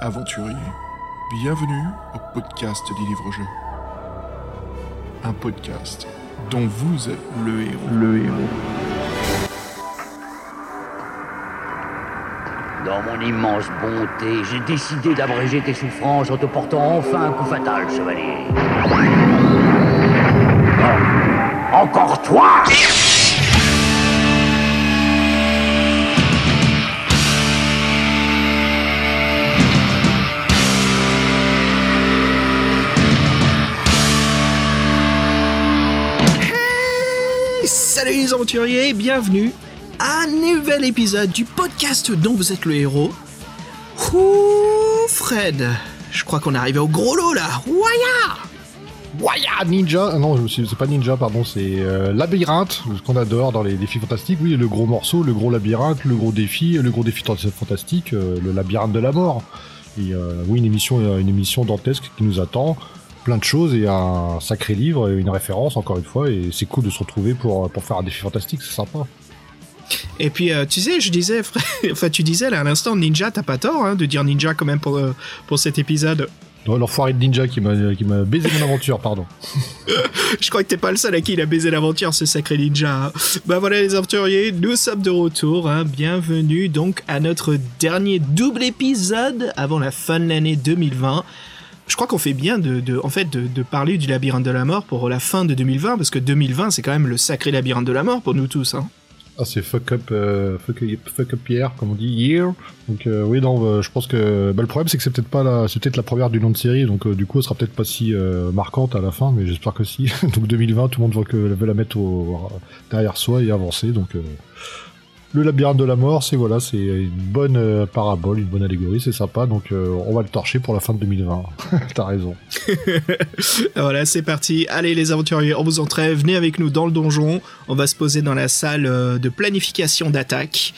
aventuriers, bienvenue au podcast des livres-jeux. Un podcast dont vous êtes le héros. Le héros. Dans mon immense bonté, j'ai décidé d'abréger tes souffrances en te portant enfin un coup fatal, chevalier. Non. Encore toi Salut les aventuriers, bienvenue à un nouvel épisode du podcast dont vous êtes le héros. Ouh, Fred, je crois qu'on est arrivé au gros lot là. Waya Waya Ninja, Ah non, c'est pas Ninja, pardon, c'est euh, Labyrinthe, ce qu'on adore dans les défis fantastiques. Oui, le gros morceau, le gros labyrinthe, le gros défi, le gros défi fantastique, euh, le labyrinthe de la mort. Et euh, oui, une émission, une émission dantesque qui nous attend, plein de choses et un sacré livre, et une référence encore une fois, et c'est cool de se retrouver pour pour faire un défi fantastique, c'est sympa. Et puis, euh, tu sais, je disais, enfin, tu disais là à l'instant, Ninja, t'as pas tort hein, de dire Ninja quand même pour, euh, pour cet épisode. Non, L'enfoiré de ninja qui m'a qui m'a baisé mon aventure, pardon. Je crois que t'es pas le seul à qui il a baisé l'aventure, ce sacré ninja. hein. Bah voilà les aventuriers, nous sommes de retour. hein. Bienvenue donc à notre dernier double épisode avant la fin de l'année 2020. Je crois qu'on fait bien de, en fait, de, parler du labyrinthe de la mort pour la fin de 2020, parce que 2020 c'est quand même le sacré labyrinthe de la mort pour nous tous. Hein. Ah, c'est fuck up, euh, fuck, fuck up year, comme on dit, year. Donc, euh, oui, non, euh, je pense que bah, le problème, c'est que c'est peut-être pas la, c'est peut-être la première du nom de série, donc euh, du coup, elle sera peut-être pas si marquante à la fin, mais j'espère que si. donc 2020, tout le monde veut, la mettre au, derrière soi et avancer. Donc, le labyrinthe de la mort, c'est voilà, c'est une bonne euh, parabole, une bonne allégorie, c'est sympa. Donc, euh, on va le torcher pour la fin de 2020. T'as raison. Voilà, c'est parti. Allez les aventuriers, on vous entraîne, venez avec nous dans le donjon. On va se poser dans la salle euh, de planification d'attaque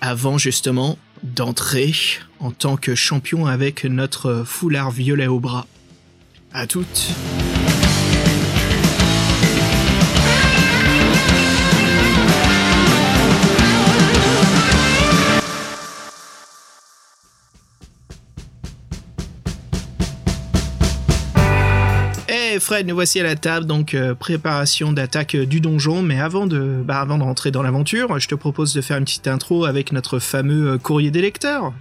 avant justement d'entrer en tant que champion avec notre foulard violet au bras. À toutes. Fred, nous voici à la table, donc euh, préparation d'attaque euh, du donjon. Mais avant de, bah, avant de rentrer dans l'aventure, je te propose de faire une petite intro avec notre fameux euh, courrier des lecteurs.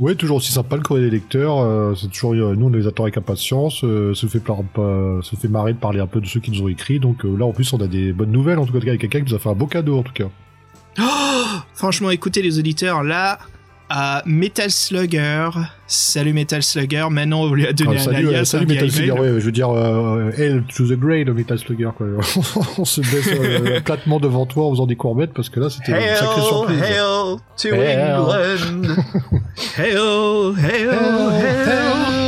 Ouais, toujours aussi sympa le courrier des lecteurs. euh, c'est toujours euh, nous on les attend avec impatience. Euh, ça nous fait par- ça nous fait marrer de parler un peu de ceux qui nous ont écrit. Donc là en plus on a des bonnes nouvelles. En tout cas, il y a quelqu'un qui nous a fait un beau cadeau en tout cas. Franchement, écoutez les auditeurs, là, à Metal Slugger. Salut Metal Slugger. Maintenant, on lui a donné Ah, un salut, alias, euh, salut un Metal Slugger. Ouais, je veux dire euh, Hell to the Grey, le Metal Slugger. Quoi. on se baisse euh, platement devant toi en faisant des courbettes parce que là c'était une sacrée surprise. hail to Hail. England. hail, hail, hail.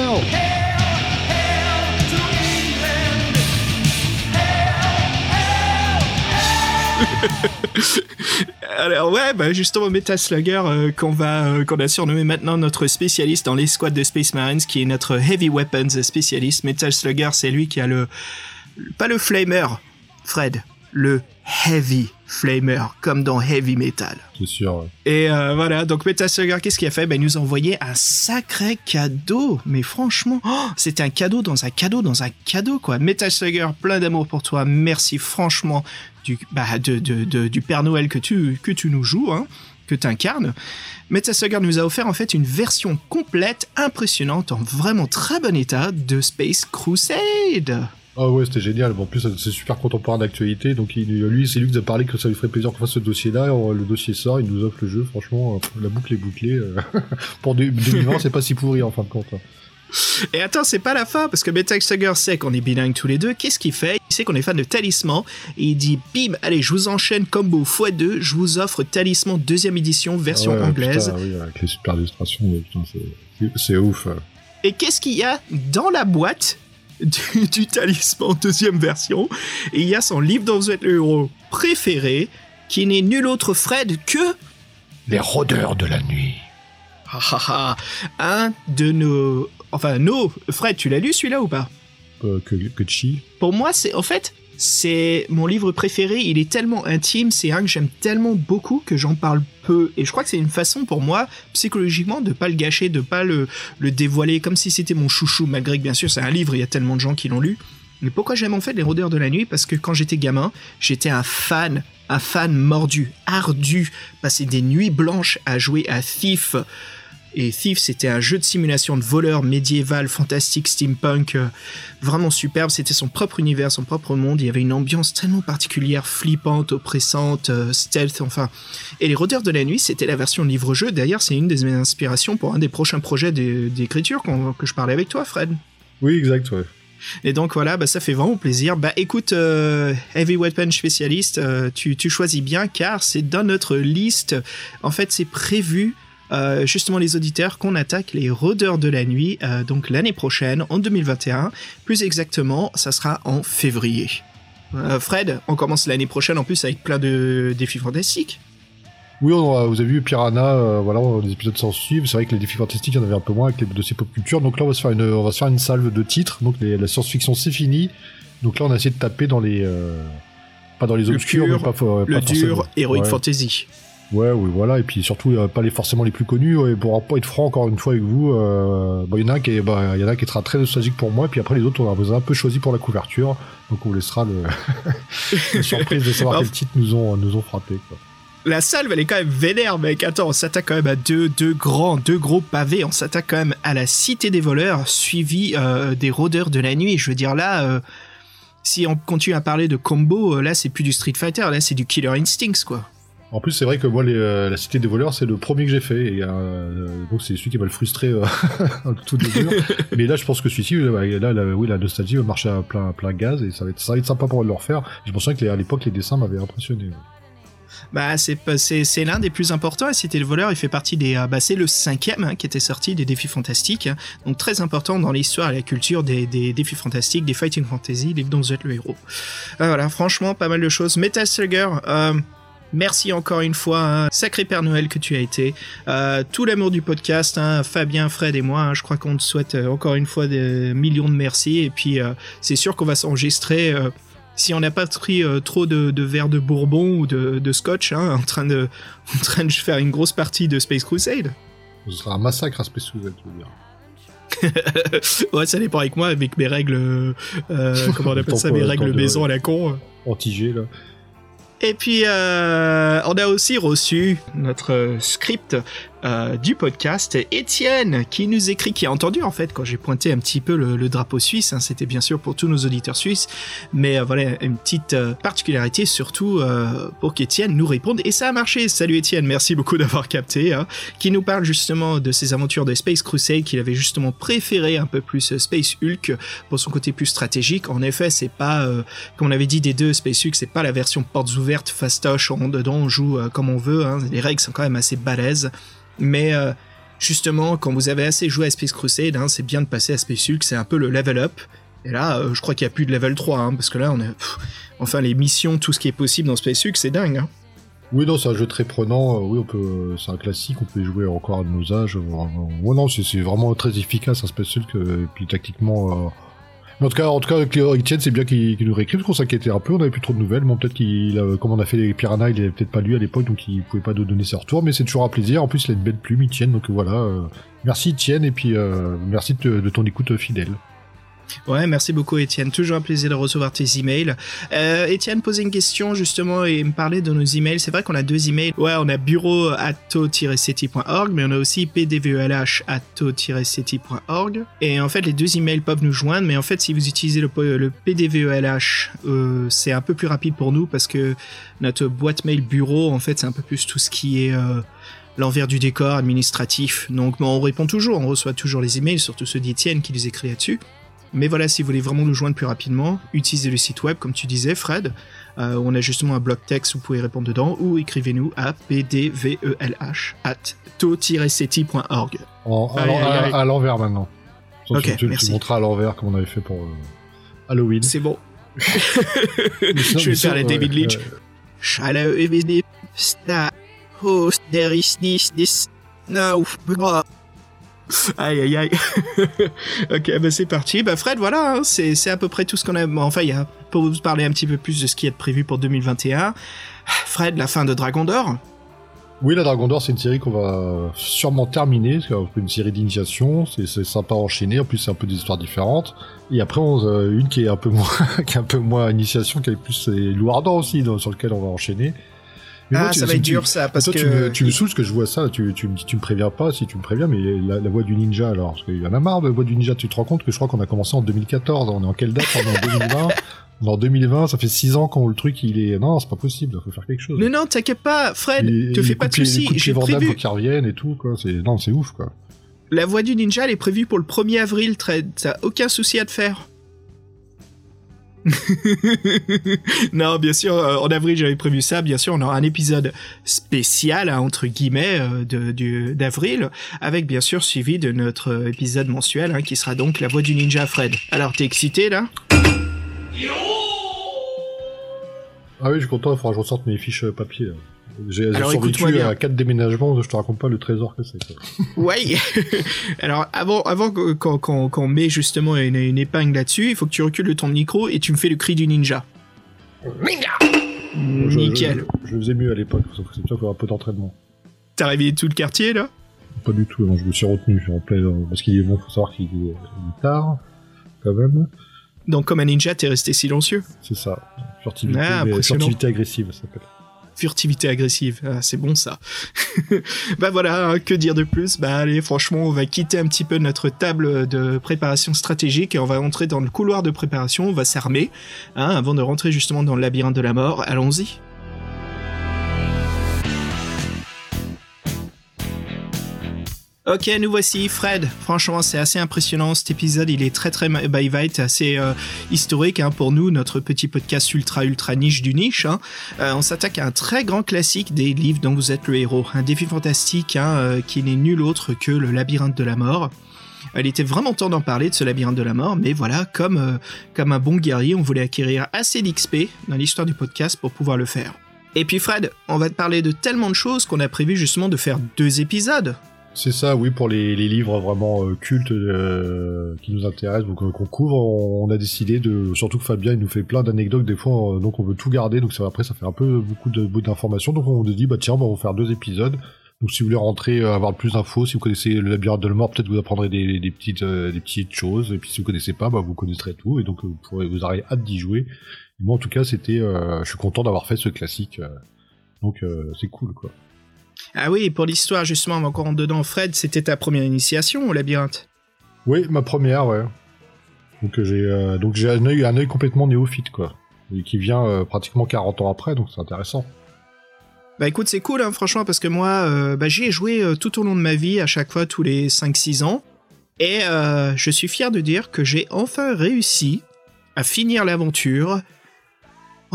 Alors ouais, bah justement Metal Slugger euh, qu'on va euh, qu'on a surnommé maintenant notre spécialiste dans l'escouade de Space Marines, qui est notre heavy weapons spécialiste. Metal Slugger, c'est lui qui a le pas le flamer, Fred, le heavy flamer, comme dans Heavy Metal. C'est sûr. ouais. Et euh, voilà, donc Metal Slugger, qu'est-ce qu'il a fait? Ben, Il nous a envoyé un sacré cadeau. Mais franchement, oh, c'était un cadeau dans un cadeau dans un cadeau, quoi. Metal Slugger, plein d'amour pour toi. Merci franchement du, bah, du Père Noël que tu, que tu nous joues, hein, que tu incarnes. Slugger nous a offert en fait une version complète, impressionnante, en vraiment très bon état de Space Crusade. Ah ouais, c'était génial. Bon, en plus, c'est super contemporain d'actualité. Donc, lui, c'est lui qui nous a parlé que ça lui ferait plaisir qu'on fasse ce dossier-là. Le dossier sort, il nous offre le jeu. Franchement, euh, la boucle est bouclée. euh. Pour 2020, c'est pas si pourri en fin de compte. Et attends, c'est pas la fin, parce que Metal Slugger sait qu'on est bilingue tous les deux. Qu'est-ce qu'il fait? Il sait qu'on est fan de Talisman, et il dit bim, allez, je vous enchaîne combo x2, je vous offre Talisman deuxième édition, version Ah ouais, anglaise. putain, oui, avec les super illustrations, c'est- ouf. Et qu'est-ce qu'il y a dans la boîte du, du Talisman deuxième version? Et il y a son livre dont vous êtes le héros préféré, qui n'est nul autre Fred que Les rôdeurs de la nuit. ah, ah, ah, un de nos... Enfin, nos... Fred, tu l'as lu celui-là ou pas Euh, que, que Chi. Pour moi, c'est... En fait, c'est mon livre préféré. Il est tellement intime, c'est un que j'aime tellement beaucoup que j'en parle peu. Et je crois que c'est une façon pour moi, psychologiquement, de pas le gâcher, de pas le, le dévoiler comme si c'était mon chouchou, malgré que bien sûr c'est un livre, il y a tellement de gens qui l'ont lu. Mais pourquoi j'aime en fait Les Rôdeurs de la Nuit? Parce que quand j'étais gamin, j'étais un fan, un fan mordu, ardu, passer des nuits blanches à jouer à Thief, et Thief, c'était un jeu de simulation de voleur médiéval, fantastique, steampunk, euh, vraiment superbe. C'était son propre univers, son propre monde. Il y avait une ambiance tellement particulière, flippante, oppressante, euh, stealth, enfin. Et les Rôdeurs de la Nuit, c'était la version livre-jeu. D'ailleurs, c'est une des mes inspirations pour un des prochains projets d'écriture que je parlais avec toi, Fred. Oui, exact, ouais. Et donc voilà, bah, ça fait vraiment plaisir. Bah écoute, euh, Heavy Weapon spécialiste, tu, tu, choisis bien car c'est dans notre liste. En fait, c'est prévu euh, justement les auditeurs qu'on attaque les rôdeurs de la nuit euh, donc l'année prochaine en 2021 plus exactement ça sera en février euh, Fred on commence l'année prochaine en plus avec plein de défis fantastiques oui, on vous avez vu Piranha, voilà, les épisodes s'en suivent. C'est vrai que les défis fantastiques, il y en avait un peu moins avec les dossiers pop culture. Donc là, on va se faire une, on va se faire une salve de titres. Donc la science-fiction, c'est fini. Donc là, on a essayé de taper dans les, pas dans les obscurs, mais pas, pas le dur, Heroic Fantasy. Ouais, oui, voilà, et puis surtout pas les forcément les plus connus. Et pour pas être franc encore une fois avec vous, euh, il y en a qui, bah, y en a qui sera très nostalgique pour moi, et puis après les autres, on a un peu choisi pour la couverture, donc on vous laissera le... la surprise de savoir quels titres nous ont nous ont frappé. Quoi. La salve, elle est quand même vénère, mec. Attends, on s'attaque quand même à deux, deux grands, deux gros pavés. On s'attaque quand même à la Cité des voleurs, suivi euh, des rôdeurs de la nuit. Je veux dire là. Euh, si on continue à parler de combo, là c'est plus du Street Fighter, là c'est du Killer Instincts quoi. En plus, c'est vrai que moi, euh, la Cité des voleurs, c'est le premier que j'ai fait. Et, euh, donc, c'est celui qui va le frustrer euh, tout début. Mais là, je pense que celui-ci, là, là, oui, la nostalgie va marcher à plein, plein gaz et ça va être, ça va être sympa pour le refaire. Je me souviens qu'à l'époque, les dessins m'avaient impressionné. Bah, c'est, c'est, l'un des plus importants. La Cité des voleurs, il fait partie des. bah, c'est le cinquième hein, qui était sorti des défis fantastiques. donc, très important dans l'histoire et la culture des, des défis fantastiques, des fighting fantasy, des dont vous êtes le héros. voilà, franchement, pas mal de choses. Metal Slugger, Merci encore une fois, hein. sacré Père Noël que tu as été. Euh, tout l'amour du podcast, hein, Fabien, Fred et moi, hein, je crois qu'on te souhaite euh, encore une fois des millions de merci. Et puis, euh, c'est sûr qu'on va s'enregistrer. si on n'a pas pris trop de, verres de bourbon ou de, scotch, en, train de, en train de faire une grosse partie de Space Crusade. Ce sera un massacre à Space Crusade, tu veux dire. ouais, ça dépend avec moi, avec mes règles, comment on appelle ça, mes règles maison à la con. Anti-G, là. Et puis, euh, on a aussi reçu notre script euh, du podcast, Étienne, qui nous écrit, qui a entendu en fait quand j'ai pointé un petit peu le, drapeau suisse. Hein, C'était bien sûr pour tous nos auditeurs suisses, mais euh, voilà une petite euh, particularité surtout pour qu'Étienne nous réponde. Et ça a marché. Salut Étienne, merci beaucoup d'avoir capté. Hein, qui nous parle justement de ses aventures de Space Crusade, qu'il avait justement préféré un peu plus Space Hulk pour son côté plus stratégique. En effet, c'est pas comme on avait dit des deux Space Hulk, c'est pas la version portes ouvertes fastoche. On, dedans on joue comme on veut. Hein, les règles sont quand même assez balèzes. Mais euh, justement, quand vous avez assez joué à Space Crusade, hein, c'est bien de passer à Space Hulk, c'est un peu le level up. Et là, euh, je crois qu'il n'y a plus de level 3, hein, parce que là, on a... enfin, les missions, tout ce qui est possible dans Space Hulk, c'est dingue. Hein. Oui, non, c'est un jeu très prenant. Euh, oui, on peut, c'est un classique. On peut jouer encore à nos âges. Ouais, non, c'est vraiment très efficace, un Space Hulk. Et puis tactiquement, en tout cas, en tout cas, Etienne, c'est bien qu'il nous réécrive, parce qu'on s'inquiétait un peu, on avait plus trop de nouvelles. Bon, peut-être qu'il, comme on a fait les Piranha, il avait peut-être pas lu à l'époque, donc il pouvait pas nous donner ses retours, mais c'est toujours un plaisir. En plus, il a une belle plume, Etienne, donc voilà. Euh, merci Etienne, et puis euh, merci de ton écoute fidèle. Ouais, merci beaucoup Étienne. Toujours un plaisir de recevoir tes emails. Euh, Étienne posait une question justement et me parlait de nos emails. C'est vrai qu'on a deux emails. Ouais, on a bureau ceti.org, mais on a aussi pdvelh ceti.org. Et en fait, les deux emails peuvent nous joindre, mais en fait, si vous utilisez le, le pdvelh, euh, c'est un peu plus rapide pour nous parce que notre boîte mail bureau, en fait, c'est un peu plus tout ce qui est euh, l'envers du décor administratif. Donc, on répond toujours, on reçoit toujours les emails, surtout ceux d'Étienne qui les écrit là-dessus. Mais voilà, si vous voulez vraiment nous joindre plus rapidement, utilisez le site web, comme tu disais, Fred. Euh, on a justement un bloc texte vous pouvez répondre dedans, ou écrivez-nous à pdvelh at to-ceti.org. À l'envers maintenant. Ok, tu, merci. tu montreras à l'envers comme on avait fait pour euh, Halloween. C'est bon. Je vais faire les David star host there is this this no Aïe aïe aïe. ok, bah c'est parti. Bah Fred, voilà, hein, c'est à peu près tout ce qu'on a. Enfin, y a pour vous parler un petit peu plus de ce qui est prévu pour 2021. Fred, la fin de Dragon d'Or. Oui, la Dragon d'Or, c'est une série qu'on va sûrement terminer. C'est une série d'initiation. C'est sympa à enchaîner. En plus, c'est un peu des histoires différentes. Et après, on a une qui est un peu moins, qui est un peu moins initiation, qui est plus c'est Louardan aussi, sur lequel on va enchaîner. Mais Ah, moi, tu- ça va être tu- dur ça, parce toi, que. tu me, tu me saoules que je vois ça, tu, tu tu me préviens pas, si tu me préviens, mais la, la voix du ninja, alors, parce qu'il y en a marre de la voix du ninja, tu te rends compte que je crois qu'on a commencé en 2014, on est en quelle date? On est en 2020? On est en 2020, ça fait 6 ans qu'on le truc, il est, non, c'est pas possible, faut faire quelque chose. Mais non, t'inquiète pas, Fred, Et- te fais il pas de il soucis. J'ai prévu. faut qu'ils reviennent et tout, quoi. C'est, non, c'est ouf, quoi. La voix du ninja, elle est prévue pour le 1er avril, Fred. T'as aucun souci à te faire. non, bien sûr, euh, en avril j'avais prévu ça. Bien sûr, on aura un épisode spécial, hein, entre guillemets, euh, d'avril, avec bien sûr suivi de notre euh, épisode mensuel, hein, qui sera donc la voix du ninja Fred. Alors, t'es excité là? Ah oui, je suis content, il faudra que je ressorte mes fiches papier. J'ai, survécu à 4 déménagements, je te raconte pas le trésor que c'est. Ouais. Alors, avant, avant qu'on, met justement une, une épingle là-dessus, il faut que tu recules de ton micro et tu me fais le cri du ninja. Je- Nickel. Je, je faisais mieux à l'époque, sauf que c'est y aura un peu d'entraînement. T'as réveillé tout le quartier là? Pas du tout, non, je me suis retenu, je suis en plein, parce qu'il est bon, faut savoir qu'il est, il est tard, quand même. Donc, comme un ninja, t'es resté silencieux. C'est ça. Furtivité, Ah, mais- furtivité agressive, ça s'appelle. Furtivité agressive, ah, c'est bon ça. bah voilà, hein, que dire de plus? Bah allez, franchement, on va quitter un petit peu notre table de préparation stratégique et on va entrer dans le couloir de préparation, on va s'armer, hein, avant de rentrer justement dans le labyrinthe de la mort. Allons-y. Ok, nous voici, Fred. Franchement, c'est assez impressionnant cet épisode. Il est très très va être assez euh, historique hein, pour nous, notre petit podcast ultra ultra niche du niche. hein. Euh, on s'attaque à un très grand classique des livres dont vous êtes le héros, un défi fantastique hein, euh, qui n'est nul autre que le labyrinthe de la mort. Il était vraiment temps d'en parler de ce labyrinthe de la mort, mais voilà, comme comme un bon guerrier, on voulait acquérir assez d'XP dans l'histoire du podcast pour pouvoir le faire. Et puis Fred, on va te parler de tellement de choses qu'on a prévu justement de faire deux épisodes. C'est ça, oui, pour les, livres vraiment euh, cultes euh, qui nous intéressent, donc euh, qu'on couvre, on, a décidé de, surtout que Fabien il nous fait plein d'anecdotes des fois, donc on veut tout garder, donc ça, après ça fait un peu beaucoup de beaucoup d'informations, donc on a dit bah tiens, on va faire deux épisodes. Donc si vous voulez rentrer, avoir plus d'infos, si vous connaissez le labyrinthe de la mort, peut-être vous apprendrez des, des petites des petites choses, et puis si vous connaissez pas, bah vous connaîtrez tout, et donc vous pourrez vous aurez hâte d'y jouer. Moi en tout cas, c'était, je suis content d'avoir fait ce classique, donc c'est cool quoi. Ah oui, pour l'histoire justement, encore en dedans, Fred, c'était ta première initiation au labyrinthe? Oui, ma première, ouais. Donc euh, j'ai euh, donc j'ai un œil un œil complètement néophyte quoi, et qui vient euh, pratiquement 40 ans après, donc c'est intéressant. Bah écoute, c'est cool, hein, franchement, parce que moi, euh, bah, j'y ai joué tout au long de ma vie, à chaque fois, tous les 5-6 ans. Et je suis fier de dire que j'ai enfin réussi à finir l'aventure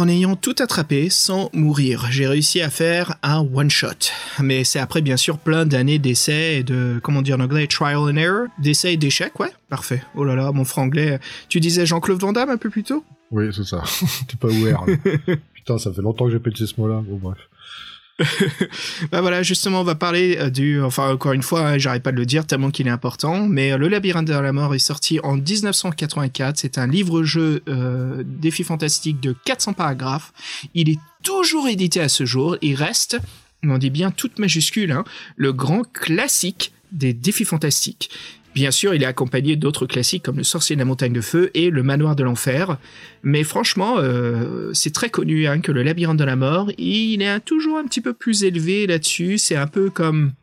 en ayant tout attrapé sans mourir. J'ai réussi à faire un one-shot. Mais c'est après, bien sûr, plein d'années d'essais et de, comment dire en anglais, trial and error, d'essais et d'échecs, ouais, parfait. Oh là là, mon franglais. Tu disais Jean-Claude Van Damme un peu plus tôt? Oui, c'est ça. T'es pas aware. là. Putain, ça fait longtemps que j'ai pas utilisé ce mot-là. Bon bref. Bah voilà, justement, on va parler euh, du. Enfin, encore une fois, hein, j'arrête pas de le dire tellement qu'il est important. Mais euh, Le Labyrinthe de la Mort est sorti en 1984. C'est un livre-jeu euh, défi fantastique de 400 paragraphes. Il est toujours édité à ce jour. Il reste, on dit bien toute majuscule, hein, le grand classique des défis fantastiques. Bien sûr, il est accompagné d'autres classiques comme Le Sorcier de la Montagne de Feu et Le Manoir de l'Enfer. Mais franchement, euh, c'est très connu hein, que le labyrinthe de la mort, il est toujours un petit peu plus élevé là-dessus. C'est un peu comme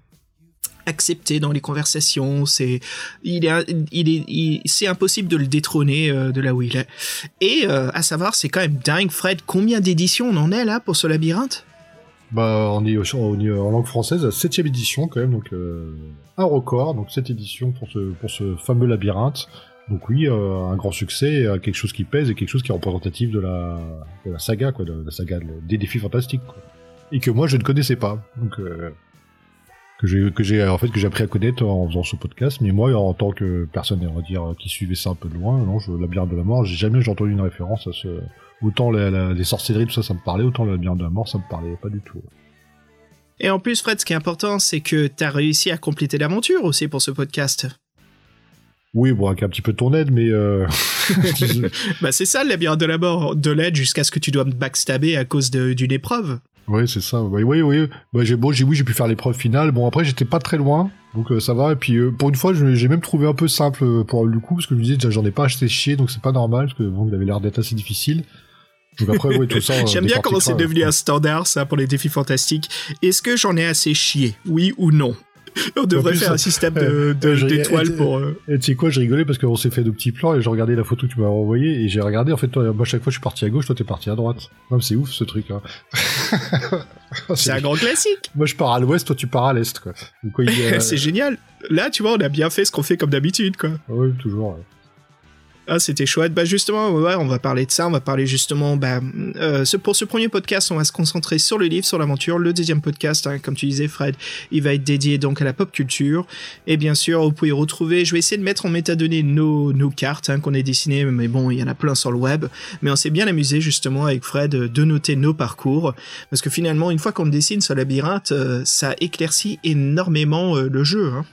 accepté dans les conversations. C'est, il est, il est, il- impossible de le détrôner euh, de là où il est. Et euh, à savoir, c'est quand même dingue, Fred. Combien d'éditions on en est là pour ce labyrinthe? Bah, on est, on est en langue française 7 édition quand même, donc euh, un record, donc 7 éditions pour ce, pour ce fameux labyrinthe. Donc oui, euh, un grand succès, euh, quelque chose qui pèse et quelque chose qui est représentatif de la, de la saga, quoi, de la saga de- des défis fantastiques, quoi. Et que moi je ne connaissais pas, donc euh, que j'ai que j'ai en fait que j'ai appris à connaître en faisant ce podcast. Mais moi, en tant que personne, on va dire, qui suivait ça un peu de loin, non, je, labyrinthe de la mort, j'ai jamais entendu une référence à ce, autant la, la- les sorcelleries tout ça, ça me parlait, autant le labyrinthe de la mort, ça me parlait pas du tout. Et en plus, Fred, ce qui est important, c'est que tu as réussi à compléter l'aventure aussi pour ce podcast. Oui, bon, avec un petit peu de ton aide, mais... Euh... bah c'est ça le labyrinthe de la mort, de l'aide jusqu'à ce que tu dois me backstabber à cause d'une épreuve. Oui, c'est ça. Oui, oui, oui. Bah, j'ai bon, j'ai oui, j'ai pu faire l'épreuve finale. Bon, après, j'étais pas très loin, donc euh, ça va. Et puis, euh, pour une fois, j'ai même trouvé un peu simple pour le coup, parce que je me disais, j'en ai pas acheté chier, donc c'est pas normal, parce que bon, il avait l'air d'être assez difficile. Donc après, oui, tout ça. J'aime bien comment c'est devenu un standard, ça, pour les défis fantastiques. Est-ce que j'en ai assez chié Oui ou non? On devrait faire un système de, d'étoiles pour. Euh, et tu sais quoi, je rigolais parce qu'on s'est fait de petits plans et j'ai regardé la photo que tu m'as envoyée et j'ai regardé. En fait, toi, moi, chaque fois, je suis parti à gauche, toi, t'es parti à droite. Non, c'est ouf ce truc. Hein. c'est un grand classique. Moi, je pars à l'ouest, toi, tu pars à l'est, quoi. c'est génial. Là, tu vois, on a bien fait ce qu'on fait comme d'habitude, quoi. Oui, toujours. Ah, c'était chouette. Bah justement, on va parler de ça. On va parler justement, bah, euh, pour ce premier podcast, on va se concentrer sur le livre, sur l'aventure. Le deuxième podcast, hein, comme tu disais, Fred, il va être dédié donc à la pop culture. Et bien sûr, vous pouvez retrouver. Je vais essayer de mettre en métadonnées nos nos cartes hein, qu'on ait dessinées, mais bon, il y en a plein sur le web. Mais on s'est bien amusé justement avec Fred de noter nos parcours, parce que finalement, une fois qu'on dessine ce labyrinthe, euh, ça éclaircit énormément euh, le jeu. Hein.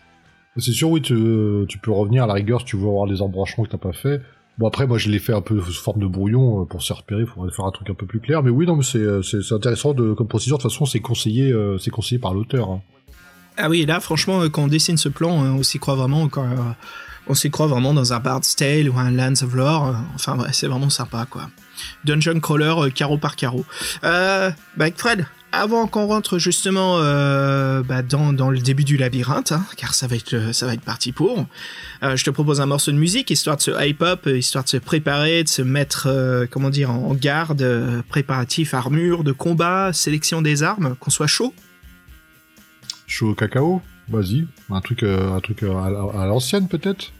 C'est sûr, oui, tu, peux revenir à la rigueur si tu veux avoir des embranchements que t'as pas fait. Bon après moi je l'ai fait un peu sous forme de brouillon euh, pour se repérer, il faudrait faire un truc un peu plus clair. Mais oui non mais c'est euh, intéressant de comme procédure. De toute façon c'est conseillé euh, conseillé par l'auteur. Hein. Ah oui là franchement quand on dessine ce plan on s'y croit vraiment on s'y croit vraiment dans un Bard's Tale ou un Lands of Lore. Enfin c'est vraiment sympa quoi. Dungeon crawler carreau par carreau. Euh, bah Fred avant qu'on rentre justement euh, bah, dans, dans, le début du labyrinthe, hein, car ça va être ça va être parti pour. Euh, je te propose un morceau de musique histoire de se hype up, histoire de se préparer, de se mettre euh, comment dire en garde, euh, préparatif, armure, de combat, sélection des armes, qu'on soit chaud. Chaud au cacao, vas-y, un truc un truc à l'ancienne peut-être?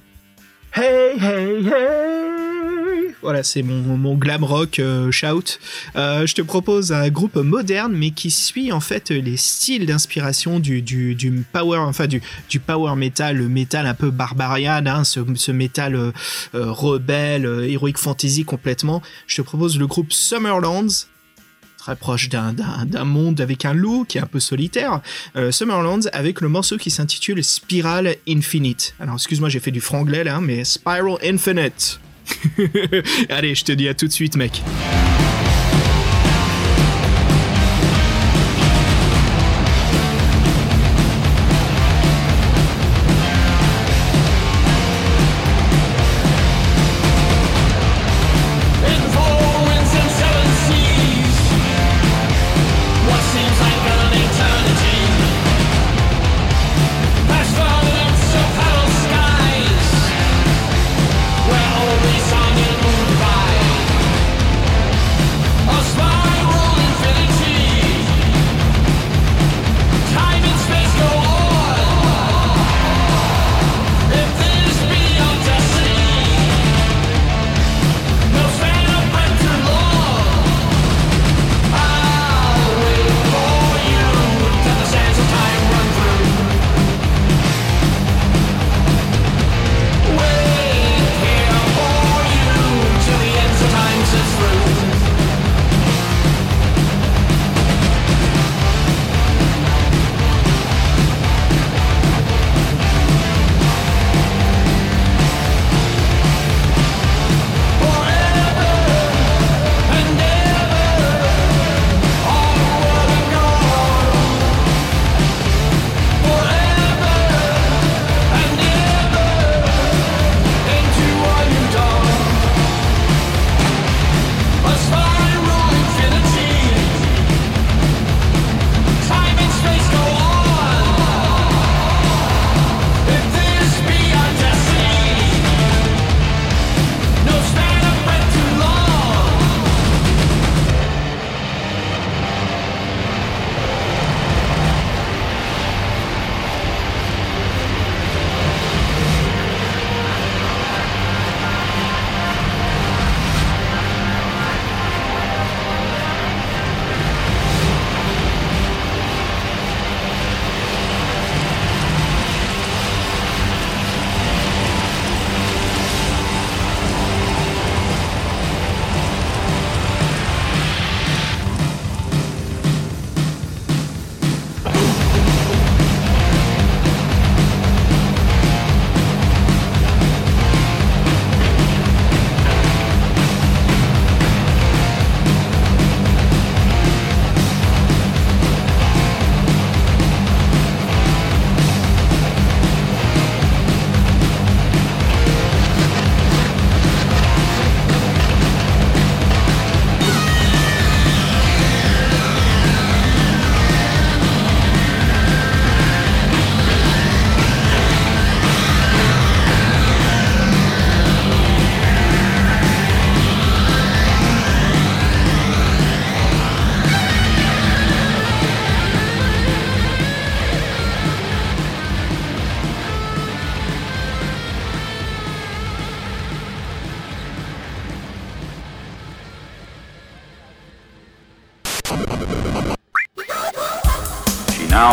Hey hey hey. Voilà, c'est mon, glam rock euh, shout. Euh, je te propose un groupe moderne, mais qui suit en fait les styles d'inspiration du, du, du, power, metal, le metal un peu barbarian, hein, ce, ce metal euh, rebelle, heroic fantasy complètement. Je te propose le groupe Summerlands, très proche d'un monde avec un loup qui est un peu solitaire. Summerlands avec le morceau qui s'intitule Spiral Infinite. Alors excuse-moi, j'ai fait du franglais là, mais Spiral Infinite. Allez, je te dis à tout de suite, mec.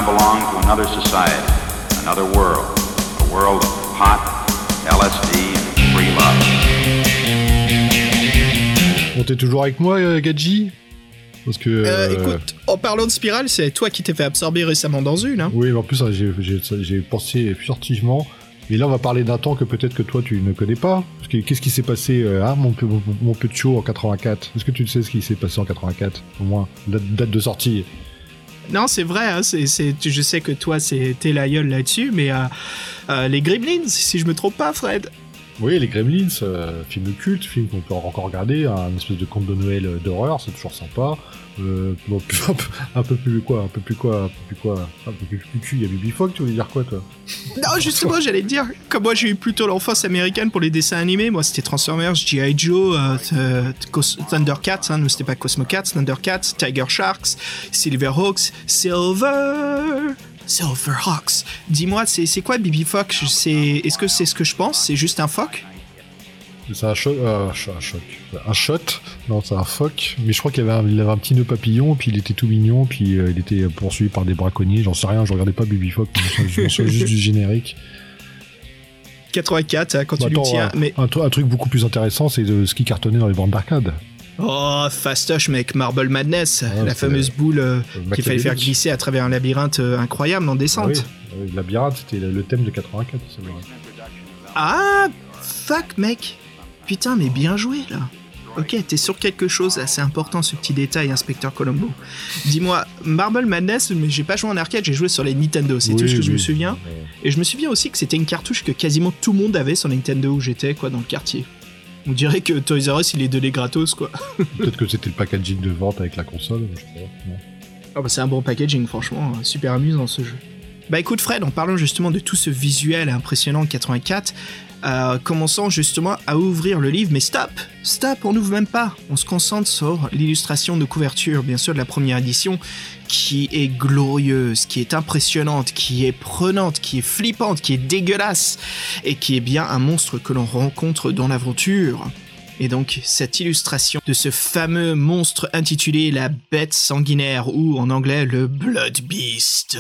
Now belong to another society, another world, a world of pot, LSD, and free love. Bon, t'es toujours avec moi, euh, Gadji Parce que. Euh, euh, écoute, en parlant de spirale, c'est toi qui t'es fait absorber récemment dans une. Hein. Oui, mais en plus, j'ai- j'ai pensé furtivement. Mais là, on va parler d'un temps que peut-être que toi, tu ne connais pas. Parce que Qu'est-ce qui s'est passé, hein, mon, mon, de chaud en 84 Est-ce que tu sais ce qui s'est passé en 84 Au moins, date, date de sortie? Non, c'est vrai, hein, je sais que toi, t'es la gueule là-dessus, mais euh, euh, les Gremlins, si je me trompe pas, Fred. Oui, les Gremlins, euh, film culte, film qu'on peut encore regarder, un espèce de conte de Noël euh, d'horreur, c'est toujours sympa. Euh, bon, un, peu, plus quoi, un peu plus quoi, un peu plus quoi, un peu plus cul, il y a Bibi Fogg, tu voulais dire quoi toi? Non, justement, j'allais te dire, comme moi j'ai eu plutôt l'enfance américaine pour les dessins animés, moi c'était Transformers, G.I. Joe, euh, Thundercats, hein, nous c'était pas Cosmo Cats, Thundercats, Tiger Sharks, Silverhawks, Silver. Silverhawks. Dis-moi, c'est, c'est quoi Bibi Fox? C'est, Est-ce que c'est ce que je pense? C'est juste un phoque? C'est un choc, euh, un cho- un choc, un shot, non c'est un phoque, mais je crois qu'il avait, avait un petit nœud papillon, puis il était tout mignon, puis euh, il était poursuivi par des braconniers, j'en sais rien, je regardais pas Bibi Fogg, je me juste du générique. 84, hein, quand Bah, tu lui attends, tiens. un, Mais un un truc beaucoup plus intéressant, c'est de ce qui cartonnait dans les bandes d'arcade. Oh, fastoche, mec, Marble Madness, Ouais, la fameuse boule euh, qu'il fallait faire glisser à travers un labyrinthe euh, incroyable en Ah descente. oui, le labyrinthe, c'était le thème de 84, c'est vrai. Ah, fuck, mec. Putain, mais bien joué, là. Ok, t'es sur quelque chose, c'est important ce petit détail, inspecteur Colombo. Dis-moi, Marble Madness, mais j'ai pas joué en arcade, j'ai joué sur les Nintendo, c'est tout ce que je me souviens. Et je me souviens aussi que c'était une cartouche que quasiment tout le monde avait sur Nintendo où j'étais, quoi, dans le quartier. On dirait que Toys R Us, il est donné gratos, quoi. Peut-être que c'était le packaging de vente avec la console, je non. Ah bah c'est un bon packaging, franchement, euh, super amusant ce jeu. Bah écoute Fred, en parlant justement de tout ce visuel impressionnant de 84, euh, commençons justement à ouvrir le livre, mais stop Stop, on n'ouvre même pas On se concentre sur l'illustration de couverture, bien sûr, de la première édition, qui est glorieuse, qui est impressionnante, qui est prenante, qui est flippante, qui est dégueulasse, et qui est bien un monstre que l'on rencontre dans l'aventure. Et donc, cette illustration de ce fameux monstre intitulé la bête sanguinaire, ou en anglais le Blood Beast,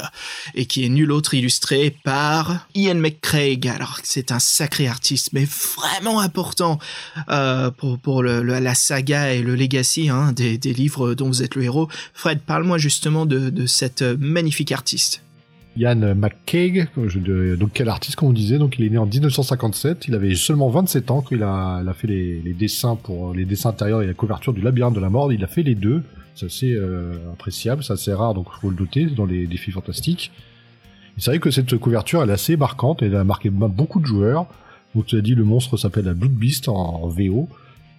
et qui est nul autre illustré par Ian McCraig. Alors, c'est un sacré artiste, mais vraiment important euh, pour, la saga et le legacy hein, des, livres dont vous êtes le héros. Fred, parle-moi justement de, de cet euh, magnifique artiste. Ian McCaig, donc quel artiste comme on disait, donc il est né en 1957, il avait seulement 27 ans quand il a, fait les, dessins pour les dessins intérieurs et la couverture du labyrinthe de la mort, il a fait les deux, c'est assez euh, appréciable, c'est assez rare donc faut le noter dans les défis fantastiques. C'est vrai que cette couverture est assez marquante, elle a marqué beaucoup de joueurs, donc tu as dit le monstre s'appelle la Blood Beast en, en VO,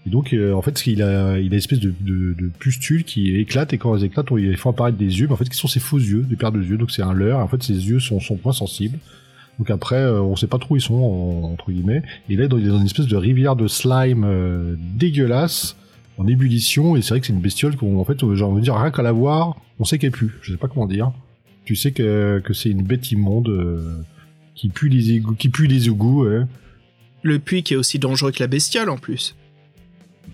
et donc, euh, en fait, il a, il a une espèce de, de, de pustules qui éclatent, et quand elles éclatent, il faut apparaître des yeux, mais en fait, qui sont ses faux yeux, des paires de yeux, donc c'est un leurre, en fait, ses yeux sont, sont point sensibles. Donc après, euh, on sait pas trop où ils sont, en- entre guillemets, et là, il est dans une espèce de rivière de slime euh, dégueulasse, en ébullition, et c'est vrai que c'est une bestiole qu'on, en fait, j'ai envie de dire, rien qu'à la voir, on sait qu'elle pue, je sais pas comment dire. Tu sais que, que c'est une bête immonde, euh, qui pue les égouts, qui pue les égouts, ouais. Le puits qui est aussi dangereux que la bestiole en plus.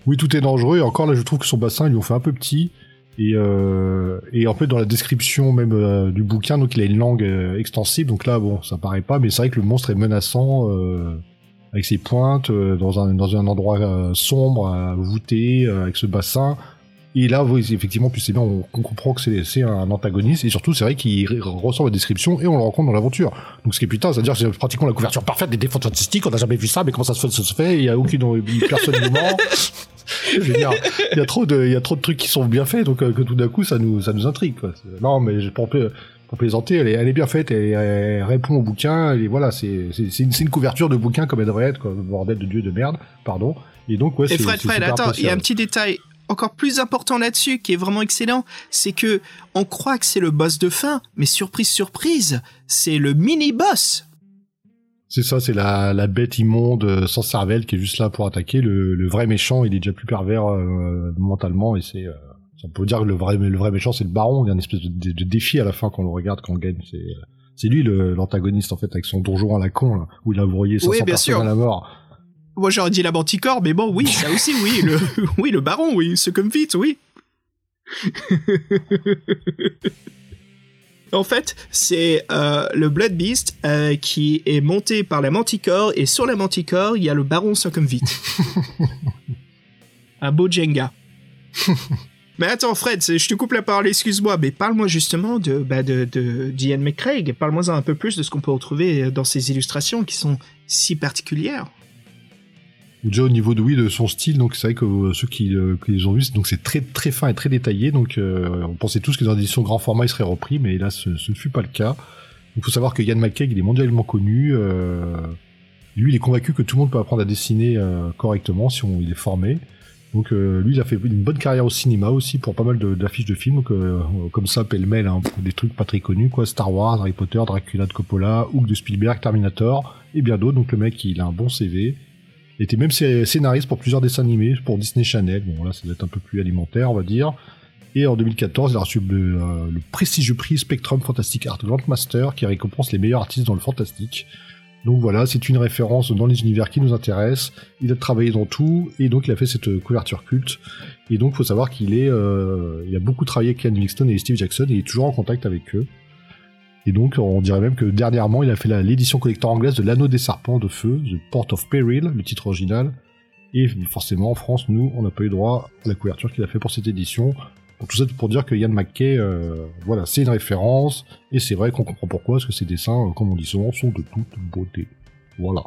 Oui, tout est dangereux. Et encore là, je trouve que son bassin, ils lui ont fait un peu petit. Et, euh, en fait, dans la description même euh, du bouquin, donc il a une langue euh, extensible. Donc là, bon, ça paraît pas, mais c'est vrai que le monstre est menaçant euh, avec ses pointes dans un dans un endroit sombre, voûté, avec ce bassin. Et là, oui, effectivement, plus c'est bien, on, on comprend que c'est un antagoniste. Et surtout, c'est vrai qu'il re- ressort la description et on le rencontre dans l'aventure. Donc ce qui est putain, c'est-à-dire que c'est pratiquement la couverture parfaite des défenses statistiques. On n'a jamais vu ça, mais comment ça se fait, ça se fait Il y a aucune personne ne ment. Je veux dire, il y a trop de, il y a trop de trucs qui sont bien faits, donc euh, que tout d'un coup ça nous, ça nous intrigue. Quoi. Non, mais pour, pla- pour plaisanter, elle est, elle est bien faite, elle, elle répond au bouquin, et voilà, c'est, une, une couverture de bouquin comme elle devrait être, quoi. bordel de dieu de merde, pardon. Et donc ouais, Et c'est, Fred, Fred, attends, il y a un petit détail encore plus important là-dessus qui est vraiment excellent, c'est que on croit que c'est le boss de fin, mais surprise, surprise, c'est le mini-boss. C'est ça, c'est la, la bête immonde euh, sans cervelle qui est juste là pour attaquer. Le, le vrai méchant, il est déjà plus pervers euh, mentalement et c'est. euh, on peut dire que le vrai, le vrai méchant, c'est le baron. Il y a une espèce de, de- de défi à la fin quand on le regarde, quand on gagne. C'est, euh, c'est lui l'antagoniste en fait avec son donjon à la con là, où il a broyé 500 Oui, personnes sûr. à la mort. Moi j'aurais dit la manticore, mais bon, oui, ça aussi, oui, le, oui, le baron, oui, ce comme vite, oui. En fait, c'est euh, le Blood Beast euh, qui est monté par la Manticore et sur la Manticore, il y a le Baron Succumvite. Un beau Jenga. mais attends, Fred, je te coupe la parole, excuse-moi, mais parle-moi justement de, bah, de, de d'Ian McCraig. Parle-moi un peu plus de ce qu'on peut retrouver dans ces illustrations qui sont si particulières. Déjà au niveau de oui de son style, donc c'est vrai que euh, ceux qui, euh, qui les ont vus, donc c'est très très fin et très détaillé. Donc euh, on pensait tous que dans l'édition grand format il serait repris, mais là ce, ce ne fut pas le cas. Il faut savoir que Yann McKeag il est mondialement connu. lui il est convaincu que tout le monde peut apprendre à dessiner correctement si on, il est formé. Donc lui il a fait une bonne carrière au cinéma aussi pour pas mal d'affiches de, films, comme ça pêle-mêle, hein, des trucs pas très connus quoi, Star Wars, Harry Potter, Dracula de Coppola, Hook de Spielberg, Terminator et bien d'autres. Donc le mec il a un bon CV. Il était même scé- scénariste pour plusieurs dessins animés pour Disney Channel. Bon, là, ça doit être un peu plus alimentaire, on va dire. Et en 2014, il a reçu le, euh, le prestigieux prix Spectrum Fantastic Art Grandmaster qui récompense les meilleurs artistes dans le fantastique. Donc voilà, c'est une référence dans les univers qui nous intéressent. Il a travaillé dans tout et donc il a fait cette euh, couverture culte. Et donc, faut savoir qu'il est, euh, il a beaucoup travaillé avec Ken Livingstone et Steve Jackson et il est toujours en contact avec eux. Et donc, on dirait même que dernièrement, il a fait l'édition collector anglaise de L'Anneau des Serpents de Feu, The Port of Peril, le titre original. Et forcément, en France, nous, on n'a pas eu droit à la couverture qu'il a fait pour cette édition. Donc, tout ça pour dire que Ian McKay, euh, voilà, c'est une référence, et c'est vrai qu'on comprend pourquoi, parce que ses dessins, euh, comme on dit souvent, sont de toute beauté. Voilà.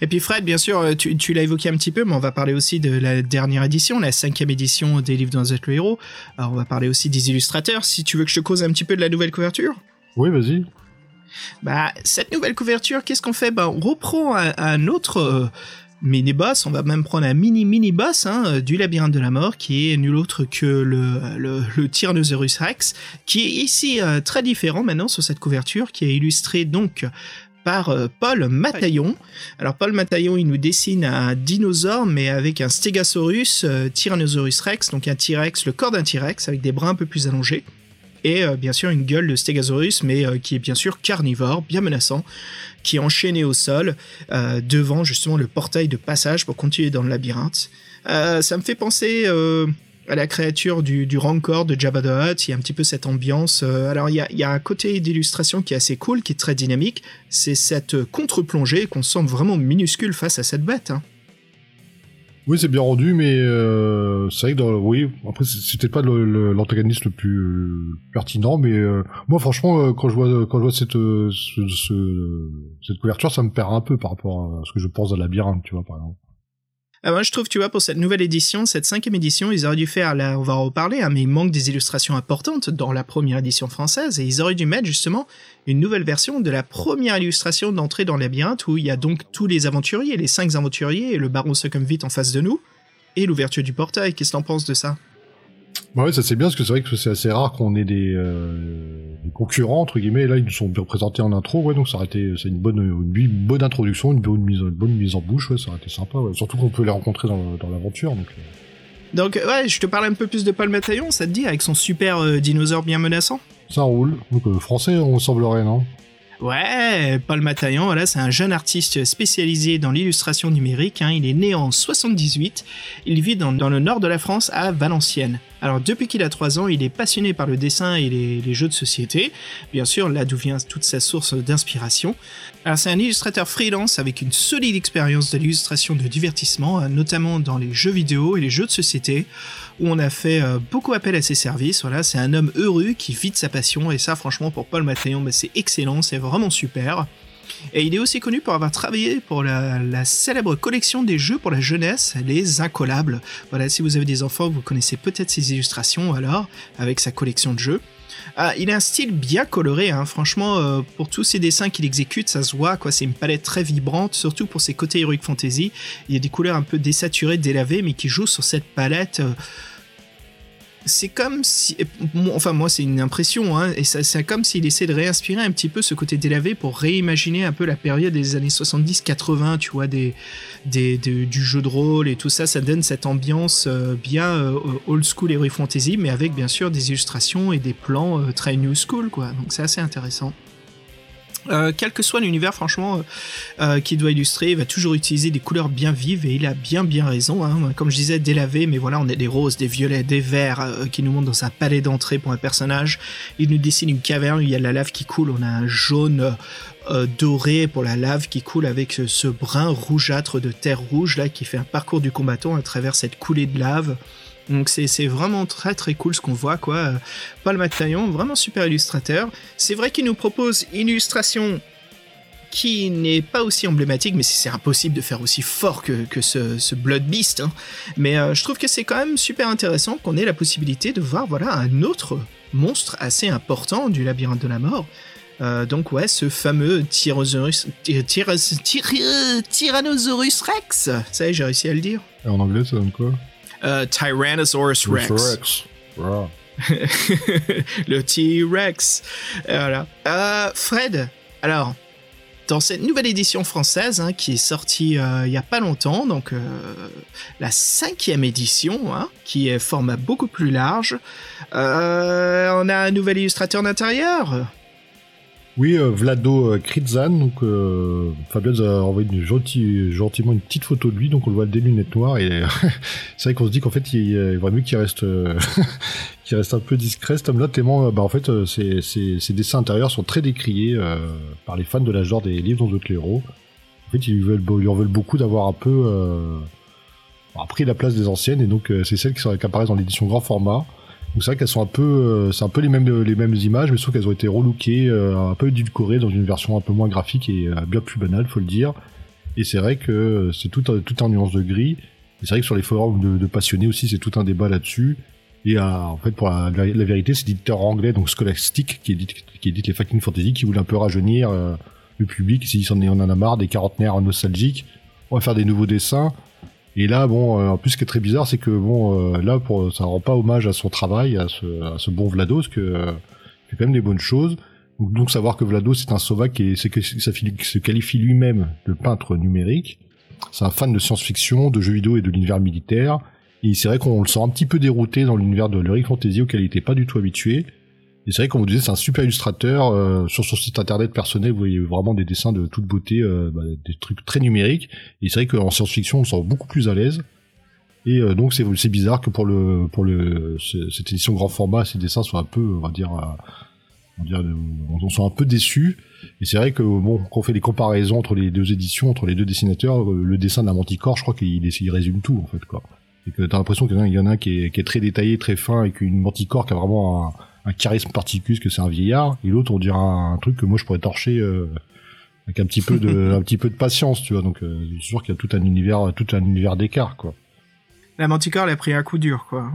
Et puis Fred, bien sûr, euh, tu, tu l'as évoqué un petit peu, mais on va parler aussi de la dernière édition, la cinquième édition des livres dans être le héros. Alors, on va parler aussi des illustrateurs. Si tu veux que je te cause un petit peu de la nouvelle couverture. Oui, vas-y. Bah, cette nouvelle couverture, qu'est-ce qu'on fait? Bah, on reprend un, un autre euh, mini-boss, on va même prendre un mini-mini-boss hein, euh, du labyrinthe de la mort, qui est nul autre que le, le, le Tyrannosaurus Rex, qui est ici euh, très différent maintenant sur cette couverture, qui est illustré donc par euh, Paul Mataillon. Alors Paul Mataillon, il nous dessine un dinosaure, mais avec un Stegosaurus euh, Tyrannosaurus Rex, donc un T-Rex, le corps d'un T-Rex, avec des bras un peu plus allongés et euh, bien sûr une gueule de Stegosaurus, mais euh, qui est bien sûr carnivore, bien menaçant, qui est enchaîné au sol euh, devant justement le portail de passage pour continuer dans le labyrinthe. Ça me fait penser à la créature du, Rancor de Jabba the Hutt. Il y a un petit peu cette ambiance. euh, alors il y a, un côté d'illustration qui est assez cool, qui est très dynamique. C'est cette contre-plongée qu'on sent vraiment minuscule face à cette bête. hein. Oui, c'est bien rendu, mais euh, c'est vrai que dans, oui, après c'était pas l'antagoniste le, plus euh, pertinent, mais euh, moi franchement, euh, quand je vois quand je vois cette euh, ce- ce- cette couverture, ça me perd un peu par rapport à ce que je pense à labyrinthe, tu vois, par exemple. Ah, moi, je trouve, tu vois, pour cette nouvelle édition, cette cinquième édition, ils auraient dû faire, là, on va en reparler, hein, mais il manque des illustrations importantes dans la première édition française, et ils auraient dû mettre, justement, une nouvelle version de la première illustration d'entrée dans le labyrinthe, où il y a donc tous les aventuriers, les cinq aventuriers, et le baron Succumvite en face de nous, et l'ouverture du portail. Qu'est-ce que t'en penses de ça? Ouais, ça c'est bien parce que c'est vrai que c'est assez rare qu'on ait des, euh, des concurrents entre guillemets. Et là, ils nous sont bien présentés en intro, ouais, donc ça aurait été c'est une bonne une bonne introduction, une bonne mise une bonne mise en bouche, ouais, ça aurait été sympa. Ouais. Surtout qu'on peut les rencontrer dans, dans l'aventure. Donc, euh. Donc, ouais, je te parle un peu plus de Paul Mataillon, ça te dit, avec son super euh, dinosaure bien menaçant? Ça roule. Donc euh, français, on semblerait non? Ouais, Paul Mataillan, voilà, c'est un jeune artiste spécialisé dans l'illustration numérique. hein. Il est né en 78. Il vit dans, le nord de la France, à Valenciennes. Alors, depuis qu'il a 3 ans, il est passionné par le dessin et les, jeux de société. Bien sûr, là d'où vient toute sa source d'inspiration. Alors, c'est un illustrateur freelance avec une solide expérience de l'illustration de divertissement, euh, notamment dans les jeux vidéo et les jeux de société, où on a fait euh, beaucoup appel à ses services. C'est un homme heureux qui vit de sa passion, et ça, franchement, pour Paul Mataillon, bah, c'est excellent, c'est vraiment super. Et il est aussi connu pour avoir travaillé pour la, la célèbre collection des jeux pour la jeunesse, les Incollables. Voilà, si vous avez des enfants, vous connaissez peut-être ces illustrations alors, avec sa collection de jeux. Ah, il a un style bien coloré, hein. franchement, euh, pour tous ces dessins qu'il exécute, ça se voit, quoi. C'est une palette très vibrante, surtout pour ses côtés heroic fantasy. Il y a des couleurs un peu désaturées, délavées, mais qui jouent sur cette palette. euh, c'est comme si, enfin moi c'est une impression, hein, et c'est comme s'il essaie de réinspirer un petit peu ce côté délavé pour réimaginer un peu la période des années 70-80, tu vois, des, des, des- du jeu de rôle et tout ça, ça donne cette ambiance euh, bien euh, old school heroic fantasy, mais avec bien sûr des illustrations et des plans euh, très new school, quoi. Donc c'est assez intéressant. Euh, quel que soit l'univers, franchement, euh, qu'il doit illustrer, il va toujours utiliser des couleurs bien vives et il a bien bien raison. Hein. Comme je disais, délavé, mais voilà, on a des roses, des violets, des verts euh, qui nous montrent dans un palais d'entrée pour un personnage. Il nous dessine une caverne, il y a la lave qui coule, on a un jaune euh, doré pour la lave qui coule avec ce, ce brun rougeâtre de terre rouge là qui fait un parcours du combattant à travers cette coulée de lave. Donc c'est vraiment très très cool ce qu'on voit quoi. Paul McTaillon, vraiment super illustrateur. C'est vrai qu'il nous propose une illustration qui n'est pas aussi emblématique, mais c'est impossible de faire aussi fort que, que ce, ce Blood Beast. hein. Mais euh, je trouve que c'est quand même super intéressant qu'on ait la possibilité de voir voilà un autre monstre assez important du labyrinthe de la mort. Euh, donc ouais, ce fameux Tyrannosaurus, Tyrannosaurus Rex. Ça y est, j'ai réussi à le dire. En anglais, ça donne quoi? Euh, Tyrannosaurus Rex. Le T-Rex. Voilà. Euh, Fred, alors, dans cette nouvelle édition française hein, qui est sortie euh, il y a pas longtemps, donc euh, la cinquième édition, hein, qui est format beaucoup plus large, on a un nouvel illustrateur d'intérieur. Oui, euh, Vlado euh, Kritzan, donc euh, Fabien a envoyé une gentiment une petite photo de lui, donc on le voit des lunettes noires et c'est vrai qu'on se dit qu'en fait il, il vaut mieux qu'il reste, euh, qu'il reste un peu discret cet homme-là, tellement bah, en fait ses, dessins intérieurs sont très décriés euh, par les fans de l'âge d'or des livres dont d'autres héros. En fait, ils lui, veulent, ils en veulent beaucoup d'avoir un peu euh, pris la place des anciennes et donc c'est celles qui, sont, qui apparaissent dans l'édition grand format. Donc c'est vrai qu'elles sont un peu, euh, les mêmes images, mais sauf qu'elles ont été relookées, euh, un peu édulcorées dans une version un peu moins graphique et euh, bien plus banale, faut le dire. Et c'est vrai que c'est tout un- tout en nuance de gris. Et c'est vrai que sur les forums de, passionnés aussi, c'est tout un débat là-dessus. Et en fait, pour la, vérité, c'est l'éditeur anglais, donc Scholastic, qui édite, qui les fucking fantasy, qui voulait un peu rajeunir le public. Il s'est dit, on en a marre des quarantenaires nostalgiques. On va faire des nouveaux dessins. Et là, bon, euh, en plus, ce qui est très bizarre, c'est que bon, euh, là, pour, ça rend pas hommage à son travail, à ce, à ce bon Vlado, parce que euh, fait quand même des bonnes choses. Donc, savoir que Vlado, c'est un sauvage qui est, c'est que se qualifie lui-même de peintre numérique. C'est un fan de science-fiction, de jeux vidéo et de l'univers militaire. Et c'est vrai qu'on le sent un petit peu dérouté dans l'univers de l'Heroic Fantasy auquel il était pas du tout habitué. Et c'est vrai, comme vous disiez, c'est un super illustrateur. euh, sur son site internet personnel, vous voyez vraiment des dessins de toute beauté, euh, bah, des trucs très numériques. Et c'est vrai qu'en science-fiction, on se sent beaucoup plus à l'aise. Et euh, donc c'est bizarre que pour le pour le ce- cette édition grand format, ces dessins soient un peu, on va dire, euh, on va dire, euh, on soit un peu déçus. Et c'est vrai que bon, quand on fait des comparaisons entre les deux éditions, entre les deux dessinateurs, euh, le dessin d'un Manticore, je crois qu'il il résume tout en fait quoi. Et que t'as l'impression qu'il y en a un qui est, qui est très détaillé, très fin, et qu'une Manticore qui a vraiment un, un charisme particulier, parce que c'est un vieillard, et l'autre on dirait un, un truc que moi je pourrais torcher euh, avec un petit peu de un petit peu de patience, tu vois. Donc euh, c'est sûr qu'il y a tout un univers tout un univers d'écart quoi. La Manticore, elle a pris un coup dur, quoi.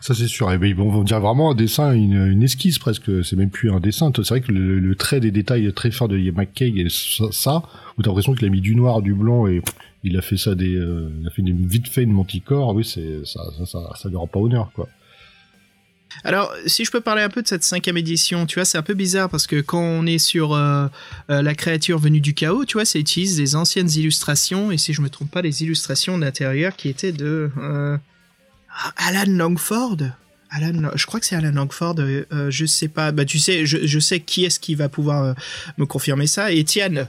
Ça c'est sûr. Et ben, on va dire vraiment un dessin, une, une esquisse presque. C'est même plus un dessin. C'est vrai que le, le trait des détails très fin de McKay, et ça, ça, où t'as l'impression qu'il a mis du noir, du blanc et pff, il a fait ça des, euh, il a fait une, vite fait une manticore. Oui, c'est ça, ça, ça, ça lui rend pas honneur quoi. Alors, si je peux parler un peu de cette cinquième édition, tu vois, c'est un peu bizarre parce que quand on est sur euh, euh, la créature venue du chaos, tu vois, ça utilise des anciennes illustrations, et si je me trompe pas, les illustrations d'intérieur qui étaient de euh, Alan Longford. Alan, je crois que c'est Alan Longford, euh, je sais pas, bah tu sais, je, sais qui est-ce qui va pouvoir me confirmer ça. Et Étienne,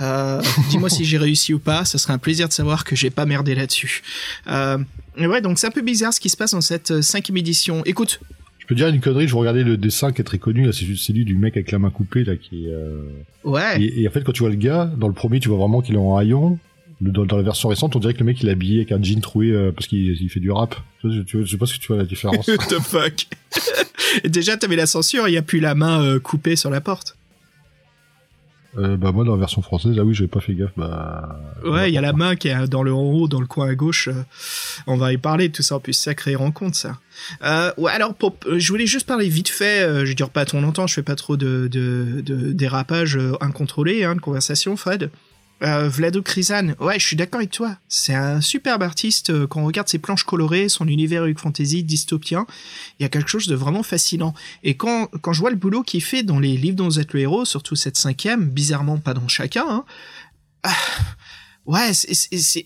euh, dis-moi si j'ai réussi ou pas, ça serait un plaisir de savoir que j'ai pas merdé là-dessus. Euh, ouais, donc c'est un peu bizarre ce qui se passe dans cette cinquième édition. Écoute, Je peux dire une connerie. Je regardais le dessin qui est très connu. là, C'est celui du mec avec la main coupée là qui. est, Euh... ouais. Et, et en fait, quand tu vois le gars dans le premier, tu vois vraiment qu'il est en haillon. Dans, dans la version récente, on dirait que le mec il est habillé avec un jean troué euh, parce qu'il il fait du rap. Tu vois, tu vois- je sais pas si tu vois la différence. What the fuck? Déjà, t'avais la censure, il n'y a plus la main euh, coupée sur la porte. Euh, bah moi dans la version française, ah oui, j'avais pas fait gaffe. Bah Ouais, il y a la main qui est dans le en haut, dans le coin à gauche. euh, on va y parler de tout ça en plus, sacrée rencontre ça. Euh, ouais, alors pour, euh, je voulais juste parler vite fait. euh, je dure pas trop longtemps, je fais pas trop de, de, de dérapage incontrôlé, hein, de conversation, Fred. Euh, Vlado Krizan, ouais, je suis d'accord avec toi. C'est un superbe artiste. euh, Quand on regarde ses planches colorées, son univers Hulk fantasy dystopien, il y a quelque chose de vraiment fascinant. Et quand, quand je vois le boulot qu'il fait dans les livres dont vous êtes le héros, surtout cette cinquième, bizarrement pas dans chacun, hein, ah, ouais,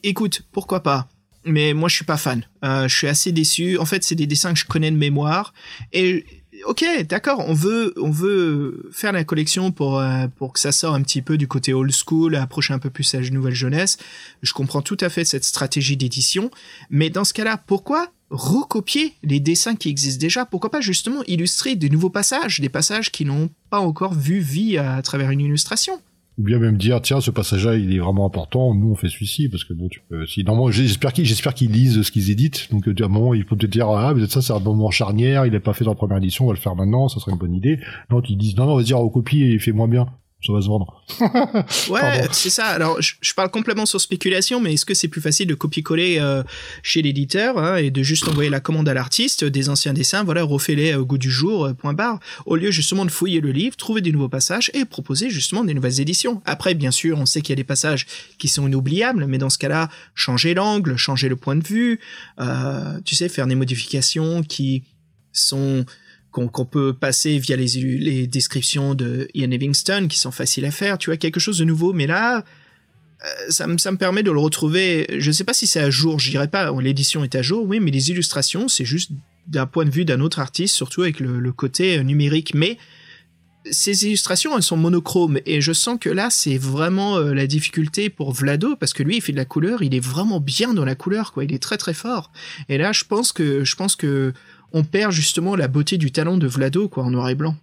écoute, pourquoi pas? Mais moi, je suis pas fan. Euh, je suis assez déçu. En fait, c'est des dessins que je connais de mémoire. Et ok, d'accord, on veut, on veut faire la collection pour euh, pour que ça sorte un petit peu du côté old school, approcher un peu plus la nouvelle jeunesse. Je comprends tout à fait cette stratégie d'édition, mais dans ce cas-là, pourquoi recopier les dessins qui existent déjà? Pourquoi pas justement illustrer des nouveaux passages, des passages qui n'ont pas encore vu vie à travers une illustration? Ou bien même dire tiens ce passage-là il est vraiment important nous on fait celui-ci parce que bon tu peux si normalement j'espère qu'ils j'espère qu'ils lisent ce qu'ils éditent. Donc à un moment il faut te dire ah peut-être ça c'est un moment charnière il est pas fait dans la première édition on va le faire maintenant ça serait une bonne idée. Non ils disent non non vas-y recopie et fais moins bien ça va se vendre. ouais, c'est ça. Alors, je, parle complètement sur spéculation, mais est-ce que c'est plus facile de copier-coller euh, chez l'éditeur hein, et de juste envoyer la commande à l'artiste des anciens dessins, voilà, refais-les au goût du jour, euh, point barre, au lieu justement de fouiller le livre, trouver des nouveaux passages et proposer justement des nouvelles éditions. Après, bien sûr, on sait qu'il y a des passages qui sont inoubliables, mais dans ce cas-là, changer l'angle, changer le point de vue, euh, tu sais, faire des modifications qui sont qu'on peut passer via les, descriptions de Ian Livingstone qui sont faciles à faire, tu vois, quelque chose de nouveau. Mais là, euh, ça, me, permet de le retrouver. Je ne sais pas si c'est à jour, je pas, l'édition est à jour, oui, mais les illustrations, c'est juste d'un point de vue d'un autre artiste, surtout avec le, côté euh, numérique. Mais ces illustrations, elles sont monochromes et je sens que là, c'est vraiment euh, la difficulté pour Vlado parce que lui, il fait de la couleur, il est vraiment bien dans la couleur, quoi. Il est très très fort. Et là, je pense que, je pense que on perd justement la beauté du talent de Vlado, quoi, en noir et blanc.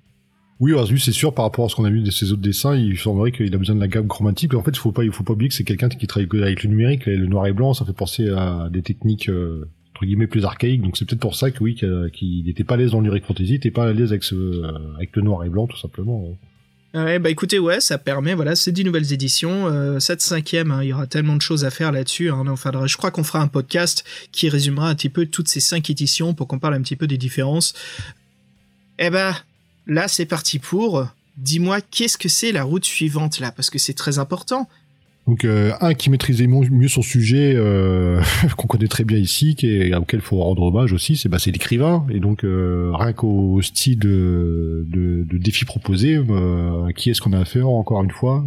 Oui, c'est sûr, par rapport à ce qu'on a vu de ses autres dessins, il semblerait qu'il a besoin de la gamme chromatique. En fait, il faut pas, il faut pas oublier que c'est quelqu'un qui travaille avec le numérique. Le noir et blanc, ça fait penser à des techniques, euh, entre guillemets, plus archaïques. Donc c'est peut-être pour ça que oui, qu'il n'était pas à l'aise dans l'Uric Fantasy, il n'était pas à l'aise avec euh, avec le noir et blanc, tout simplement. Ouais, bah écoutez, ouais, ça permet, voilà, c'est 10 nouvelles éditions, euh, cette cinquième, hein, il y aura tellement de choses à faire là-dessus. Enfin, je crois qu'on fera un podcast qui résumera un petit peu toutes ces cinq éditions pour qu'on parle un petit peu des différences. Eh ben, là, c'est parti pour. Dis-moi, qu'est-ce que c'est la route suivante là? Parce que c'est très important. Donc euh, un qui maîtrisait mieux son sujet, euh, qu'on connaît très bien ici, qui est, auquel faut rendre hommage aussi, c'est bah, l'écrivain. Et donc euh, rien qu'au style de, de, de défi proposé, qui est-ce qu'on a affaire encore une fois?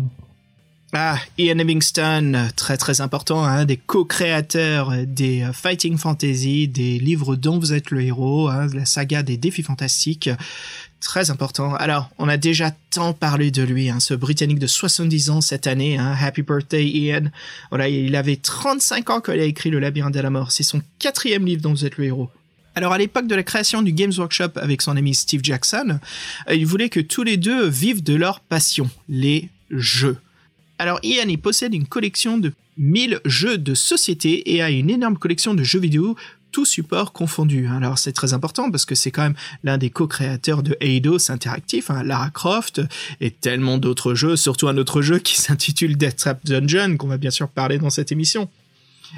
Ah, Ian Livingstone, très très important, hein, des co-créateurs des Fighting Fantasy, des livres dont vous êtes le héros, hein, la saga des défis fantastiques très important. Alors, on a déjà tant parlé de lui, hein, ce Britannique de 70 ans cette année. Hein, Happy birthday, Ian. Voilà, il avait 35 ans quand il a écrit Le Labyrinthe de la Mort. C'est son quatrième livre dont vous êtes le héros. Alors à l'époque de la création du Games Workshop avec son ami Steve Jackson, euh, il voulait que tous les deux vivent de leur passion, les jeux. Alors Ian, il possède une collection de 1000 jeux de société et a une énorme collection de jeux vidéo tout support confondu. Alors c'est très important parce que c'est quand même l'un des co-créateurs de Eidos Interactive, hein, Lara Croft et tellement d'autres jeux, surtout un autre jeu qui s'intitule Death Trap Dungeon qu'on va bien sûr parler dans cette émission.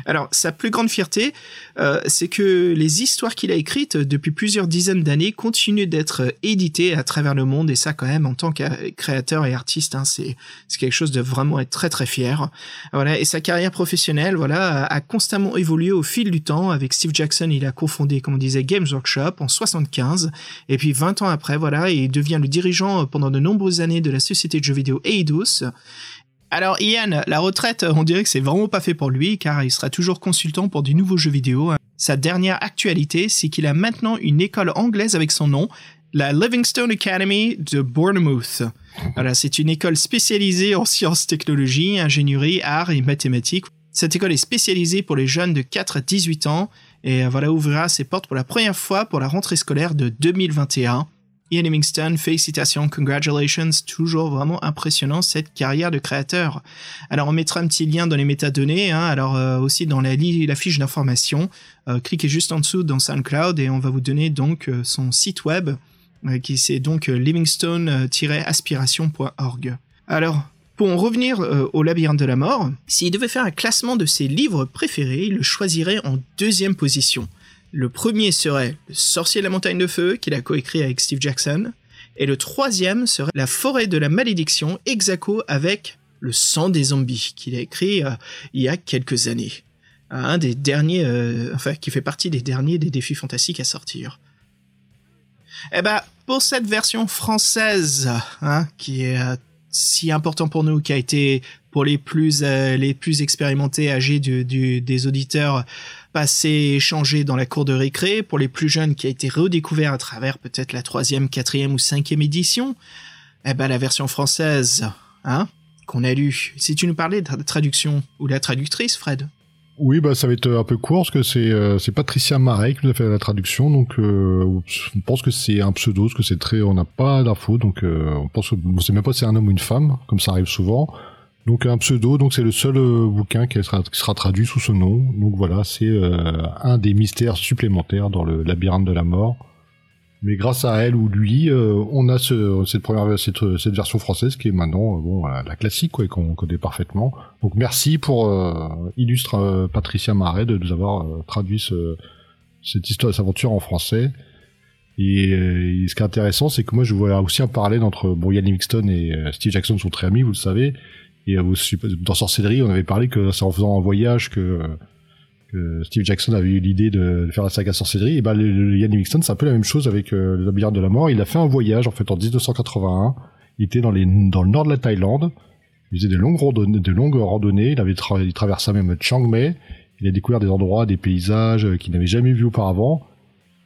Alors, sa plus grande fierté, euh, c'est que les histoires qu'il a écrites depuis plusieurs dizaines d'années continuent d'être éditées à travers le monde, et ça, quand même, en tant que créateur et artiste, hein, c'est quelque chose de vraiment être très très fier. Voilà, et sa carrière professionnelle, voilà, a, constamment évolué au fil du temps. Avec Steve Jackson, il a cofondé, comme on disait, Games Workshop en 75, et puis 20 ans après, voilà, il devient le dirigeant pendant de nombreuses années de la société de jeux vidéo Eidos. Alors Ian, la retraite, on dirait que c'est vraiment pas fait pour lui, car il sera toujours consultant pour du nouveaux jeux vidéo. Sa dernière actualité, c'est qu'il a maintenant une école anglaise avec son nom, la Livingstone Academy de Bournemouth. Voilà, c'est une école spécialisée en sciences, technologies, ingénierie, arts et mathématiques. Cette école est spécialisée pour les jeunes de 4 à 18 ans et voilà ouvrira ses portes pour la première fois pour la rentrée scolaire de 2021. Ian Livingstone, félicitations, congratulations, toujours vraiment impressionnant cette carrière de créateur. Alors on mettra un petit lien dans les métadonnées, hein, alors euh, aussi dans la, la fiche d'information. Euh, cliquez juste en dessous dans SoundCloud et on va vous donner donc euh, son site web qui c'est donc livingstone-aspiration.org. Alors pour en revenir au labyrinthe de la mort, s'il devait faire un classement de ses livres préférés, il le choisirait en deuxième position. Le premier serait Le sorcier de la montagne de feu, qu'il a coécrit avec Steve Jackson. Et le troisième serait La forêt de la malédiction, Exaco avec Le sang des zombies, qu'il a écrit euh, il y a quelques années. Un des derniers, euh, enfin, qui fait partie des derniers des défis fantastiques à sortir. Eh ben, pour cette version française, hein, qui est euh, si important pour nous, qui a été pour les plus les plus expérimentés, âgés du, du- des auditeurs, passé échangé dans la cour de récré. Pour les plus jeunes, qui a été redécouvert à travers peut-être la troisième, quatrième ou cinquième édition, eh ben la version française, hein, qu'on a lue. Si tu nous parlais de la traduction ou la traductrice, Fred? Oui, bah ça va être un peu court parce que c'est euh, Patricia Marais qui nous a fait la traduction, donc euh, on pense que c'est un pseudo, que c'est très, on n'a pas d'infos, donc euh, on pense, sait même pas si c'est un homme ou une femme, comme ça arrive souvent. Donc un pseudo, donc c'est le seul euh, bouquin qui sera, traduit sous ce nom. Donc voilà, c'est euh, un des mystères supplémentaires dans le labyrinthe de la mort. Mais grâce à elle ou lui, euh, on a ce, cette première cette, version française qui est maintenant bon la la classique quoi, et qu'on connaît parfaitement. Donc merci pour illustre Patricia Marais de nous avoir traduit ce, cette histoire, cette aventure en français. Et, ce qui est intéressant, c'est que moi je vois aussi un parallèle entre bon Ian Livingstone et Steve Jackson sont très amis, vous le savez. Et euh, dans Sorcellerie, on avait parlé que c'est en faisant un voyage que, Steve Jackson avait eu l'idée de, de faire la saga Sorcellerie. Et ben le, Ian Livingstone, c'est un peu la même chose avec euh, le labyrinthe de la mort. Il a fait un voyage en fait en 1981. Il était dans le nord de la Thaïlande. Il faisait des longues randonnées. Il avait tra- traversait même Chiang Mai. Il a découvert des endroits, des paysages euh, qu'il n'avait jamais vus auparavant.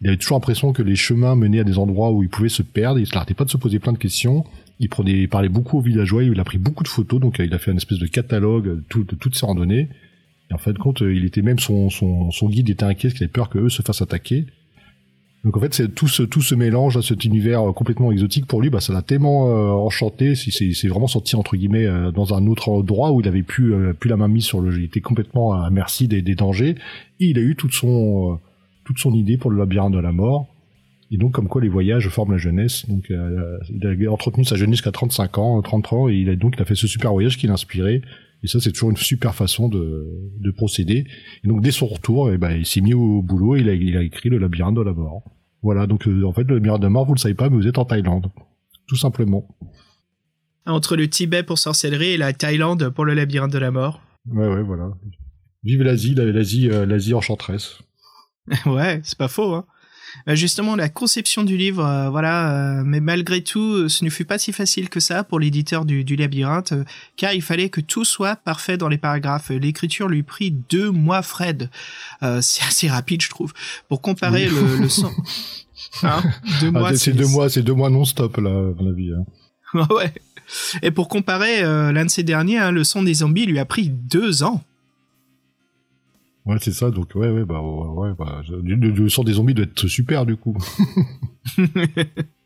Il avait toujours l'impression que les chemins menaient à des endroits où il pouvait se perdre. Il n'arrêtait pas de se poser plein de questions. Il prenait, il parlait beaucoup aux villageois. Il a pris beaucoup de photos. Donc, euh, il a fait une espèce de catalogue de, tout- de toutes ses randonnées. Et en fin de compte, euh, il était même son, son, son guide était inquiet parce qu'il avait peur que eux se fassent attaquer. Donc en fait, c'est tout ce tout ce mélange, cet univers euh, complètement exotique pour lui, bah ça l'a tellement euh, enchanté. Si c'est c'est vraiment sorti entre guillemets euh, dans un autre endroit où il avait plus euh, plus la main mise sur le il était complètement à merci des, des dangers. Et il a eu toute son euh, toute son idée pour le labyrinthe de la mort. Et donc comme quoi les voyages forment la jeunesse. Donc euh, il a entretenu sa jeunesse jusqu'à 35 ans, 33 ans, et il a donc il a fait ce super voyage qui l'a inspiré. Et ça, c'est toujours une super façon de, de procéder. Et donc, dès son retour, eh ben, il s'est mis au boulot et il a, il a écrit le labyrinthe de la mort. Voilà, donc euh, en fait, le labyrinthe de la mort, vous le savez pas, mais vous êtes en Thaïlande. Tout simplement. Entre le Tibet pour sorcellerie et la Thaïlande pour le labyrinthe de la mort. Ouais, ouais, voilà. Vive l'Asie, la- l'Asie, euh, l'Asie enchanteresse. ouais, c'est pas faux. Hein. Euh, Justement, la conception du livre, euh, voilà, euh, mais malgré tout, ce ne fut pas si facile que ça pour l'éditeur du, du labyrinthe, car il fallait que tout soit parfait dans les paragraphes. L'écriture lui prit deux mois, Fred. C'est assez rapide, je trouve, pour comparer Oui. le, le son. Hein? Deux Ah, mois, c'est- deux mois, c'est deux mois non-stop là, à mon avis. hein. ouais. Et pour comparer euh, l'un de ces derniers, hein, le son des zombies lui a pris deux ans. Ouais, c'est ça. Donc ouais, ouais, bah ouais, bah, le, le- le son des zombies doit être super du coup.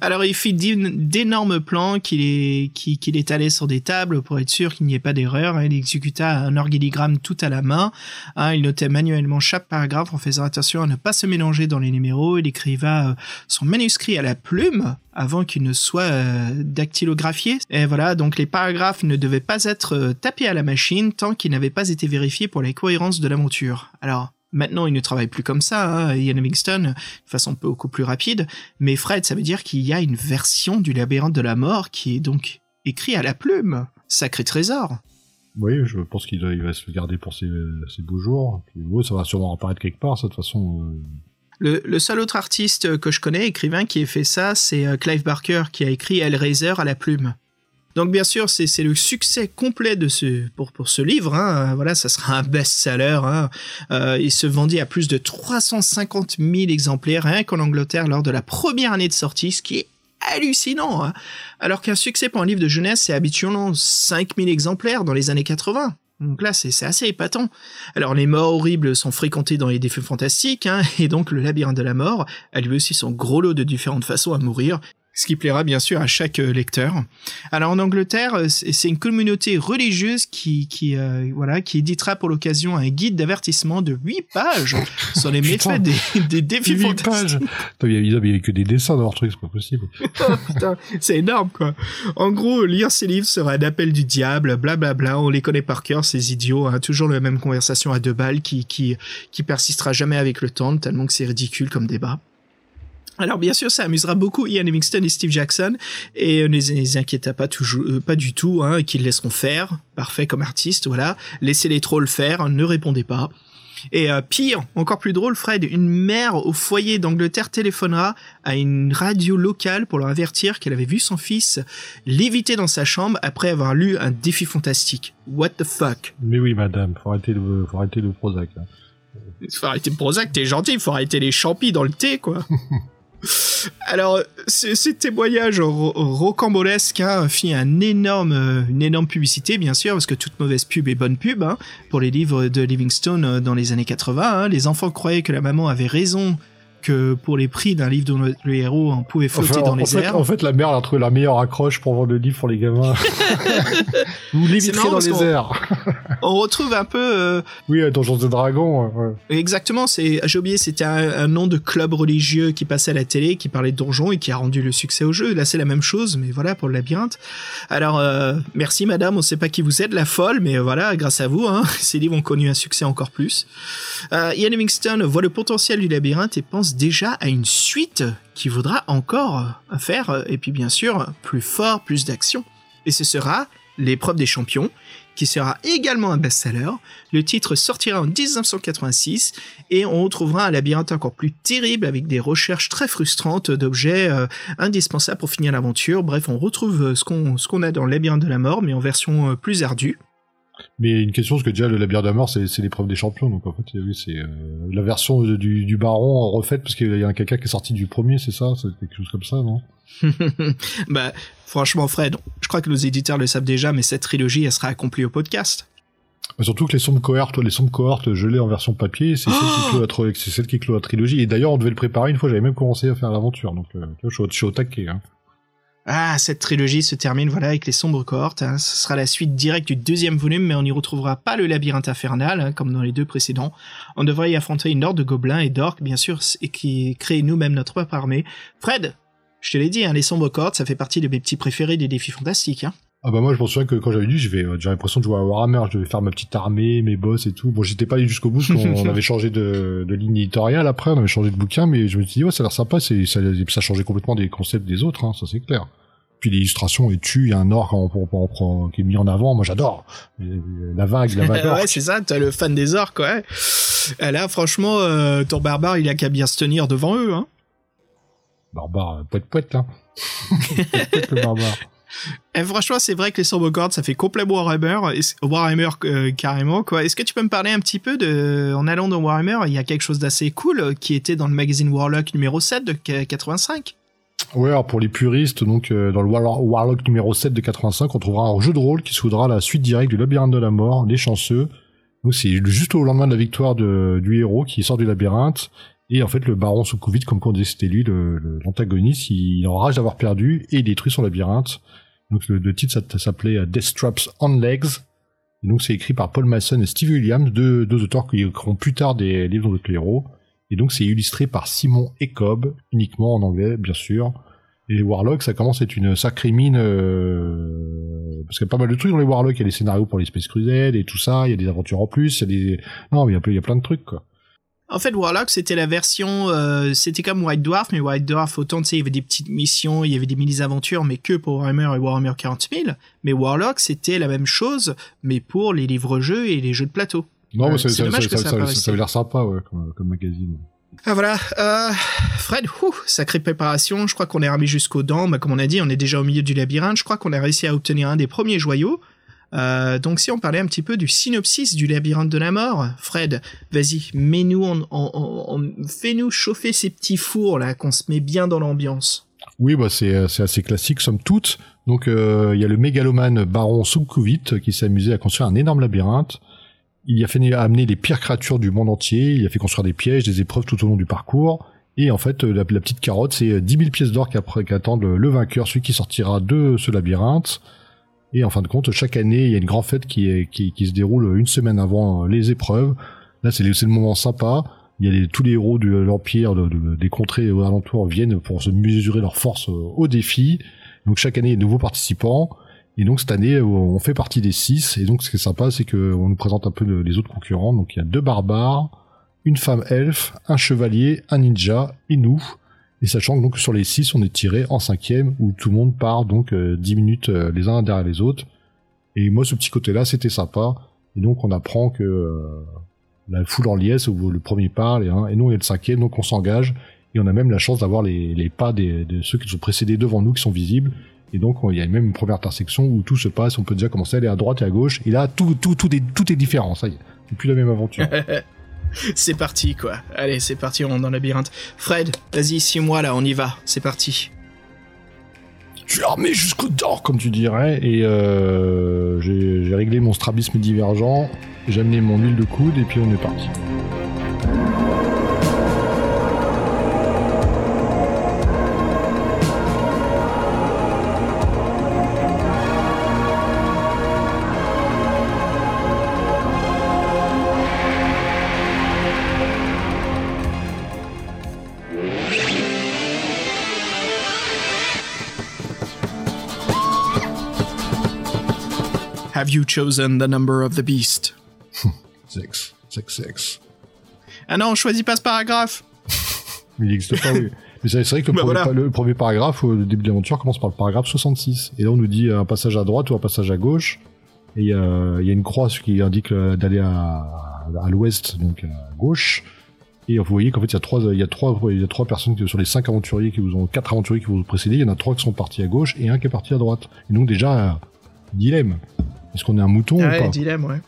Alors il fit d'énormes plans qu'il étalait sur des tables pour être sûr qu'il n'y ait pas d'erreur. hein. Il exécuta un organigramme tout à la main. hein. Il notait manuellement chaque paragraphe en faisant attention à ne pas se mélanger dans les numéros. Il écriva euh, son manuscrit à la plume avant qu'il ne soit euh, dactylographié. Et voilà, donc les paragraphes ne devaient pas être euh, tapés à la machine tant qu'ils n'avaient pas été vérifiés pour la cohérence de l'aventure. Alors, maintenant, il ne travaille plus comme ça, hein, Ian Livingstone, de façon beaucoup plus rapide. Mais Fred, ça veut dire qu'il y a une version du labyrinthe de la mort qui est donc écrit à la plume. Sacré trésor. Oui, je pense qu'il va se le garder pour ses, ses beaux jours. Puis, ça va sûrement apparaître quelque part, ça, de toute façon. euh, Le, le seul autre artiste que je connais, écrivain, qui ait fait ça, c'est euh, Clive Barker, qui a écrit Hellraiser à la plume. Donc bien sûr, c'est le succès complet de ce pour pour ce livre. Hein. Voilà, ça sera un best-seller. Hein. Euh, il se vendit à plus de 350 000 exemplaires rien qu'en Angleterre lors de la première année de sortie, ce qui est hallucinant. Hein. Alors qu'un succès pour un livre de jeunesse, c'est habituellement 5000 exemplaires dans les années 80. Donc là, c'est c'est assez épatant. Alors les morts horribles sont fréquentés dans les défis fantastiques, hein, et donc le labyrinthe de la mort a lui aussi son gros lot de différentes façons à mourir, ce qui plaira bien sûr à chaque euh, lecteur. Alors en Angleterre, euh, c'est une communauté religieuse qui, qui euh, voilà, qui éditera pour l'occasion un guide d'avertissement de 8 pages sur les méfaits des, des défis Huit fantastiques. pages. Putain, Il y a- il y avait que des dessins dans leur truc, c'est pas possible. Putain, c'est énorme quoi. En gros, lire ces livres sera un appel du diable, blablabla. On les connaît par cœur, ces idiots. Hein, toujours la même conversation à deux balles qui qui qui persistera jamais avec le temps, tellement que c'est ridicule comme débat. Alors bien sûr, ça amusera beaucoup Ian Livingstone et Steve Jackson, et euh, ne les, les inquiétez pas toujours, euh, pas du tout, hein, qu'ils laisseront faire, parfait comme artiste, voilà. Laissez les trolls faire, ne répondez pas. Et euh, pire, encore plus drôle, Fred, une mère au foyer d'Angleterre téléphonera à une radio locale pour leur avertir qu'elle avait vu son fils léviter dans sa chambre après avoir lu un défi fantastique. What the fuck? Mais oui, madame, faut arrêter le, faut arrêter le Prozac. hein. Faut arrêter le Prozac, t'es gentil, faut arrêter les champis dans le thé, quoi. Alors, ce, témoignage ro- rocambolesque hein, fit un énorme, euh, une énorme publicité, bien sûr, parce que toute mauvaise pub est bonne pub, hein, pour les livres de Livingstone euh, dans les années 80. hein. Les enfants croyaient que la maman avait raison, que pour les prix d'un livre dont le, héros en pouvait flotter Enfin, dans en, les fait, airs. en fait, la mère elle a trouvé la meilleure accroche pour vendre le livre pour les gamins. Vous léviterez dans les airs. On retrouve un peu euh, Oui, à Donjons et Dragons. ouais. Exactement, c'est j'ai oublié, c'était un, un nom de club religieux qui passait à la télé, qui parlait de donjons et qui a rendu le succès au jeu. Là, c'est la même chose, mais voilà pour le labyrinthe. Alors, euh, merci madame, on sait pas qui vous êtes, la folle, mais voilà, grâce à vous, hein, ces livres ont connu un succès encore plus. Euh, Ian Livingstone voit le potentiel du labyrinthe et pense déjà à une suite qui vaudra encore faire, et puis bien sûr, plus fort, plus d'action. Et ce sera L'épreuve des champions, qui sera également un best-seller. Le titre sortira en 1986 et on retrouvera un labyrinthe encore plus terrible avec des recherches très frustrantes d'objets euh, indispensables pour finir l'aventure. Bref, on retrouve ce qu'on ce qu'on a dans le labyrinthe de la mort, mais en version euh, plus ardue. Mais une question, parce que déjà, le labyrinthe de la mort, c'est l'épreuve des champions. Donc, en fait, oui, c'est euh, la version de- du, du baron refaite, parce qu'il y a quelqu'un qui est sorti du premier, c'est ça? C'est quelque chose comme ça, non? Bah, franchement, Fred, je crois que nos éditeurs le savent déjà, mais cette trilogie, elle sera accomplie au podcast. Mais Surtout que les sombres cohortes, les sombres cohortes, je l'ai en version papier, c'est celle, qui clôt la tro- c'est celle qui clôt la trilogie. Et d'ailleurs, on devait le préparer une fois, j'avais même commencé à faire l'aventure. Donc, euh, tu vois, je suis au- je suis au taquet. Hein. Ah, cette trilogie se termine voilà avec les sombres cohortes. hein. Ce sera la suite directe du deuxième volume, mais on n'y retrouvera pas le labyrinthe infernal hein, comme dans les deux précédents. On devrait y affronter une horde de gobelins et d'orques, bien sûr, et qui crée nous-mêmes notre propre armée. Fred, je te l'ai dit, hein, les sombres cohortes, ça fait partie de mes petits préférés des défis fantastiques. Hein. Ah bah moi je me souviens que quand j'avais lu, j'avais euh, l'impression de jouer à Warhammer, je devais faire ma petite armée, mes boss et tout. Bon, j'étais pas allé jusqu'au bout parce qu'on on avait changé de, de ligne éditoriale après, on avait changé de bouquin, mais je me suis dit ouais ça a l'air sympa, c'est ça, ça changeait complètement des concepts des autres, hein, ça c'est clair. Puis l'illustration est tue, il y a un orc qui est mis en avant, moi j'adore. Euh, La vague, la vague ouais, c'est ça, t'as le fan des orques, ouais. Et Là, franchement, euh, ton barbare, il a qu'à bien se tenir devant eux. Hein. Barbare, poète poète hein. poète poète le barbare. Et franchement, c'est vrai que les sombres cohortes, ça fait complètement Warhammer, Warhammer euh, carrément quoi. Est-ce que tu peux me parler un petit peu de, en allant dans Warhammer, il y a quelque chose d'assez cool euh, qui était dans le magazine Warlock numéro 7 de qu- 85. Ouais, alors pour les puristes, donc euh, dans le Warlock, numéro 7 de 85, on trouvera un jeu de rôle qui s'ouvra la suite directe du labyrinthe de la mort, les chanceux. Donc c'est juste au lendemain de la victoire du héros qui sort du labyrinthe. Et en fait, le baron Soukouvid, comme on disait, c'était lui, l'antagoniste, il enrage d'avoir perdu et il détruit son labyrinthe. Donc le, titre s'appelait euh, Death Traps on Legs. Et donc c'est écrit par Paul Mason et Steve Williams, deux, auteurs qui écriront plus tard des livres de héros. Et donc c'est illustré par Simon Ecob, uniquement en anglais, bien sûr. Et les Warlocks, ça commence à être une sacrée mine, euh, parce qu'il y a pas mal de trucs dans les Warlocks. Il y a des scénarios pour les Space Crusade et tout ça. Il y a des aventures en plus. Il y a des, non, il y a plein de trucs, quoi. En fait, Warlock, c'était la version, euh, c'était comme White Dwarf, mais White Dwarf, autant, tu sais, il y avait des petites missions, il y avait des mini-aventures, mais que pour Warhammer et Warhammer 40 000. Mais Warlock, c'était la même chose, mais pour les livres-jeux et les jeux de plateau. Non, Euh, mais ça, c'est dommage ça, que ça, ça ça, apparaisse. ça avait l'air sympa, ouais, comme, comme magazine. Ah voilà, euh, Fred, ouh, sacrée préparation, je crois qu'on est remis jusqu'aux dents, bah, comme on a dit, on est déjà au milieu du labyrinthe, je crois qu'on a réussi à obtenir un des premiers joyaux. Euh, donc si on parlait un petit peu du synopsis du labyrinthe de la mort, Fred, vas-y, mets-nous, en- en- fais-nous chauffer ces petits fours là, qu'on se met bien dans l'ambiance. Oui, bah c'est euh, assez classique, somme toute. Donc euh, il y a le mégalomane baron Soukouvid qui s'est amusé à construire un énorme labyrinthe. Il y a fait amener les pires créatures du monde entier. Il a fait construire des pièges, des épreuves tout au long du parcours. Et en fait, la, petite carotte, c'est 10 000 pièces d'or qu'attendent le, le vainqueur, celui qui sortira de ce labyrinthe. Et en fin de compte, chaque année, il y a une grande fête qui, se déroule une semaine avant euh, les épreuves. Là, c'est le, moment sympa. Il y a tous les héros de l'Empire, de- de- des contrées aux alentours viennent pour se mesurer leur force euh, au défi. Donc chaque année, il y a de nouveaux participants. Et donc cette année, euh, on fait partie des six. Et donc ce qui est sympa, c'est qu'on nous présente un peu le- les autres concurrents. Donc il y a deux barbares, une femme elfe, un chevalier, un ninja et nous. Et sachant que donc sur les six, on est tiré en cinquième où tout le monde part donc euh, 10 minutes euh, les uns derrière les autres. Et moi, ce petit côté-là, c'était sympa. Et donc on apprend que euh, la foule en liesse où le premier parle et, hein, et nous on est le cinquième, donc on s'engage et on a même la chance d'avoir les, les pas des, de ceux qui sont précédés devant nous qui sont visibles. Et donc il y a même une première intersection où tout se passe, on peut déjà commencer à aller à droite et à gauche. Et là tout tout tout est tout est différent, ça y est, c'est plus la même aventure. c'est parti quoi. Allez, c'est parti, on est dans le labyrinthe. Fred, vas-y, suis-moi là, on y va. C'est parti. Je suis armé jusqu'au dents, comme tu dirais, et euh, j'ai réglé mon strabisme divergent, j'ai amené mon huile de coude, et puis on est parti. Have you chosen the number of the beast? Sex, sex, sex. Ah non, on choisit pas ce paragraphe. Mais il n'existe pas, oui. Mais c'est vrai que le, Bah premier, voilà. le premier paragraphe, au début de l'aventure, commence par le paragraphe 66. Et là, on nous dit un passage à droite ou un passage à gauche. Et il y a, il y a une croix qui indique euh, d'aller à, à l'ouest, donc à gauche. Et vous voyez qu'en fait, il y a trois, il y a trois, il y a trois personnes qui- sur les cinq aventuriers qui vous ont, quatre aventuriers qui vous ont précédé. Il y en a trois qui sont partis à gauche et un qui est parti à droite. Et donc, déjà, euh, dilemme. Est-ce qu'on est un mouton ou ouais, pas dilemme, ouais.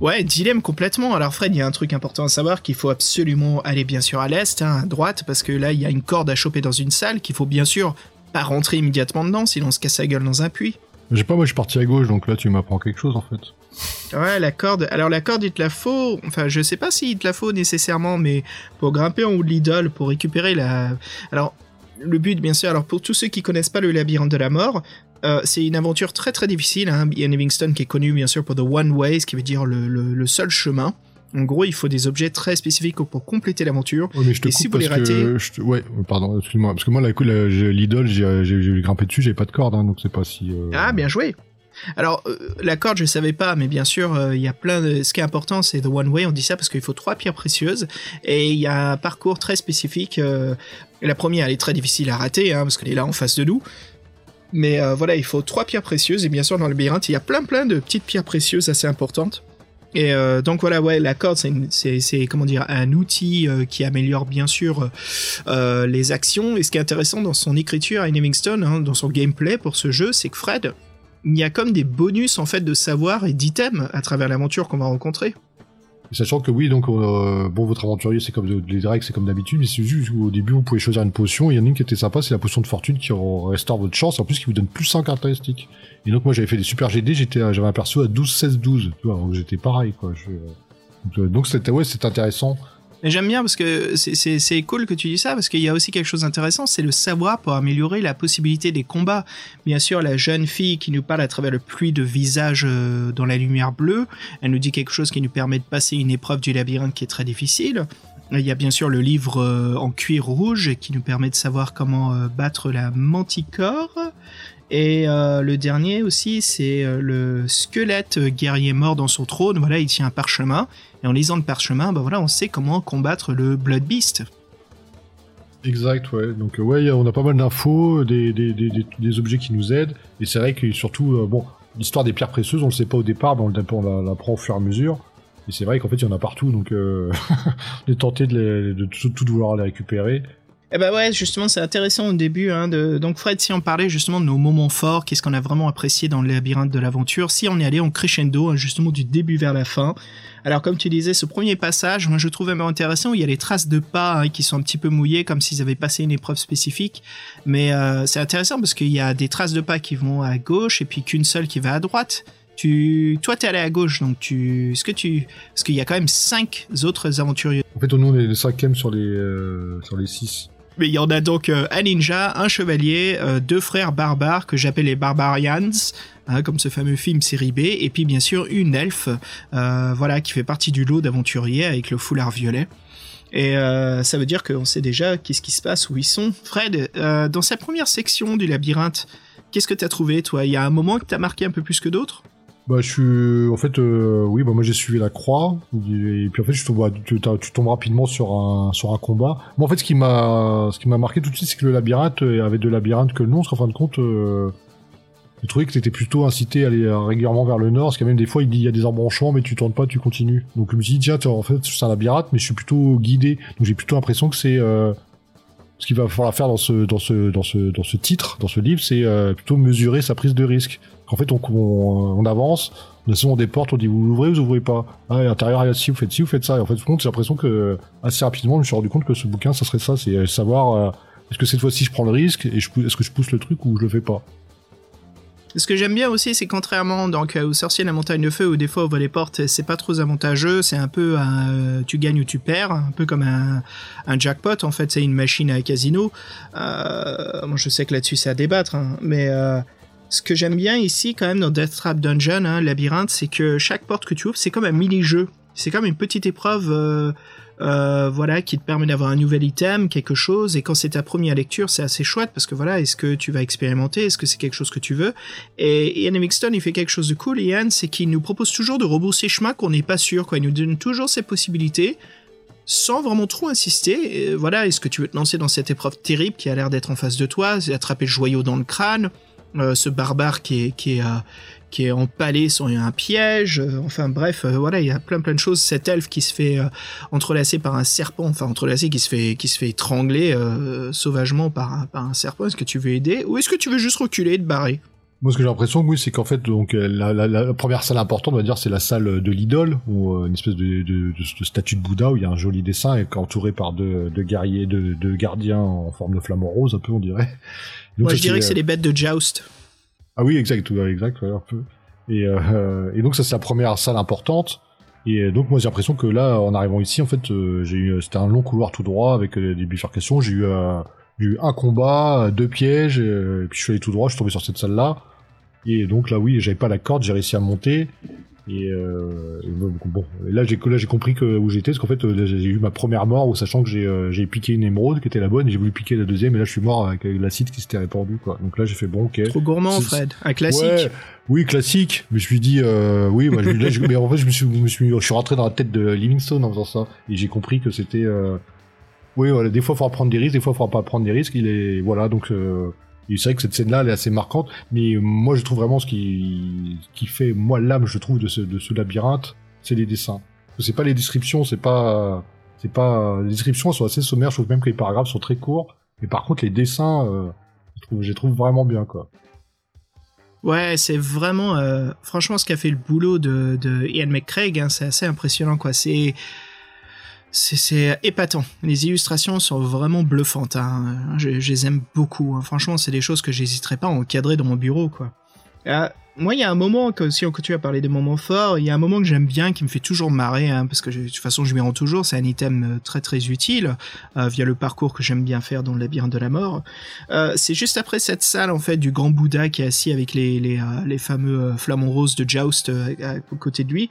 Ouais, dilemme complètement. Alors Fred, il y a un truc important à savoir qu'il faut absolument aller bien sûr à l'est, hein, à droite, parce que là, il y a une corde à choper dans une salle qu'il faut bien sûr pas rentrer immédiatement dedans, sinon on se casse la gueule dans un puits. Je sais pas, moi, je suis parti à gauche, donc là, tu m'apprends quelque chose, en fait. Ouais, la corde. Alors la corde, il te la faut. Enfin, je sais pas s'il te la faut nécessairement, mais pour grimper en haut de l'idole, pour récupérer la. Alors, le but, bien sûr. Alors pour tous ceux qui connaissent pas le labyrinthe de la mort, euh, c'est une aventure très très difficile. Hein. Ian Livingstone qui est connu bien sûr pour The One Way, ce qui veut dire le, le- le seul chemin. En gros, il faut des objets très spécifiques pour compléter l'aventure. Ouais, mais je te Et coupe si vous parce les que ratez- je te- ouais, pardon, excuse-moi, parce que moi la, j'ai- l'idole, j'ai, j'ai, j'ai grimpé dessus, j'avais pas de corde, hein, donc c'est pas si. euh, Ah, bien joué. Alors, euh, la corde, je savais pas, mais bien sûr, euh, il y a plein de... Ce qui est important, c'est The One Way, on dit ça parce qu'il faut trois pierres précieuses, et il y a un parcours très spécifique. euh, La première, elle est très difficile à rater, hein, parce qu'elle est là en face de nous. Mais euh, voilà, il faut trois pierres précieuses, et bien sûr, dans le labyrinthe, il y a plein plein de petites pierres précieuses assez importantes. Et euh, donc voilà, ouais, la corde, c'est, comment dire, un outil euh, qui améliore bien sûr euh, les actions. Et ce qui est intéressant dans son écriture à Livingstone, hein, dans son gameplay pour ce jeu, c'est que Fred, il y a comme des bonus en fait de savoir et d'items à travers l'aventure qu'on va rencontrer. Sachant que oui, donc euh, bon, votre aventurier, c'est comme les règles, c'est comme d'habitude, mais c'est juste qu'au début, vous pouvez choisir une potion. Il y en a une qui était sympa, c'est la potion de fortune qui restaure votre chance, en plus qui vous donne plus 100 caractéristiques. Et donc moi, j'avais fait des super GD, j'étais, à- j'avais un perso à 12, 16, 12, tu vois, donc j'étais pareil, quoi. Je- donc, euh, donc c'était, ouais, c'était intéressant. J'aime bien parce que c'est cool que tu dis ça parce qu'il y a aussi quelque chose d'intéressant, c'est le savoir pour améliorer la possibilité des combats. Bien sûr, la jeune fille qui nous parle à travers le pluie de visage euh, dans la lumière bleue, elle nous dit quelque chose qui nous permet de passer une épreuve du labyrinthe qui est très difficile. Il y a bien sûr le livre euh, en cuir rouge qui nous permet de savoir comment euh, battre la manticore. Et euh, le dernier aussi, c'est euh, le squelette euh, guerrier mort dans son trône. Voilà, il tient un parchemin. Et en lisant le parchemin, bah voilà, on sait comment combattre le Blood Beast. Exact, ouais. Donc ouais, on a pas mal d'infos, des, des, des, des- objets qui nous aident. Et c'est vrai que surtout, bon, l'histoire des pierres précieuses, on le sait pas au départ, mais on l'apprend au fur et à mesure. Et c'est vrai qu'en fait, il y en a partout, donc euh, on est tenté de, de tout, tout vouloir les récupérer. Eh ben ouais, justement, c'est intéressant au début. Hein. Donc Fred, si on parlait justement de nos moments forts, qu'est-ce qu'on a vraiment apprécié dans le labyrinthe de l'aventure, si on est allé en crescendo, hein, justement du début vers la fin. Alors comme tu disais, ce premier passage, moi je trouve vraiment intéressant, où il y a les traces de pas hein, qui sont un petit peu mouillées, comme s'ils avaient passé une épreuve spécifique. Mais euh, c'est intéressant parce qu'il y a des traces de pas qui vont à gauche et puis qu'une seule qui va à droite. Tu, toi, t'es allé à gauche, donc tu, est-ce que tu, parce qu'il y a quand même cinq autres aventuriers. En fait, on est les cinquièmes sur les, euh, sur les six. Il y en a donc euh, un ninja, un chevalier, euh, deux frères barbares que j'appelle les Barbarians, hein, comme ce fameux film série B, et puis bien sûr une elfe, euh, voilà, qui fait partie du lot d'aventuriers avec le foulard violet. Et ça veut dire qu'on sait déjà qu'est-ce qui se passe, où ils sont. Fred, dans sa première section du labyrinthe, qu'est-ce que t'as trouvé, toi? Il y a un moment que t'as marqué un peu plus que d'autres? Bah, je suis, en fait, euh, oui, bah moi j'ai suivi la croix, et puis en fait, je tombe, bah, tu, tombes rapidement sur un, sur un combat. Moi, en fait, ce qui m'a, ce qui m'a marqué tout de suite, c'est que le labyrinthe euh, avait de labyrinthe que le nom, parce qu'en fin de compte, euh, j'ai trouvé que t'étais plutôt incité à aller euh, régulièrement vers le nord, parce qu'il y a même des fois, il dit il y a des embranchements, mais tu tournes pas, tu continues. Donc je me suis dit, tiens, en fait, c'est un labyrinthe, mais je suis plutôt guidé. Donc j'ai plutôt l'impression que c'est euh, ce qu'il va falloir faire dans ce dans ce dans ce dans ce titre, dans ce livre, c'est euh, plutôt mesurer sa prise de risque. En fait, on, on, on avance, on a des portes, on dit vous ouvrez, vous ouvrez pas. Ah, à l'intérieur, il y a ci, vous faites ci, vous faites ça. Et en fait, j'ai l'impression que assez rapidement, je me suis rendu compte que ce bouquin, ça serait ça, c'est euh, savoir euh, est-ce que cette fois-ci je prends le risque et est-ce que je pousse le truc ou je le fais pas. Ce que j'aime bien aussi, c'est contrairement donc euh, au Sorcier de la Montagne de Feu, où des fois ouvre les portes, c'est pas trop avantageux, c'est un peu un, euh, tu gagnes ou tu perds, un peu comme un, un jackpot en fait, c'est une machine à casino. Euh, moi je sais que là-dessus c'est à débattre, hein, mais euh, ce que j'aime bien ici quand même dans Death Trap Dungeon, hein, labyrinthe, c'est que chaque porte que tu ouvres, c'est comme un mini-jeu. C'est comme une petite épreuve euh, euh, voilà, qui te permet d'avoir un nouvel item, quelque chose, et quand c'est ta première lecture, c'est assez chouette parce que voilà, est-ce que tu vas expérimenter, est-ce que c'est quelque chose que tu veux? Et Ian Livingstone, il fait quelque chose de cool, Ian, c'est qu'il nous propose toujours de rebrousser chemin qu'on n'est pas sûr, quoi. Il nous donne toujours ces possibilités sans vraiment trop insister. Voilà, est-ce que tu veux te lancer dans cette épreuve terrible qui a l'air d'être en face de toi, attraper le joyau dans le crâne, euh, ce barbare qui est qui est euh, qui est empalé sur un piège, euh, enfin bref, euh, voilà, il y a plein plein de choses. Cet elfe qui se fait euh, entrelacé par un serpent, enfin entrelacé qui se fait qui se fait étrangler euh, sauvagement par un, par un serpent. Est-ce que tu veux aider ou est-ce que tu veux juste reculer et te barrer? Moi, ce que j'ai l'impression, oui, c'est qu'en fait, donc la, la, la première salle importante, on va dire, c'est la salle de l'idole, ou euh, une espèce de, de, de, de statue de Bouddha où il y a un joli dessin et entouré par deux, deux guerriers, deux, deux gardiens en forme de flamant rose, un peu, on dirait. Moi, je dirais que c'est les bêtes de joust. Ah oui, exact, exact, ouais, un peu. Et, euh, et donc ça c'est la première salle importante. Et euh, donc moi j'ai l'impression que là, en arrivant ici, en fait, euh, c'était un long couloir tout droit avec euh, des bifurcations. J'ai eu, euh, j'ai eu un combat, deux pièges, euh, et puis je suis allé tout droit, je suis tombé sur cette salle-là. Et donc là, oui, j'avais pas la corde, j'ai réussi à monter. Et, euh, et bon, et là j'ai là j'ai compris que où j'étais, parce qu'en fait euh, j'ai eu ma première mort, où sachant que j'ai euh, j'ai piqué une émeraude qui était la bonne, et j'ai voulu piquer la deuxième, et là je suis mort avec l'acide qui s'était répandu, quoi. Donc là j'ai fait bon, ok. Trop gourmand, Fred. Un classique. Ouais, oui, classique. Mais je me suis dit, euh, oui, bah, je- là, je- mais en fait, je me suis, je me suis, je suis rentré dans la tête de Livingstone en faisant ça, et j'ai compris que c'était, euh, oui, voilà, des fois, il faudra prendre des risques, des fois, il faudra pas prendre des risques. Il est, voilà, donc, euh, c'est vrai que cette scène-là, elle est assez marquante. Mais moi, je trouve vraiment ce qui, fait, moi, l'âme, je trouve, de ce, labyrinthe, c'est les dessins. C'est pas les descriptions, c'est pas, c'est pas, les descriptions sont assez sommaires. Je trouve même que les paragraphes sont très courts. Mais par contre, les dessins, euh, je les trouve vraiment bien, quoi. Ouais, c'est vraiment, euh, franchement, ce qu'a fait le boulot de, de Ian McCraig, hein, c'est assez impressionnant, quoi. C'est, c'est, épatant. Les illustrations sont vraiment bluffantes. Hein. Je, les aime beaucoup. hein. Franchement, c'est des choses que j'hésiterais pas à encadrer dans mon bureau, quoi. Ah, moi, il y a un moment, que, si on continue à parler des moments forts, il y a un moment que j'aime bien, qui me fait toujours marrer, hein, parce que de toute façon, je m'y rends toujours. C'est un item euh, très très utile euh, via le parcours que j'aime bien faire dans le labyrinthe de la mort. Euh, c'est juste après cette salle en fait du grand Bouddha qui est assis avec les les, euh, fameux euh, flamants roses de Joust euh, à, à côté de lui.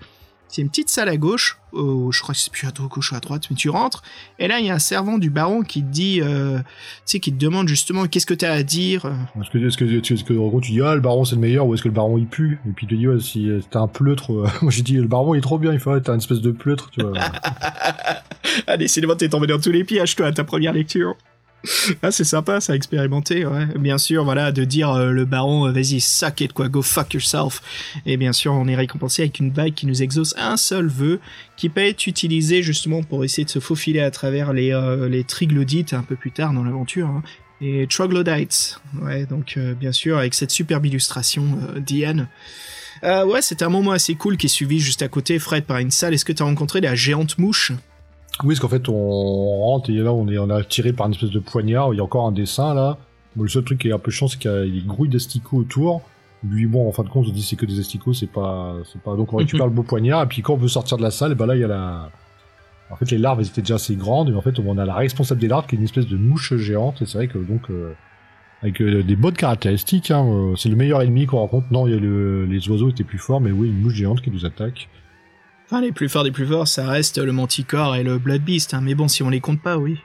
C'est une petite salle à gauche, oh, je crois que c'est plus à gauche ou à droite, mais tu rentres, et là il y a un servant du baron qui te dit, euh, tu sais, qui te demande justement qu'est-ce que t'as à dire. euh, Est-ce que, est-ce que, que, en gros, tu dis, ah, le baron c'est le meilleur, ou est-ce que le baron il pue? Et puis il te dit, ouais, si euh, t'es un pleutre, euh, moi j'ai dit, le baron il est trop bien, il faut, ouais, t'es une espèce de pleutre, tu vois. ah, décidément, t'es tombé dans tous les pièges, toi, à ta première lecture. Ah, c'est sympa, ça, à expérimenter, ouais. Bien sûr, voilà, de dire euh, le baron, euh, vas-y, suck it, quoi, go fuck yourself. Et bien sûr, on est récompensé avec une bague qui nous exauce un seul vœu, qui peut être utilisé justement pour essayer de se faufiler à travers les, euh, les un peu plus tard dans l'aventure. hein. Et troglodytes, ouais, donc euh, bien sûr, avec cette superbe illustration d'Ian. Euh, ouais, c'était un moment assez cool qui est suivi juste à côté, Fred, par une salle. Est-ce que t'as rencontré la géante mouche? Oui, parce qu'en fait, on rentre et là, on est, on a tiré par une espèce de poignard. Il y a encore un dessin là. Bon, le seul truc qui est un peu chiant, c'est qu'il y a des grouilles d'asticots autour. Lui, bon, en fin de compte, on se dit c'est que des asticots, c'est pas, c'est pas. Donc on récupère le beau poignard et puis quand on veut sortir de la salle, bah là, il y a la. En fait, les larves elles étaient déjà assez grandes, mais en fait, on a la responsable des larves qui est une espèce de mouche géante. Et c'est vrai que donc. euh, avec euh, des bonnes caractéristiques, hein, euh, c'est le meilleur ennemi qu'on rencontre. Non, il y a le, les oiseaux étaient plus forts, mais oui, une mouche géante qui nous attaque. Enfin, les plus forts des plus forts, ça reste le Manticore et le Blood Beast. Hein. Mais bon, si on les compte pas, oui.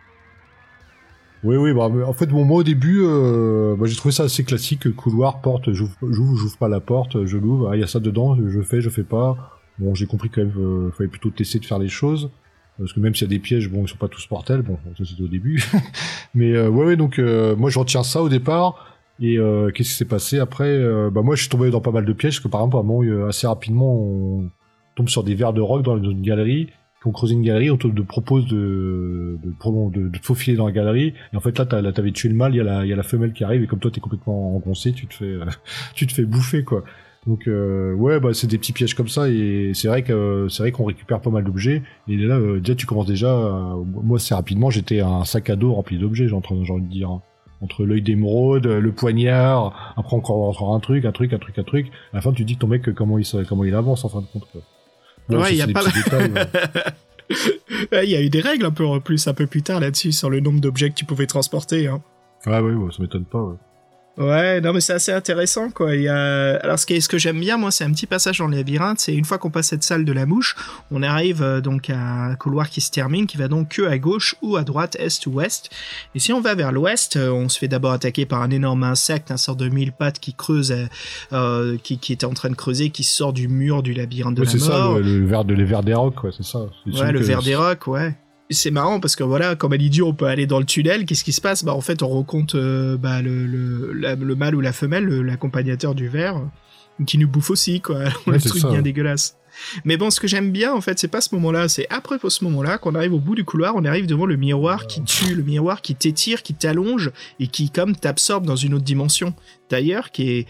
Oui, oui, bah, en fait, bon, moi, au début, euh, bah, j'ai trouvé ça assez classique, couloir, porte, j'ouvre, j'ouvre, pas la porte, je l'ouvre, ah, il y a ça dedans, je fais, je fais pas. Bon, j'ai compris quand même, euh, fallait plutôt tester de faire les choses. Parce que même s'il y a des pièges, bon, ils sont pas tous mortels, bon, ça c'était au début. Mais, euh, ouais, ouais, donc, moi, je retiens ça au départ. Et qu'est-ce qui s'est passé après Bah moi je suis tombé dans pas mal de pièges parce que par exemple à un assez rapidement on tombe sur des verres de rock dans une galerie. Quand on creuse une galerie, on te propose de de, de, de faufiler dans la galerie. Et en fait là, t'avais tué le mâle, il y a la y a la femelle qui arrive et comme toi t'es complètement engoncé, tu te fais euh, tu te fais bouffer quoi. Donc euh, ouais bah c'est des petits pièges comme ça et c'est vrai que c'est vrai qu'on récupère pas mal d'objets et là euh, déjà tu commences déjà euh, moi assez rapidement j'étais un sac à dos rempli d'objets j'ai envie de dire entre l'œil d'émeraude, le poignard, après encore, encore un truc, un truc, un truc, un truc. À la fin, tu dis que ton mec, comment il, comment il avance en fin de compte. Quoi. Ouais, il y a c'est des pas petits détails, ouais. Ouais, Il y a eu des règles un peu en plus un peu plus tard là-dessus sur le nombre d'objets que tu pouvais transporter. Hein. Ouais, ouais, ouais, ça m'étonne pas. Ouais. Ouais, non mais c'est assez intéressant quoi. Il y a... Alors ce, qui est- ce que j'aime bien moi c'est un petit passage dans le labyrinthe, c'est une fois qu'on passe cette salle de la mouche, on arrive euh, donc à un couloir qui se termine, qui va donc que à gauche ou à droite, est ou ouest. Et si on va vers l'ouest, euh, on se fait d'abord attaquer par un énorme insecte, un sort de mille pattes qui creuse, euh, euh, qui, qui était en train de creuser, qui sort du mur du labyrinthe de Ouais, la c'est ça, mort. le, le verre de les des rocs, ouais, c'est ça. Ouais, le que- des rocs, ouais. C'est marrant parce que voilà, comme elle dit, on peut aller dans le tunnel. Qu'est-ce qui se passe? Bah en fait, on rencontre euh, bah, le, le, la- le mâle ou la femelle, le- l'accompagnateur du verre, qui nous bouffe aussi, quoi. le Ouais, c'est truc ça, bien ouais. dégueulasse. Mais bon, ce que j'aime bien, en fait, c'est pas ce moment-là. C'est après ce moment-là qu'on arrive au bout du couloir, on arrive devant le miroir qui tue, le miroir qui t'étire, qui t'allonge et qui, comme, t'absorbe dans une autre dimension. D'ailleurs, qui est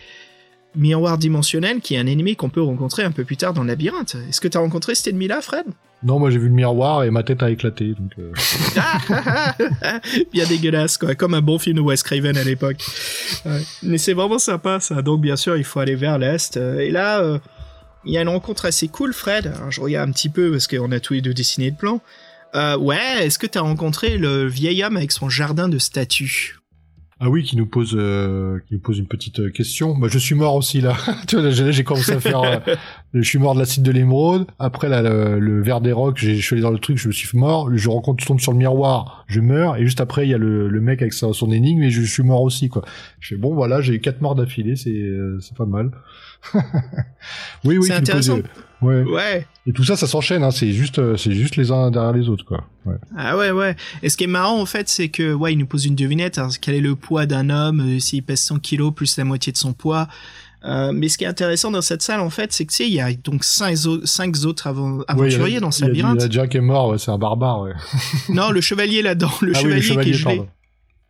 miroir dimensionnel, qui est un ennemi qu'on peut rencontrer un peu plus tard dans le labyrinthe. Est-ce que t'as rencontré cet ennemi-là, Fred? Non, moi j'ai vu le miroir et ma tête a éclaté. Donc, euh, bien dégueulasse, quoi, comme un bon film de Wes Craven à l'époque. Mais c'est vraiment sympa, ça. Donc, bien sûr, il faut aller vers l'est. Euh, Et là, euh, il y a une rencontre assez cool, Fred. Alors, je regarde un petit peu parce qu'on a tous les deux dessiné le plan. Euh, ouais, est-ce que t'as rencontré le vieil homme avec son jardin de statues? Ah oui, qui nous pose, euh, qui nous pose une petite euh, question. Bah, je suis mort aussi là. tu vois, là, j'ai commencé à faire. euh, je suis mort de l'acide de l'émeraude. Après, là, le, le verre des rocs, j'ai- je suis allé dans le truc, je me suis mort. Je rencontre, je tombe sur le miroir, je meurs. Et juste après, il y a le, le mec avec sa- son énigme et je, je suis mort aussi, quoi. Je fais bon, voilà, j'ai quatre morts d'affilée, c'est, euh, c'est pas mal. oui, oui. C'est pose, intéressant. euh, ouais. Ouais. Et tout ça, ça s'enchaîne. Hein. C'est juste, euh, c'est juste les uns derrière les autres, quoi. Ouais. Ah ouais, ouais. Et ce qui est marrant, en fait, c'est que, ouais, il nous pose une devinette. Alors, quel est le poids d'un homme euh, s'il pèse 100 kilos plus la moitié de son poids Euh, mais ce qui est intéressant dans cette salle, en fait, c'est que tu sais, il y a donc cinq, cinq autres avant- Ouais, a- aventuriers dans ce a- Il y labyrinthe. a qui est mort, ouais, c'est un barbare, ouais. Non, le chevalier là-dedans, le, ah chevalier oui, le chevalier, qui est gelé. pardon.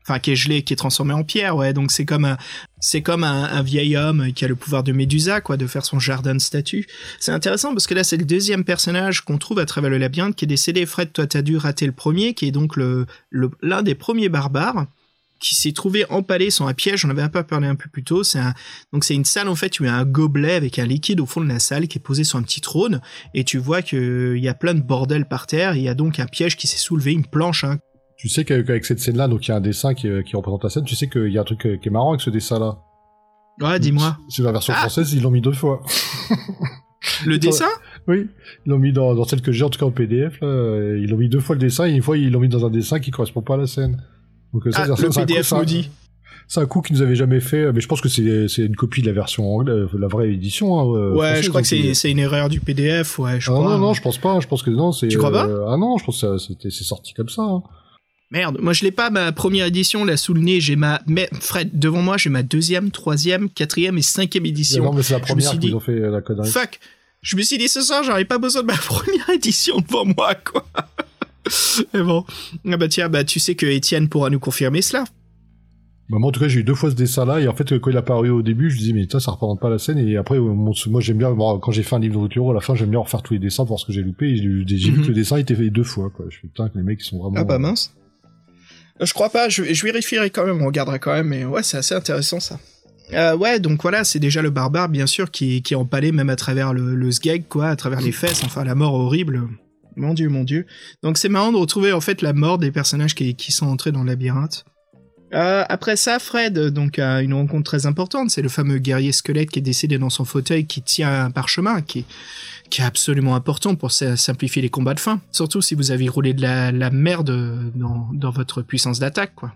Enfin, qui est gelé, qui est transformé en pierre, ouais. Donc c'est comme un, c'est comme un, un vieil homme qui a le pouvoir de Médusa, quoi, de faire son jardin de statues. C'est intéressant parce que là, c'est le deuxième personnage qu'on trouve à travers le labyrinthe qui est décédé. Fred, toi, t'as dû rater le premier, qui est donc le, l'un des premiers barbares qui s'est trouvé empalé sur un piège. On avait un peu parlé un peu plus tôt. C'est un, donc c'est une salle en fait. Tu as un gobelet avec un liquide au fond de la salle qui est posé sur un petit trône et tu vois que il y a plein de bordel par terre. Il y a donc un piège qui s'est soulevé, une planche, hein, Tu sais qu'avec avec cette scène-là, donc il y a un dessin qui, euh, qui représente la scène, tu sais qu'il y a un truc euh, qui est marrant avec ce dessin-là. Ouais, dis-moi. C'est la version Ah française, ils l'ont mis deux fois. Le dessin? Oui, ils l'ont mis dans, dans celle que j'ai en tout cas en PDF, là, euh, ils l'ont mis deux fois le dessin, et une fois ils l'ont mis dans un dessin qui correspond pas à la scène. Donc ça, Ah, c'est- le c'est un coup- PDF c'est un- maudit. C'est un coup qu'ils nous avaient jamais fait, mais je pense que c'est une copie de la version anglaise, la vraie édition. Hein, Ouais, je crois que donc, c'est une erreur du PDF, ouais, je Ah, crois. non, non, je pense pas, je pense que non, c'est... Tu crois pas? Ah non, je pense que c'est sorti comme ça. hein. Merde, moi je l'ai pas ma première édition là sous le nez, j'ai ma mais Fred devant moi, j'ai ma deuxième, troisième, quatrième et cinquième édition. non, mais c'est la je me première suis qu'ils dit- ont fait euh, la connerie. Fuck. Je me suis dit ce soir, j'aurais pas besoin de ma première édition devant moi quoi. Mais bon, ah bah tiens, bah tu sais que Étienne pourra nous confirmer cela. Bah, moi, en tout cas, j'ai eu deux fois ce dessin-là, et en fait, quand il a apparu au début, je me dis, mais putain, ça représente pas la scène, et après, euh, mon- moi, j'aime bien, quand j'ai fait un livre de retour, à la fin, j'aime bien refaire tous les dessins, voir ce que j'ai loupé, et j'ai j'ai vu Mhm. que le dessin était fait deux fois, quoi. Je fais, putain, que les mecs, ils sont vraiment... Ah bah mince. Euh, Je crois pas, je, vérifierai quand même, on regardera quand même, mais ouais, c'est assez intéressant ça. Euh, ouais, donc voilà, c'est déjà le barbare, bien sûr, qui, est empalé même à travers le, le sgeg, quoi, à travers les fesses, enfin la mort horrible. Mon dieu, mon dieu. Donc c'est marrant de retrouver en fait la mort des personnages qui, sont entrés dans le labyrinthe. Euh, après ça, Fred donc a une rencontre très importante. C'est le fameux guerrier squelette qui est décédé dans son fauteuil, qui tient un parchemin, qui qui est absolument important pour simplifier les combats de fin. Surtout si vous avez roulé de la, merde dans, votre puissance d'attaque, quoi.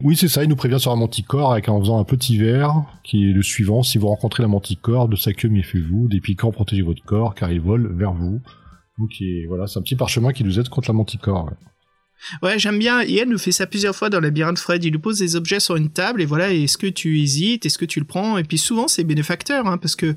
Oui, c'est ça, il nous prévient sur un manticore, avec, en faisant un petit verre, qui est le suivant, si vous rencontrez la manticore, de sa queue méfiez-vous, des piquants protégez votre corps, car il vole vers vous. Donc, voilà, c'est un petit parchemin qui nous aide contre la manticore. Ouais, j'aime bien. Ian nous fait ça plusieurs fois dans labyrinthe Fred. Il nous pose des objets sur une table et voilà, est-ce que tu hésites, est-ce que tu le prends? Et puis souvent c'est bénéfacteur, hein, parce que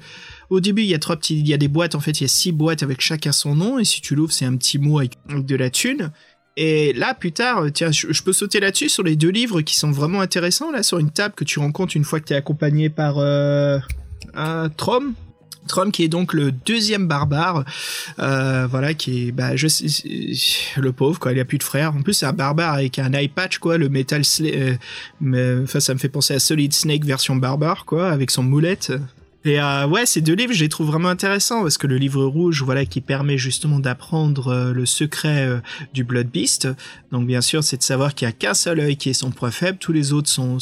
au début il y a trois petits, il y a des boîtes. En fait, il y a six boîtes avec chacun son nom et si tu l'ouvres, c'est un petit mot avec de la thune. Et là, plus tard, tiens, je, je peux sauter là-dessus sur les deux livres qui sont vraiment intéressants là sur une table que tu rencontres une fois que tu es accompagné par euh, un Trom. Trom qui est donc le deuxième barbare, euh, voilà, qui est, bah, le pauvre, quoi, il a plus de frères. En plus, c'est un barbare avec un eye patch, quoi, le Metal euh, enfin, ça me fait penser à Solid Snake version barbare, quoi, avec son moulette. Et euh, ouais, ces deux livres, je les trouve vraiment intéressants parce que le livre rouge, voilà, qui permet justement d'apprendre euh, le secret euh, du Blood Beast. Donc bien sûr, c'est de savoir qu'il y a qu'un seul œil qui est son point faible, tous les autres sont,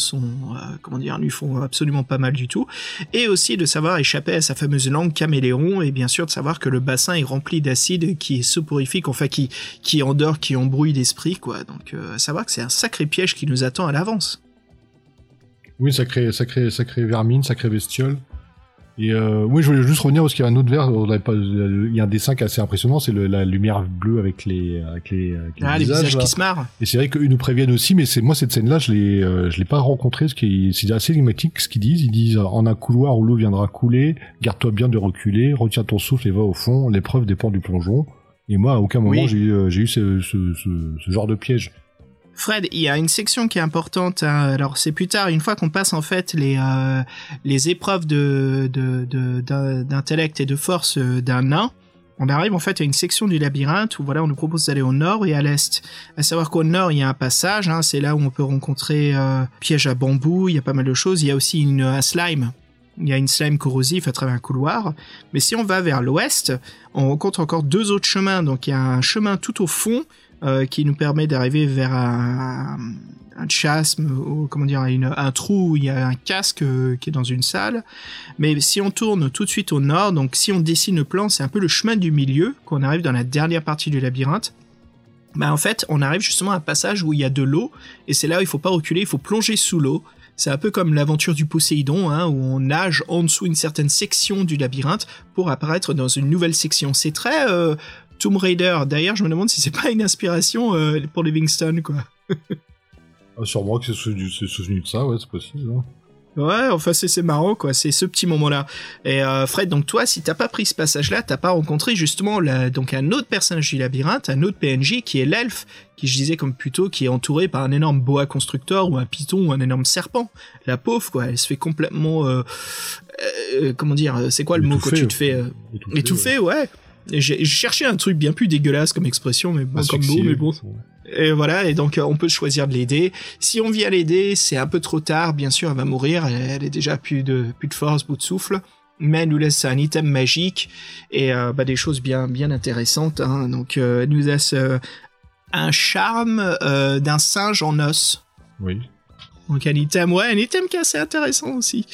comment dire, lui font absolument pas mal du tout. Et aussi de savoir échapper à sa fameuse langue caméléon et bien sûr de savoir que le bassin est rempli d'acide qui est soporifique, enfin qui qui endort, qui embrouille l'esprit, quoi. Donc savoir que c'est un sacré piège qui nous attend à l'avance. Oui, sacré, sacré, sacré vermine, sacré bestiole. Et euh, oui, je voulais juste revenir parce qu'il y a un autre verre, on avait pas, il y a un dessin qui est assez impressionnant, c'est la lumière bleue avec les, avec les, avec les Ah, les visages, visages là. qui se marrent. Et c'est vrai qu'eux nous préviennent aussi, mais c'est moi cette scène-là, je l'ai, euh, je l'ai pas rencontré, ce qui est, c'est assez énigmatique ce qu'ils disent. Ils disent euh, en un couloir où l'eau viendra couler, garde-toi bien de reculer, retiens ton souffle et va au fond. L'épreuve dépend du plongeon. Et moi, à aucun moment Oui. j'ai eu, euh, j'ai eu ce, ce, ce, ce genre de piège. Fred, il y a une section qui est importante. hein. Alors c'est plus tard, une fois qu'on passe en fait les euh, les épreuves de de- de- d'in- d'intellect et de force euh, d'un nain. On arrive en fait à une section du labyrinthe où voilà, on nous propose d'aller au nord et à l'est. À savoir qu'au nord, il y a un passage. hein, c'est là où on peut rencontrer euh, piège à bambou. Il y a pas mal de choses. Il y a aussi une, un slime. Il y a une slime corrosive à travers un couloir. Mais si on va vers l'ouest, on rencontre encore deux autres chemins. Donc il y a un chemin tout au fond euh, qui nous permet d'arriver vers un, chasme, ou comment dire, un trou où il y a un casque euh, qui est dans une salle. Mais si on tourne tout de suite au nord, donc si on dessine le plan, c'est un peu le chemin du milieu, qu'on arrive dans la dernière partie du labyrinthe. Bah en fait, on arrive justement à un passage où il y a de l'eau, et c'est là où il faut pas reculer, il faut plonger sous l'eau. C'est un peu comme l'aventure du Poséidon, hein, où on nage en dessous une certaine section du labyrinthe pour apparaître dans une nouvelle section. C'est très euh, Tomb Raider. D'ailleurs, je me demande si c'est pas une inspiration euh, pour Livingstone, quoi. Ah, sûrement que c'est soutenu, c'est soutenu de ça, ouais, c'est possible. hein. Ouais, enfin c'est marrant quoi, c'est ce petit moment-là. Et euh, Fred, donc toi, si t'as pas pris ce passage-là, t'as pas rencontré justement la, donc un autre personnage du labyrinthe, un autre PNJ qui est l'elfe, qui je disais comme plutôt qui est entouré par un énorme boa constructeur ou un python ou un énorme serpent. La pauvre quoi, elle se fait complètement, euh, euh, comment dire, c'est quoi le mot Étouffée, tu te fais euh, Étouffé, étouffé, ouais. J'ai cherché un truc bien plus dégueulasse comme expression, mais bon, comme mot, mais bon, et voilà, et donc euh, on peut choisir de l'aider. Si on vient l'aider, c'est un peu trop tard, bien sûr, elle va mourir, elle, est déjà plus de, plus de force, bout de souffle. Mais elle nous laisse un item magique et euh, bah, des choses bien, bien intéressantes. hein. Donc euh, elle nous laisse euh, un charme d'un singe en os. Oui. Donc un item, ouais, un item qui est assez intéressant aussi.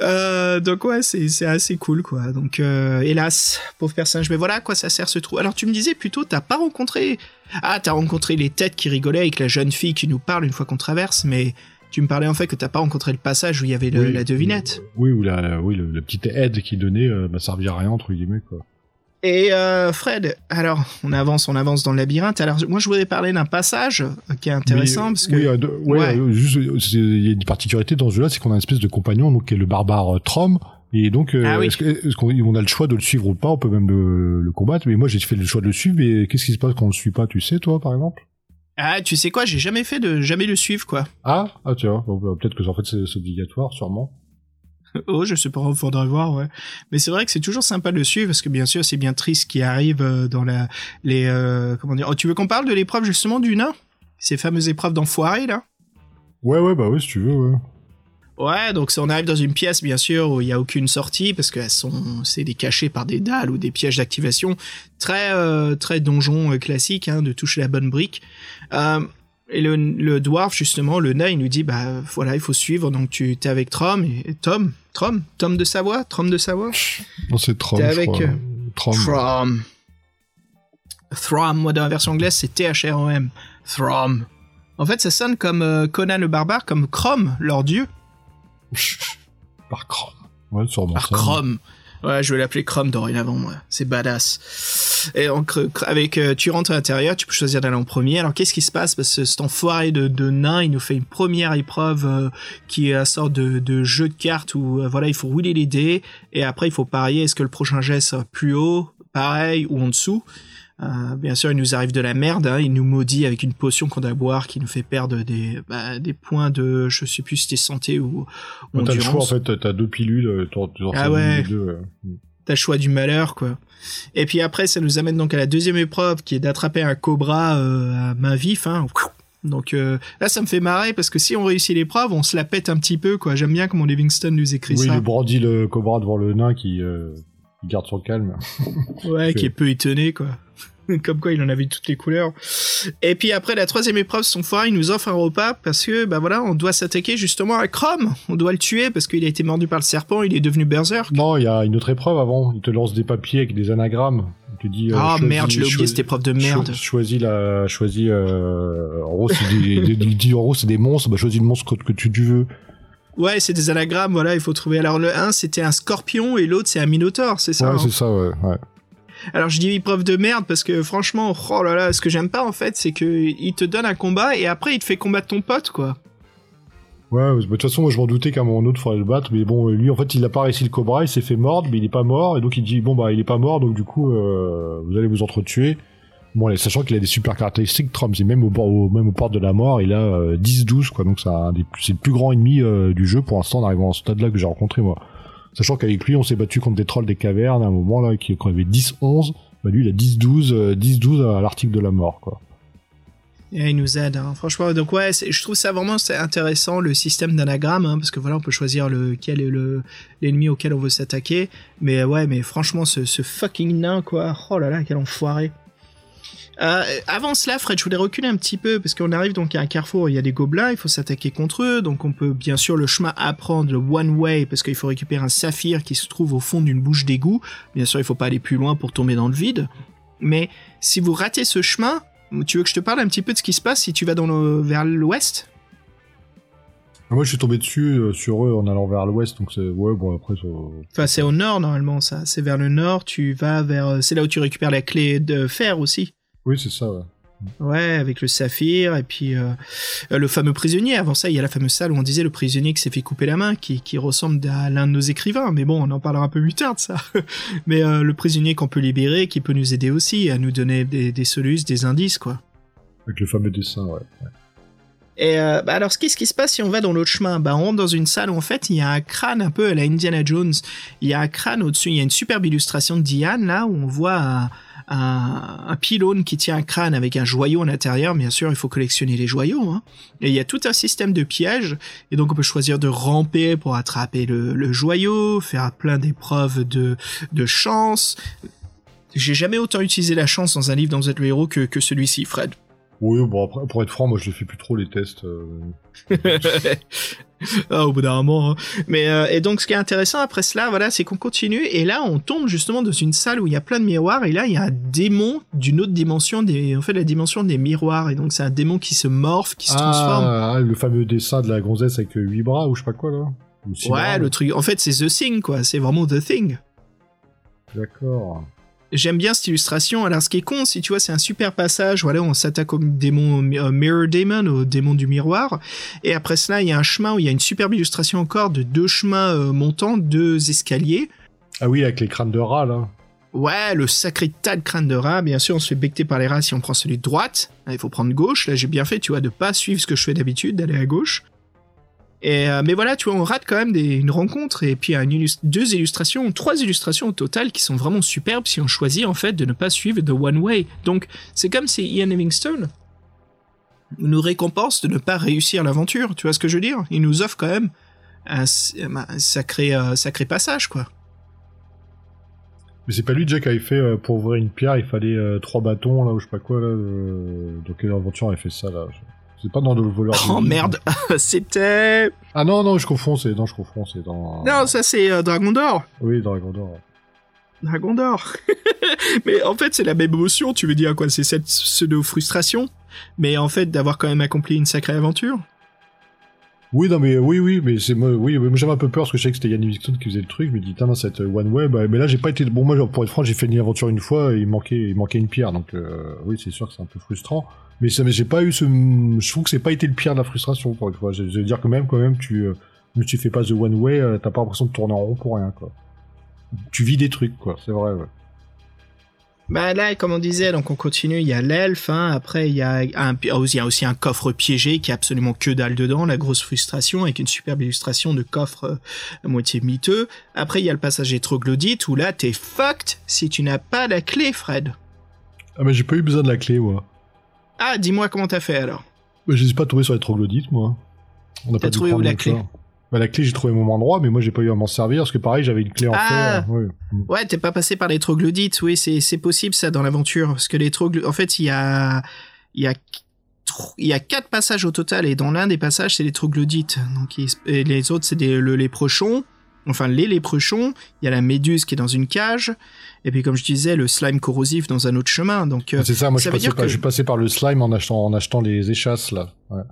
Euh, donc ouais, c'est assez cool quoi. Donc euh, hélas, pauvre personnage, mais voilà à quoi ça sert ce trou. Alors tu me disais plutôt, t'as pas rencontré, ah t'as rencontré les têtes qui rigolaient avec la jeune fille qui nous parle une fois qu'on traverse, mais tu me parlais en fait que t'as pas rencontré le passage où il y avait le- Oui, la devinette. Oui, ou la, oui, le, le petit aide qu'il donnait euh, servi à rien, entre guillemets, quoi. Et euh, Fred, alors on avance, on avance dans le labyrinthe. Alors moi je voudrais parler d'un passage qui est intéressant parce que oui, euh, de- ouais, Ouais. euh, juste, euh, il y a une particularité dans ce jeu-là, c'est qu'on a une espèce de compagnon, donc qui est le barbare Trom. Et donc, euh, Ah oui. est-ce qu'on on a le choix de le suivre ou pas? On peut même le, le combattre. Mais moi, j'ai fait le choix de le suivre. Mais qu'est-ce qui se passe quand on le suit pas? Tu sais, toi, par exemple? Ah tu sais quoi, j'ai jamais fait de jamais le suivre quoi. Ah, ah, tu vois. Bon, bah, Peut-être que en fait, c'est obligatoire, sûrement. Oh, je sais pas, faudrait voir, ouais. Mais c'est vrai que c'est toujours sympa de le suivre parce que bien sûr, c'est bien triste qui arrive euh, dans la les euh, comment dire. Oh, tu veux qu'on parle de l'épreuve justement du nain Ces fameuses épreuves d'enfoiré là? Ouais, ouais, bah oui, si tu veux, ouais. Ouais, donc on arrive dans une pièce bien sûr où il y a aucune sortie parce qu'elles sont c'est des cachés par des dalles ou des pièges d'activation très euh, très donjon classique hein, de toucher la bonne brique. Euh, et le, le dwarf justement, le nain, il nous dit bah voilà, il faut suivre. Donc tu t'es avec Trom et, et Tom, Trom, Tom de Savoie, Trom de Savoie. Non, c'est Trom, je avec, crois. euh, Trom. Throm. Throm, moi dans la version anglaise c'est T-H-R-O-M. Throm. En fait ça sonne comme euh, Conan le barbare, comme Chrome, leur dieu. Par Crom. Ouais, sûrement Par ça. Ouais, je vais l'appeler Chrome dorénavant, moi. C'est badass. Et donc, avec, euh, tu rentres à l'intérieur, tu peux choisir d'aller en premier. Alors, qu'est-ce qui se passe? Parce que cet enfoiré de, de nain, il nous fait une première épreuve euh, qui est une sorte de, de jeu de cartes où, euh, voilà, il faut rouler les dés et après, il faut parier est-ce que le prochain jet sera plus haut, pareil ou en dessous. Euh, bien sûr, il nous arrive de la merde. Hein, il nous maudit avec une potion qu'on doit boire qui nous fait perdre des, bah, des points de, je sais plus si c'était santé ou, ou T'as le choix, en fait, t'as deux pilules, euh, t'en- Ah ouais. deux, euh. T'as le choix du malheur, quoi. Et puis après, ça nous amène donc à la deuxième épreuve, qui est d'attraper un cobra euh, à main vif. Hein. Donc euh, là, ça me fait marrer parce que si on réussit l'épreuve, on se la pète un petit peu, quoi. J'aime bien comment Livingston nous écrit Oui, ça. il brandit le cobra devant le nain qui, euh, qui garde son calme. Ouais, qui est peu étonné, quoi. Comme quoi, il en avait toutes les couleurs. Et puis après, la troisième épreuve, son foire, il nous offre un repas parce que, bah voilà, on doit s'attaquer justement à Chrome. On doit le tuer parce qu'il a été mordu par le serpent, il est devenu berserk. Non, il y a une autre épreuve avant. Il te lance des papiers avec des anagrammes. Il te dit. euh, Ah merde, je l'ai oublié cette épreuve de merde. cho- choisis la, choisis, euh, en gros, c'est des, des- il dit, en gros, c'est des monstres, bah, choisis le monstre que, que tu, tu veux. Ouais, c'est des anagrammes, voilà, il faut trouver. Alors le 1, c'était un scorpion et l'autre, c'est un minotaure, c'est ça ouais, hein c'est ça, ouais, ouais. Alors je dis épreuve de merde parce que franchement, oh là là, ce que j'aime pas en fait, c'est que il te donne un combat et après il te fait combattre ton pote, quoi. Ouais, de toute façon, moi, je m'en doutais qu'à un moment ou autre, il faudrait le battre, mais bon, lui, en fait, il a pas réussi le cobra, il s'est fait mordre, mais il est pas mort, et donc il dit, bon, bah, il est pas mort, donc du coup, euh, vous allez vous entretuer. Bon, allez, sachant qu'il a des super caractéristiques, Trump, c'est même au, au, même de la mort, il a euh, 10-12, quoi, donc c'est le plus grand ennemi euh, du jeu pour l'instant, en arrivant à ce stade-là que j'ai rencontré, moi. Sachant qu'avec lui, on s'est battu contre des trolls des cavernes, à un moment, là, quand il avait 10-11, bah, lui, il a 10-12, euh, 10-12 à l'article de la mort, quoi. Et il nous aide, hein. franchement. Donc ouais, je trouve ça vraiment intéressant le système d'anagramme, hein, parce que voilà, on peut choisir lequel est le l'ennemi auquel on veut s'attaquer. Mais euh, ouais, mais franchement, ce, ce fucking nain, quoi. Oh là là, quel enfoiré. Euh, avant cela, Fred, je voulais reculer un petit peu parce qu'on arrive donc à un carrefour, il y a des gobelins, il faut s'attaquer contre eux, donc on peut bien sûr le chemin apprendre le one way parce qu'il faut récupérer un saphir qui se trouve au fond d'une bouche d'égout. Bien sûr, il faut pas aller plus loin pour tomber dans le vide. Mais si vous ratez ce chemin, tu veux que je te parle un petit peu de ce qui se passe si tu vas dans le, vers l'ouest? Moi, je suis tombé dessus, euh, sur eux, en allant vers l'ouest, donc c'est, ouais, bon, après, ça- Enfin, c'est au nord normalement, ça. C'est vers le nord. Tu vas vers. euh, C'est là où tu récupères la clé de fer aussi. Oui, c'est ça, ouais. Ouais, avec le saphir et puis euh, le fameux prisonnier. Avant ça, il y a la fameuse salle où on disait le prisonnier qui s'est fait couper la main, qui, qui ressemble à l'un de nos écrivains. Mais bon, on en parlera un peu plus tard de ça. Mais euh, le prisonnier qu'on peut libérer, qui peut nous aider aussi à nous donner des, des solutions, des indices, quoi. Avec le fameux dessin, ouais. Et euh, bah alors, qu'est-ce qui se passe si on va dans l'autre chemin? Bah, on rentre dans une salle où en fait il y a un crâne un peu à la Indiana Jones. Il y a un crâne au-dessus. Il y a une superbe illustration de Diane là où on voit un, un, un pylône qui tient un crâne avec un joyau à l'intérieur. Bien sûr, il faut collectionner les joyaux. Hein. Et il y a tout un système de pièges. Et donc on peut choisir de ramper pour attraper le, le joyau, faire plein d'épreuves de, de chance. J'ai jamais autant utilisé la chance dans un livre dans The Hero que, que celui-ci, Fred. Oui, bon, après, pour être franc, moi, je les fais plus trop, les tests. euh. ah, au bout d'un moment. hein. Mais euh, et donc ce qui est intéressant après cela, voilà, c'est qu'on continue et là on tombe justement dans une salle où il y a plein de miroirs et là il y a un démon d'une autre dimension, des, en fait la dimension des miroirs et donc c'est un démon qui se morphe, qui se transforme. Ah, ah, le fameux dessin de la gonzesse avec euh, huit bras, ou je sais pas quoi, là. Bras, Ouais, le truc. En fait, c'est The Thing, quoi. C'est vraiment The Thing. D'accord. J'aime bien cette illustration. Alors, ce qui est con, si tu vois, c'est un super passage. Voilà, on s'attaque au démon euh, Mirror Demon, au démon du miroir. Et après cela, il y a un chemin où il y a une superbe illustration encore de deux chemins euh, montants, deux escaliers. Ah oui, avec les crânes de rats, là. Ouais, le sacré tas de crânes de rat. Bien sûr, on se fait becter par les rats si on prend celui de droite. Il faut prendre gauche. Là, j'ai bien fait, tu vois, de pas suivre ce que je fais d'habitude, d'aller à gauche. Euh, mais voilà, tu vois, on rate quand même une rencontre et puis une illus- deux illustrations, trois illustrations au total qui sont vraiment superbes si on choisit en fait de ne pas suivre The One Way. Donc c'est comme si Ian Livingstone nous récompense de ne pas réussir l'aventure. Tu vois ce que je veux dire? Il nous offre quand même un, un sacré euh, sacré passage quoi. Mais c'est pas lui, Jack, avait fait, euh, pour ouvrir une pierre, il fallait euh, trois bâtons, là, ou je sais pas quoi, là. euh, Dans quelle aventure avait fait ça, là C'est pas dans le voleur. Oh merde, c'était Ah non, non, je confonds, c'est, non, je confonds, c'est dans... non ça c'est euh, Dragon d'or. Oui, Dragon d'Or. Dragon d'or. mais en fait, c'est la même émotion, tu veux dire quoi? C'est cette pseudo-frustration, mais en fait, d'avoir quand même accompli une sacrée aventure? Oui, non, mais oui, oui, mais c'est moi, oui, j'avais un peu peur parce que je savais que c'était Yann Livingstone qui faisait le truc. Je me dis, putain, cette One Way, bah, mais là j'ai pas été. Bon, moi, pour être franc, j'ai fait une aventure une fois et il manquait, il manquait une pierre, donc euh, oui, c'est sûr que c'est un peu frustrant. Mais ça, mais j'ai pas eu ce. Je trouve que c'est pas été le pire de la frustration, fois. Je, veux dire que même, quand même, tu, euh, ne tu fais pas The One Way, euh, t'as pas l'impression de tourner en rond pour rien, quoi. Tu vis des trucs, quoi, c'est vrai, ouais. Bah là, comme on disait, donc on continue, il y a l'elfe, hein, après il y, a un, il y a aussi un coffre piégé qui a absolument que dalle dedans, la grosse frustration, avec une superbe illustration de coffre euh, à moitié miteux. Après il y a le passage troglodytes, où là t'es fucked si tu n'as pas la clé, Fred. Ah mais j'ai pas eu besoin de la clé, moi. Ah, dis-moi comment t'as fait alors. Bah, je les ai pas trouvés sur les troglodytes, moi. On a pas trouvé où la clé bah, la clé, j'ai trouvé mon endroit, mais moi, j'ai pas eu à m'en servir, parce que pareil, j'avais une clé en ah fer. Ouais, ouais t'es pas passé par les troglodytes, oui, c'est possible, ça, dans l'aventure. Parce que les troglodytes, en fait, il y a, il y a, il y a quatre passages au total, et dans l'un des passages, c'est les troglodytes. Donc, et les autres, c'est le léprechaun. Enfin, les léprechons. Il y a la méduse qui est dans une cage. Et puis, comme je disais, le slime corrosif dans un autre chemin. Donc, c'est ça, moi, je, suis passé par, par le slime en achetant, en achetant les échasses, là. Ouais.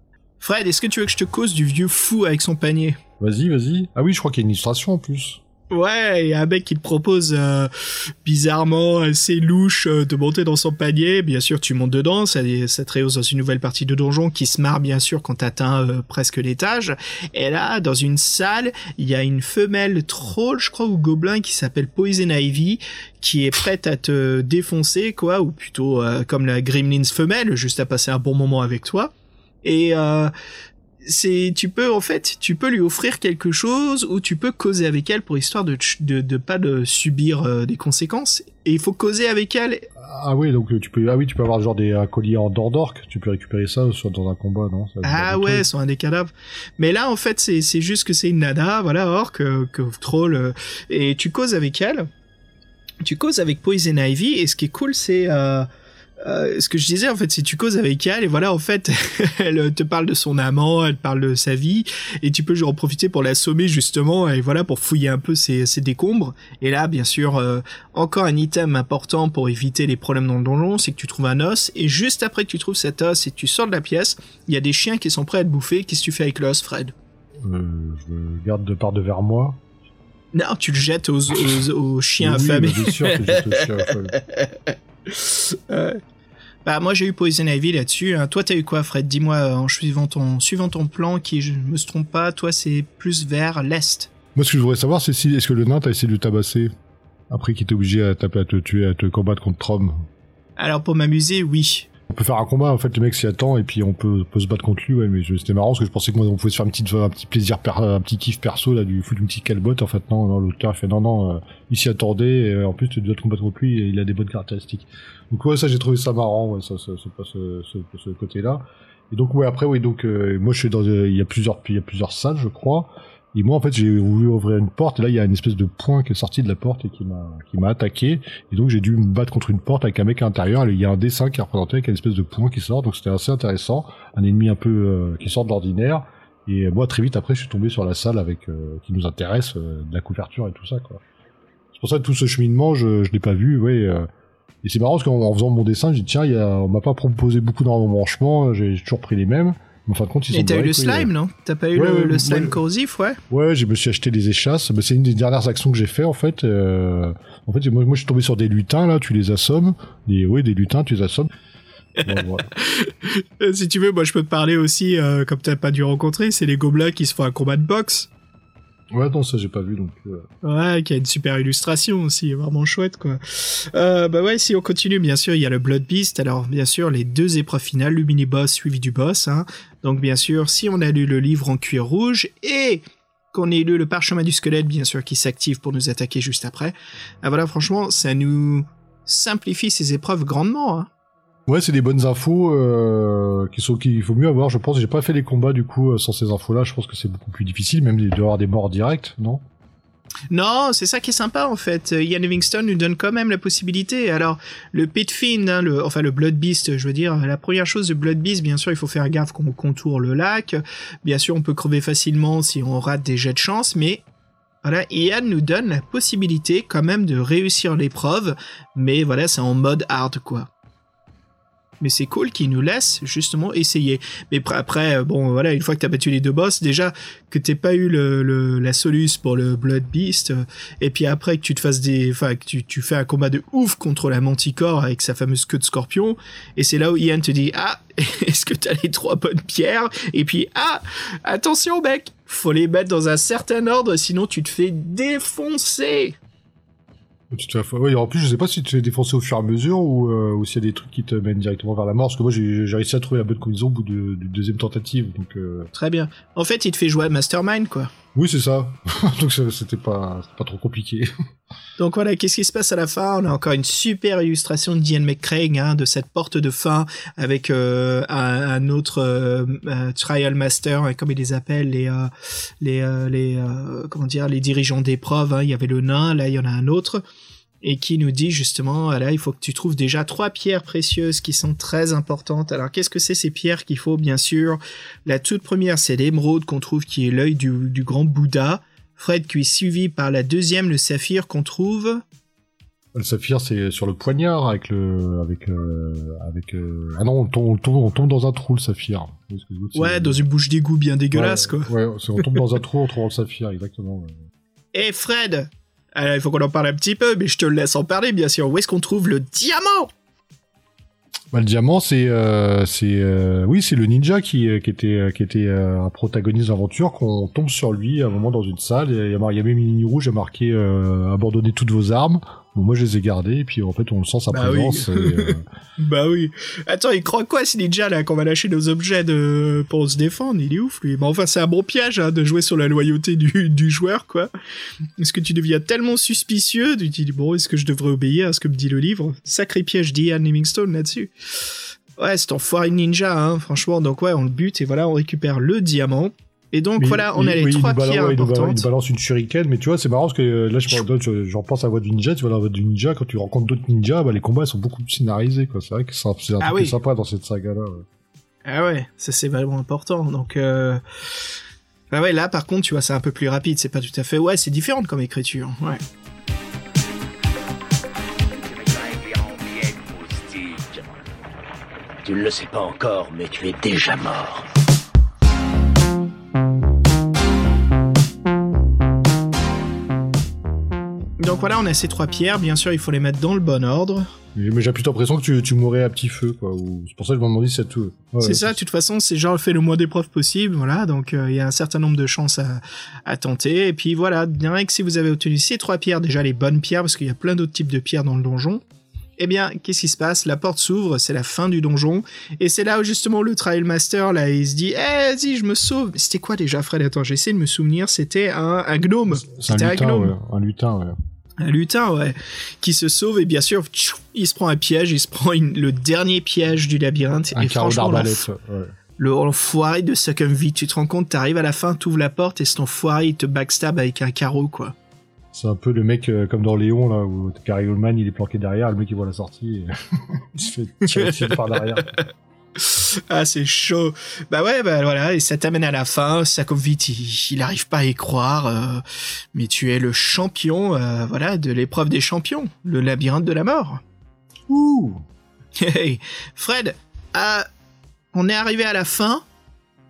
Fred, est-ce que tu veux que je te cause du vieux fou avec son panier? Vas-y, vas-y. Ah oui, je crois qu'il y a une illustration en plus. Ouais, il y a un mec qui te propose euh, bizarrement assez louche euh, de monter dans son panier. Bien sûr, tu montes dedans, ça, te rehausse dans une nouvelle partie de donjon qui se marre bien sûr quand t'atteins euh, presque l'étage. Et là, dans une salle, il y a une femelle troll, je crois, ou gobelin qui s'appelle Poison Ivy, qui est prête à te défoncer, quoi, ou plutôt comme la Gremlins femelle, juste à passer un bon moment avec toi. Et c'est tu peux en fait tu peux lui offrir quelque chose ou tu peux causer avec elle pour histoire de de, de pas de subir euh, des conséquences. Et il faut causer avec elle. Ah oui donc tu peux ah oui tu peux avoir genre des colliers en dor tu peux récupérer ça soit dans un combat non? Ah ouais sur un des cadavres. Mais là en fait c'est c'est juste que c'est une nada voilà or que que troll euh, et tu causes avec elle. Tu causes avec Poison Ivy et ce qui est cool c'est euh, euh, ce que je disais en fait c'est tu causes avec elle et voilà en fait elle te parle de son amant elle parle de sa vie et tu peux genre en profiter pour l'assommer justement et voilà pour fouiller un peu ses, ses décombres. Et là bien sûr euh, encore un item important pour éviter les problèmes dans le donjon c'est que tu trouves un os et juste après que tu trouves cet os et que tu sors de la pièce il y a des chiens qui sont prêts à te bouffer. Qu'est-ce que tu fais avec l'os Fred? Euh, je le garde de part de vers moi. Non tu le jettes aux, aux, chiens affamés bien sûr que je jette aux chiens affamés euh, bah moi j'ai eu Poison Ivy là-dessus. Hein. Toi t'as eu quoi Fred? Dis-moi euh, en suivant ton suivant ton plan qui je me trompe pas, toi c'est plus vers l'est. Moi ce que je voudrais savoir c'est si est-ce que le nain t'a essayé de tabasser? Après qu'il était obligé à taper à te tuer à te combattre contre Trom? Alors pour m'amuser oui. On peut faire un combat, en fait, le mec s'y attend et puis on peut, peut se battre contre lui, ouais, mais c'était marrant parce que je pensais que moi on pouvait se faire un petit, plaisir, un petit kiff perso, là, du foutre une petite calbotte, en fait, non, non l'auteur fait non, non, euh, il s'y attendait, et en plus tu dois te combattre contre lui et il a des bonnes caractéristiques. Donc ouais, ça j'ai trouvé ça marrant, ouais, ça, ça, ça, ce, ce, ce côté-là. Et donc ouais, après, oui, donc euh, moi je suis dans, euh, il y a plusieurs, il y a plusieurs salles, je crois. Et moi, en fait, j'ai voulu ouvrir une porte, et là, il y a une espèce de point qui est sorti de la porte et qui m'a, qui m'a attaqué. Et donc, j'ai dû me battre contre une porte avec un mec à l'intérieur. Il y a un dessin qui est représenté avec une espèce de point qui sort, donc c'était assez intéressant. Un ennemi un peu euh, qui sort de l'ordinaire. Et moi, très vite après, je suis tombé sur la salle avec euh, qui nous intéresse, euh, de la couverture et tout ça, quoi. C'est pour ça que tout ce cheminement, je, je l'ai pas vu, ouais. et c'est marrant parce qu'en faisant mon dessin, j'ai dit tiens, y a, on m'a pas proposé beaucoup d'embranchements, j'ai toujours pris les mêmes. En fin de compte, ils Et t'as eu le slime, non? T'as pas eu le, slime corrosif, ouais? Ouais, je me suis acheté des échasses. c'est une des dernières actions que j'ai fait, en fait. Euh, en fait, moi, moi, je suis tombé sur des lutins, là, tu les assommes. Des, oui, des lutins, tu les assommes. si tu veux, moi, je peux te parler aussi, euh, comme t'as pas dû rencontrer, c'est les gobelins qui se font un combat de boxe. Ouais, non, ça j'ai pas vu donc. Euh... Ouais, qui a une super illustration aussi, vraiment chouette quoi. Euh, bah ouais, si on continue, bien sûr, il y a le Blood Beast. Alors bien sûr, les deux épreuves finales, le mini boss suivi du boss. Hein. Donc bien sûr, si on a lu le livre en cuir rouge et qu'on ait lu le parchemin du squelette, bien sûr, qui s'active pour nous attaquer juste après. Ah voilà, franchement, ça nous simplifie ces épreuves grandement. Hein. Ouais, c'est des bonnes infos euh, qui sont qu'il faut mieux avoir, je pense. J'ai pas fait les combats du coup euh, sans ces infos-là. Je pense que c'est beaucoup plus difficile, même d'avoir des morts directes, non? Non, c'est ça qui est sympa en fait. Ian Livingstone nous donne quand même la possibilité. Alors, le Pitfin, hein, le, enfin le Blood Beast, je veux dire, la première chose de Blood Beast, bien sûr, il faut faire gaffe qu'on contourne le lac. Bien sûr, on peut crever facilement si on rate des jets de chance, mais voilà, Ian nous donne la possibilité quand même de réussir l'épreuve, mais voilà, c'est en mode hard quoi. Mais c'est cool qu'ils nous laissent justement essayer. Mais pr- après, euh, bon, voilà, une fois que t'as battu les deux boss, déjà que t'aies pas eu le, le- la soluce pour le Blood Beast, euh, et puis après que tu te fasses des, enfin que tu, tu fais un combat de ouf contre la Manticore avec sa fameuse queue de scorpion, et c'est là où Ian te dit ah, est-ce que t'as les trois bonnes pierres? Et puis ah, attention mec, faut les mettre dans un certain ordre, sinon tu te fais défoncer. Tu te ouais, en plus, je sais pas si tu es défoncé au fur et à mesure ou, euh, ou s'il y a des trucs qui te mènent directement vers la mort. Parce que moi, j'ai réussi à trouver la bonne combinaison au bout de- du deuxième tentative. Donc, euh, Très bien. En fait, il te fait jouer à Mastermind quoi. Oui, c'est ça. donc, c'était pas, pas trop compliqué. Donc voilà, qu'est-ce qui se passe à la fin? On a encore une super illustration de Ian McCraig, hein, de cette porte de fin avec euh, un, autre euh, trial master, hein, comme ils les appellent, les euh, les les comment dire, les dirigeants d'épreuve. Hein. Il y avait le nain, là il y en a un autre, et qui nous dit justement, là il faut que tu trouves déjà trois pierres précieuses qui sont très importantes. Alors qu'est-ce que c'est ces pierres qu'il faut Bien sûr, la toute première c'est l'émeraude qu'on trouve qui est l'œil du, du grand Bouddha. Fred qui est suivi par la deuxième, le saphir qu'on trouve. Le saphir, c'est sur le poignard avec le, avec, euh, avec. euh, Ah non, on tombe, on tombe, on tombe dans un trou le saphir. Ouais, dans une bouche d'égout bien dégueulasse, Ouais, quoi. Ouais, on tombe dans un trou, on trouve le saphir, exactement. ouais. Et Fred Alors, il faut qu'on en parle un petit peu, mais je te laisse en parler, bien sûr. Où est-ce qu'on trouve le diamant? Bah, le diamant, c'est, euh, euh, oui, c'est le ninja qui, euh, qui était, euh, qui était euh, un protagoniste d'aventure, qu'on tombe sur lui à un moment dans une salle. Il y a, il y a même une rouge, marqué euh, abandonnez toutes vos armes. Bon, moi, je les ai gardées, et puis en fait, on le sent sa Bah oui. présence. et, euh, Bah oui. Attends, il croit quoi, ce ninja, là, qu'on va lâcher nos objets de... pour se défendre? Il est ouf, lui. Mais enfin, c'est un bon piège, hein, de jouer sur la loyauté du, du joueur, quoi. Est-ce que tu deviens tellement suspicieux Tu te dis, bon, est-ce que je devrais obéir à ce que me dit le livre? Sacré piège d'Ian Livingstone là-dessus. Ouais, c'est enfoiré ninja, hein, franchement. Donc ouais, on le bute, et voilà, on récupère le diamant. Et donc mais voilà, on il- a les oui, trois balance- pierres ouais, importantes. Il balance une shuriken, mais tu vois, c'est marrant parce que euh, là, je, je, je repense à la voix du ninja. Tu vois, la voix du ninja, quand tu rencontres d'autres ninjas, bah, les combats ils sont beaucoup plus scénarisés, quoi. C'est vrai que c'est un, c'est un Ah truc oui. sympa dans cette saga-là. ouais. Ah ouais, ça c'est vraiment important. Donc, euh... bah ouais, là par contre, tu vois, c'est un peu plus rapide. C'est pas tout à fait. Ouais, c'est différent comme écriture. Ouais. Tu ne le sais pas encore, mais tu es déjà mort. Donc voilà, on a ces trois pierres. Bien sûr, il faut les mettre dans le bon ordre. Mais j'ai plutôt l'impression que tu, tu mourrais à petit feu, quoi. ou- C'est pour ça que je me demandais si ça tout. Ouais, c'est ouais, ça. De toute façon, c'est genre fait le moins d'épreuves possible. Voilà. Donc euh, il y a un certain nombre de chances à, à tenter. Et puis voilà, bien que si vous avez obtenu ces trois pierres, déjà les bonnes pierres, parce qu'il y a plein d'autres types de pierres dans le donjon. Eh bien, qu'est-ce qui se passe? La porte s'ouvre, c'est la fin du donjon, et c'est là où justement le Trial Master, là, il se dit, eh, vas-y, je me sauve. C'était quoi déjà, Fred? Attends, j'essaie de me souvenir, c'était un, un gnome. Un C'était un lutin, gnome. ouais. Un lutin, ouais. Un lutin, ouais, qui se sauve, et bien sûr, tchou, il se prend un piège, il se prend une- le dernier piège du labyrinthe, Un et carreau d'arbalète. ouais. le enfoiré de Succumvie, tu te rends compte, t'arrives à la fin, t'ouvres la porte, et cet enfoiré, il te backstab avec un carreau, quoi. C'est un peu le mec euh, comme dans Léon, là, où Gary Oldman, il est planqué derrière, le mec, il voit la sortie, et il se fait tirer par derrière. Ah, c'est chaud. Bah ouais, bah voilà, et ça t'amène à la fin. Sakovic, il, il arrive pas à y croire, euh, mais tu es le champion, euh, voilà, de l'épreuve des champions, le labyrinthe de la mort. Ouh Hey, Fred, ah, on est arrivé à la fin,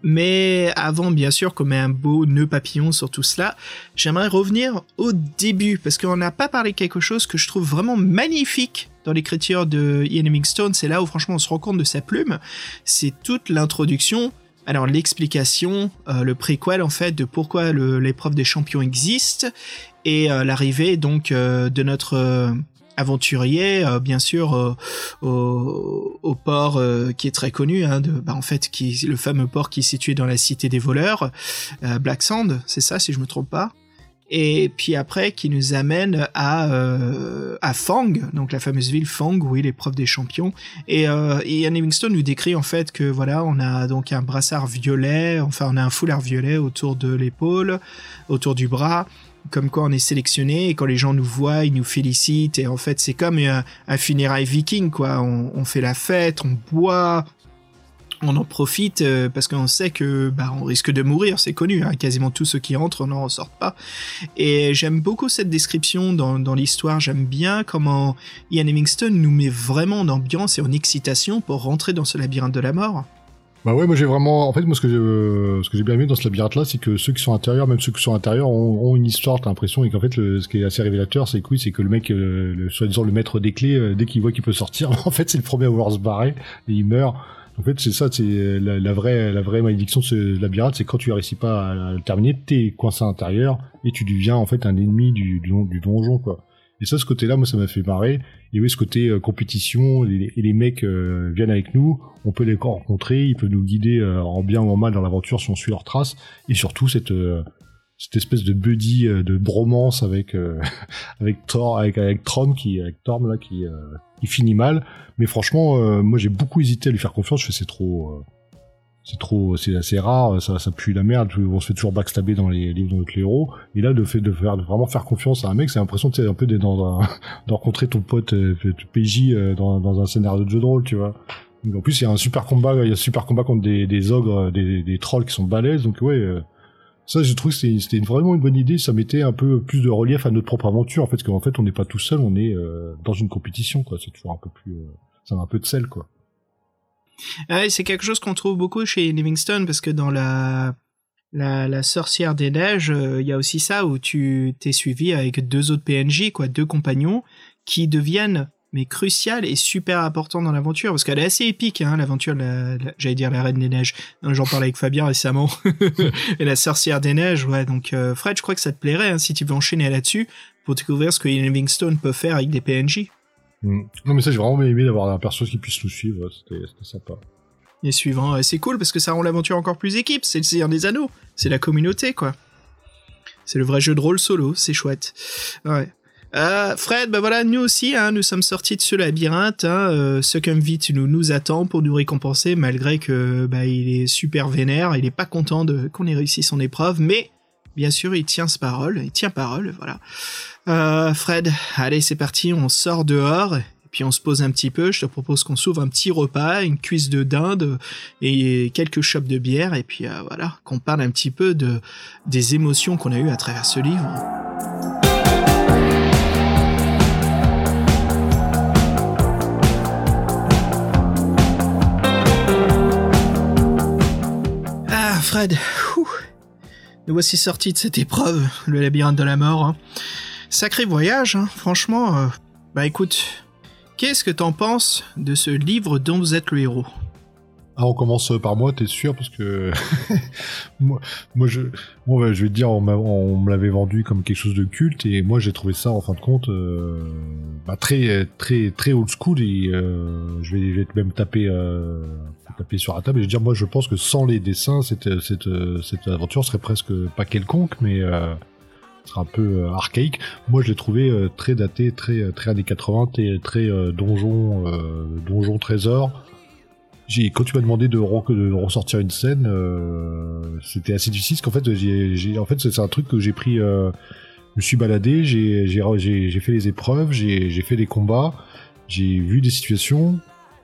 mais avant, bien sûr, qu'on met un beau nœud papillon sur tout cela, j'aimerais revenir au début, parce qu'on n'a pas parlé de quelque chose que je trouve vraiment magnifique dans l'écriture de Ian Livingstone. C'est là où, franchement, on se rend compte de sa plume. C'est toute l'introduction. Alors l'explication, euh, le préquel en fait de pourquoi l'épreuve des champions existe et euh, l'arrivée donc euh, de notre aventurier, euh, bien sûr, euh, au, port euh, qui est très connu, hein, bah, en fait, qui le fameux port qui est situé dans la cité des voleurs, Black Sand, c'est ça, si je me trompe pas. Et puis après, qui nous amène à à Fang, donc la fameuse ville Fang, oui, l'épreuve des champions. Et Ian Livingstone nous décrit en fait que voilà, on a donc un brassard violet, enfin on a un foulard violet autour de l'épaule, autour du bras comme quoi on est sélectionné et quand les gens nous voient, ils nous félicitent et en fait c'est comme un, un funérail viking quoi. On, fait la fête, on boit, on en profite euh, parce qu'on sait que bah, on risque de mourir, c'est connu. Hein, quasiment tous ceux qui entrent n'en ressortent pas. Et j'aime beaucoup cette description dans, dans l'histoire. J'aime bien comment Ian Livingstone nous met vraiment en ambiance et en excitation pour rentrer dans ce labyrinthe de la mort. Bah ouais, moi j'ai vraiment. En fait, moi ce que j'ai, euh, ce que j'ai bien aimé dans ce labyrinthe-là, c'est que ceux qui sont intérieurs, même ceux qui sont intérieurs, ont, ont une histoire. T'as l'impression et qu'en fait, le, ce qui est assez révélateur, c'est que oui, c'est que le mec, euh, le, soi-disant le maître des clés, euh, dès qu'il voit qu'il peut sortir, en fait, c'est le premier à vouloir se barrer et il meurt. En fait, c'est ça, c'est la, la vraie, la vraie malédiction de ce labyrinthe, c'est quand tu réussis pas à, le terminer, t'es coincé à l'intérieur et tu deviens en fait un ennemi du, du donjon, quoi. Et ça, ce côté-là, moi, ça m'a fait marrer. Et oui, ce côté euh, compétition, et les, mecs euh, viennent avec nous, on peut les rencontrer, ils peuvent nous guider euh, en bien ou en mal dans l'aventure si on suit leurs traces. Et surtout, cette, cette espèce de buddy, de bromance avec, avec Thor, avec, avec Trom, qui, avec là, qui, qui finit mal. Mais franchement, moi, j'ai beaucoup hésité à lui faire confiance. Je fais, c'est trop c'est trop, c'est assez rare, ça, ça pue la merde, on se fait toujours backstabber dans les livres de notre héros. Et là, le fait de faire, de vraiment faire confiance à un mec, c'est l'impression, tu sais, un peu d'être dans de rencontrer ton pote, euh, PJ euh, dans, dans un scénario de jeu de rôle, tu vois. en plus, il y a un super combat, il y a un super combat contre des, des ogres, des, des trolls qui sont balèzes, donc ouais, euh, ça, je trouve que c'était vraiment une bonne idée. Ça mettait un peu plus de relief à notre propre aventure, en fait, parce qu'en fait, on n'est pas tout seul, on est dans une compétition, quoi. C'est toujours un peu plus, ça a un peu de sel, quoi. Ouais, c'est quelque chose qu'on trouve beaucoup chez Livingstone parce que dans la la, la sorcière des neiges, il euh, y a aussi ça où tu t'es suivi avec deux autres PNJ, quoi, deux compagnons qui deviennent mais crucial et super important dans l'aventure parce qu'elle est assez épique hein, l'aventure j'allais dire la reine des neiges. J'en parlais avec Fabien récemment. Et la sorcière des neiges ouais donc euh, Fred je crois que ça te plairait hein, si tu veux enchaîner là-dessus pour découvrir ce que Livingstone peut faire avec des PNJ Mm. Non, mais ça, j'ai vraiment aimé d'avoir un perso qui puisse nous suivre. C'était sympa. Et suivant, c'est cool parce que ça rend l'aventure encore plus équipe. C'est le Seigneur des Anneaux. C'est la communauté, quoi. C'est le vrai jeu de rôle solo. C'est chouette. Ouais. Euh, Fred, bah voilà, nous aussi, hein, nous sommes sortis de ce labyrinthe. Hein, euh, nous attend pour nous récompenser, malgré que bah, il est super vénère, il est pas content qu'on ait réussi son épreuve, mais bien sûr, il tient sa parole, il tient parole, voilà. Euh, Fred, allez, c'est parti, on sort dehors. Puis on se pose un petit peu, je te propose qu'on s'ouvre un petit repas, une cuisse de dinde et quelques chopes de bière, et puis euh, voilà, qu'on parle un petit peu de, des émotions qu'on a eues à travers ce livre. Ah, Fred, nous voici sortis de cette épreuve, le labyrinthe de la mort. Hein. Sacré voyage, hein. franchement. Euh, bah écoute, qu'est-ce que t'en penses de ce livre dont vous êtes le héros? Ah, on commence par moi, t'es sûr Parce que moi, je, moi, je vais te dire, on, me l'avait vendu comme quelque chose de culte, et moi, j'ai trouvé ça, en fin de compte, euh, bah, très, très, très old school, et euh, je, vais, je, même taper, euh, taper sur la table, et je vais dire, moi, je pense que sans les dessins, cette, cette, cette aventure serait presque pas quelconque, mais euh, un peu euh, archaïque. Moi, je l'ai trouvé très daté, très très années 80, et très donjon donjon trésor. J'ai quand tu m'as demandé de, de, ressortir une scène, c'était assez difficile parce qu'en fait, j'ai en fait c'est un truc que j'ai pris. je me suis baladé, j'ai fait les épreuves, j'ai fait des combats, j'ai vu des situations.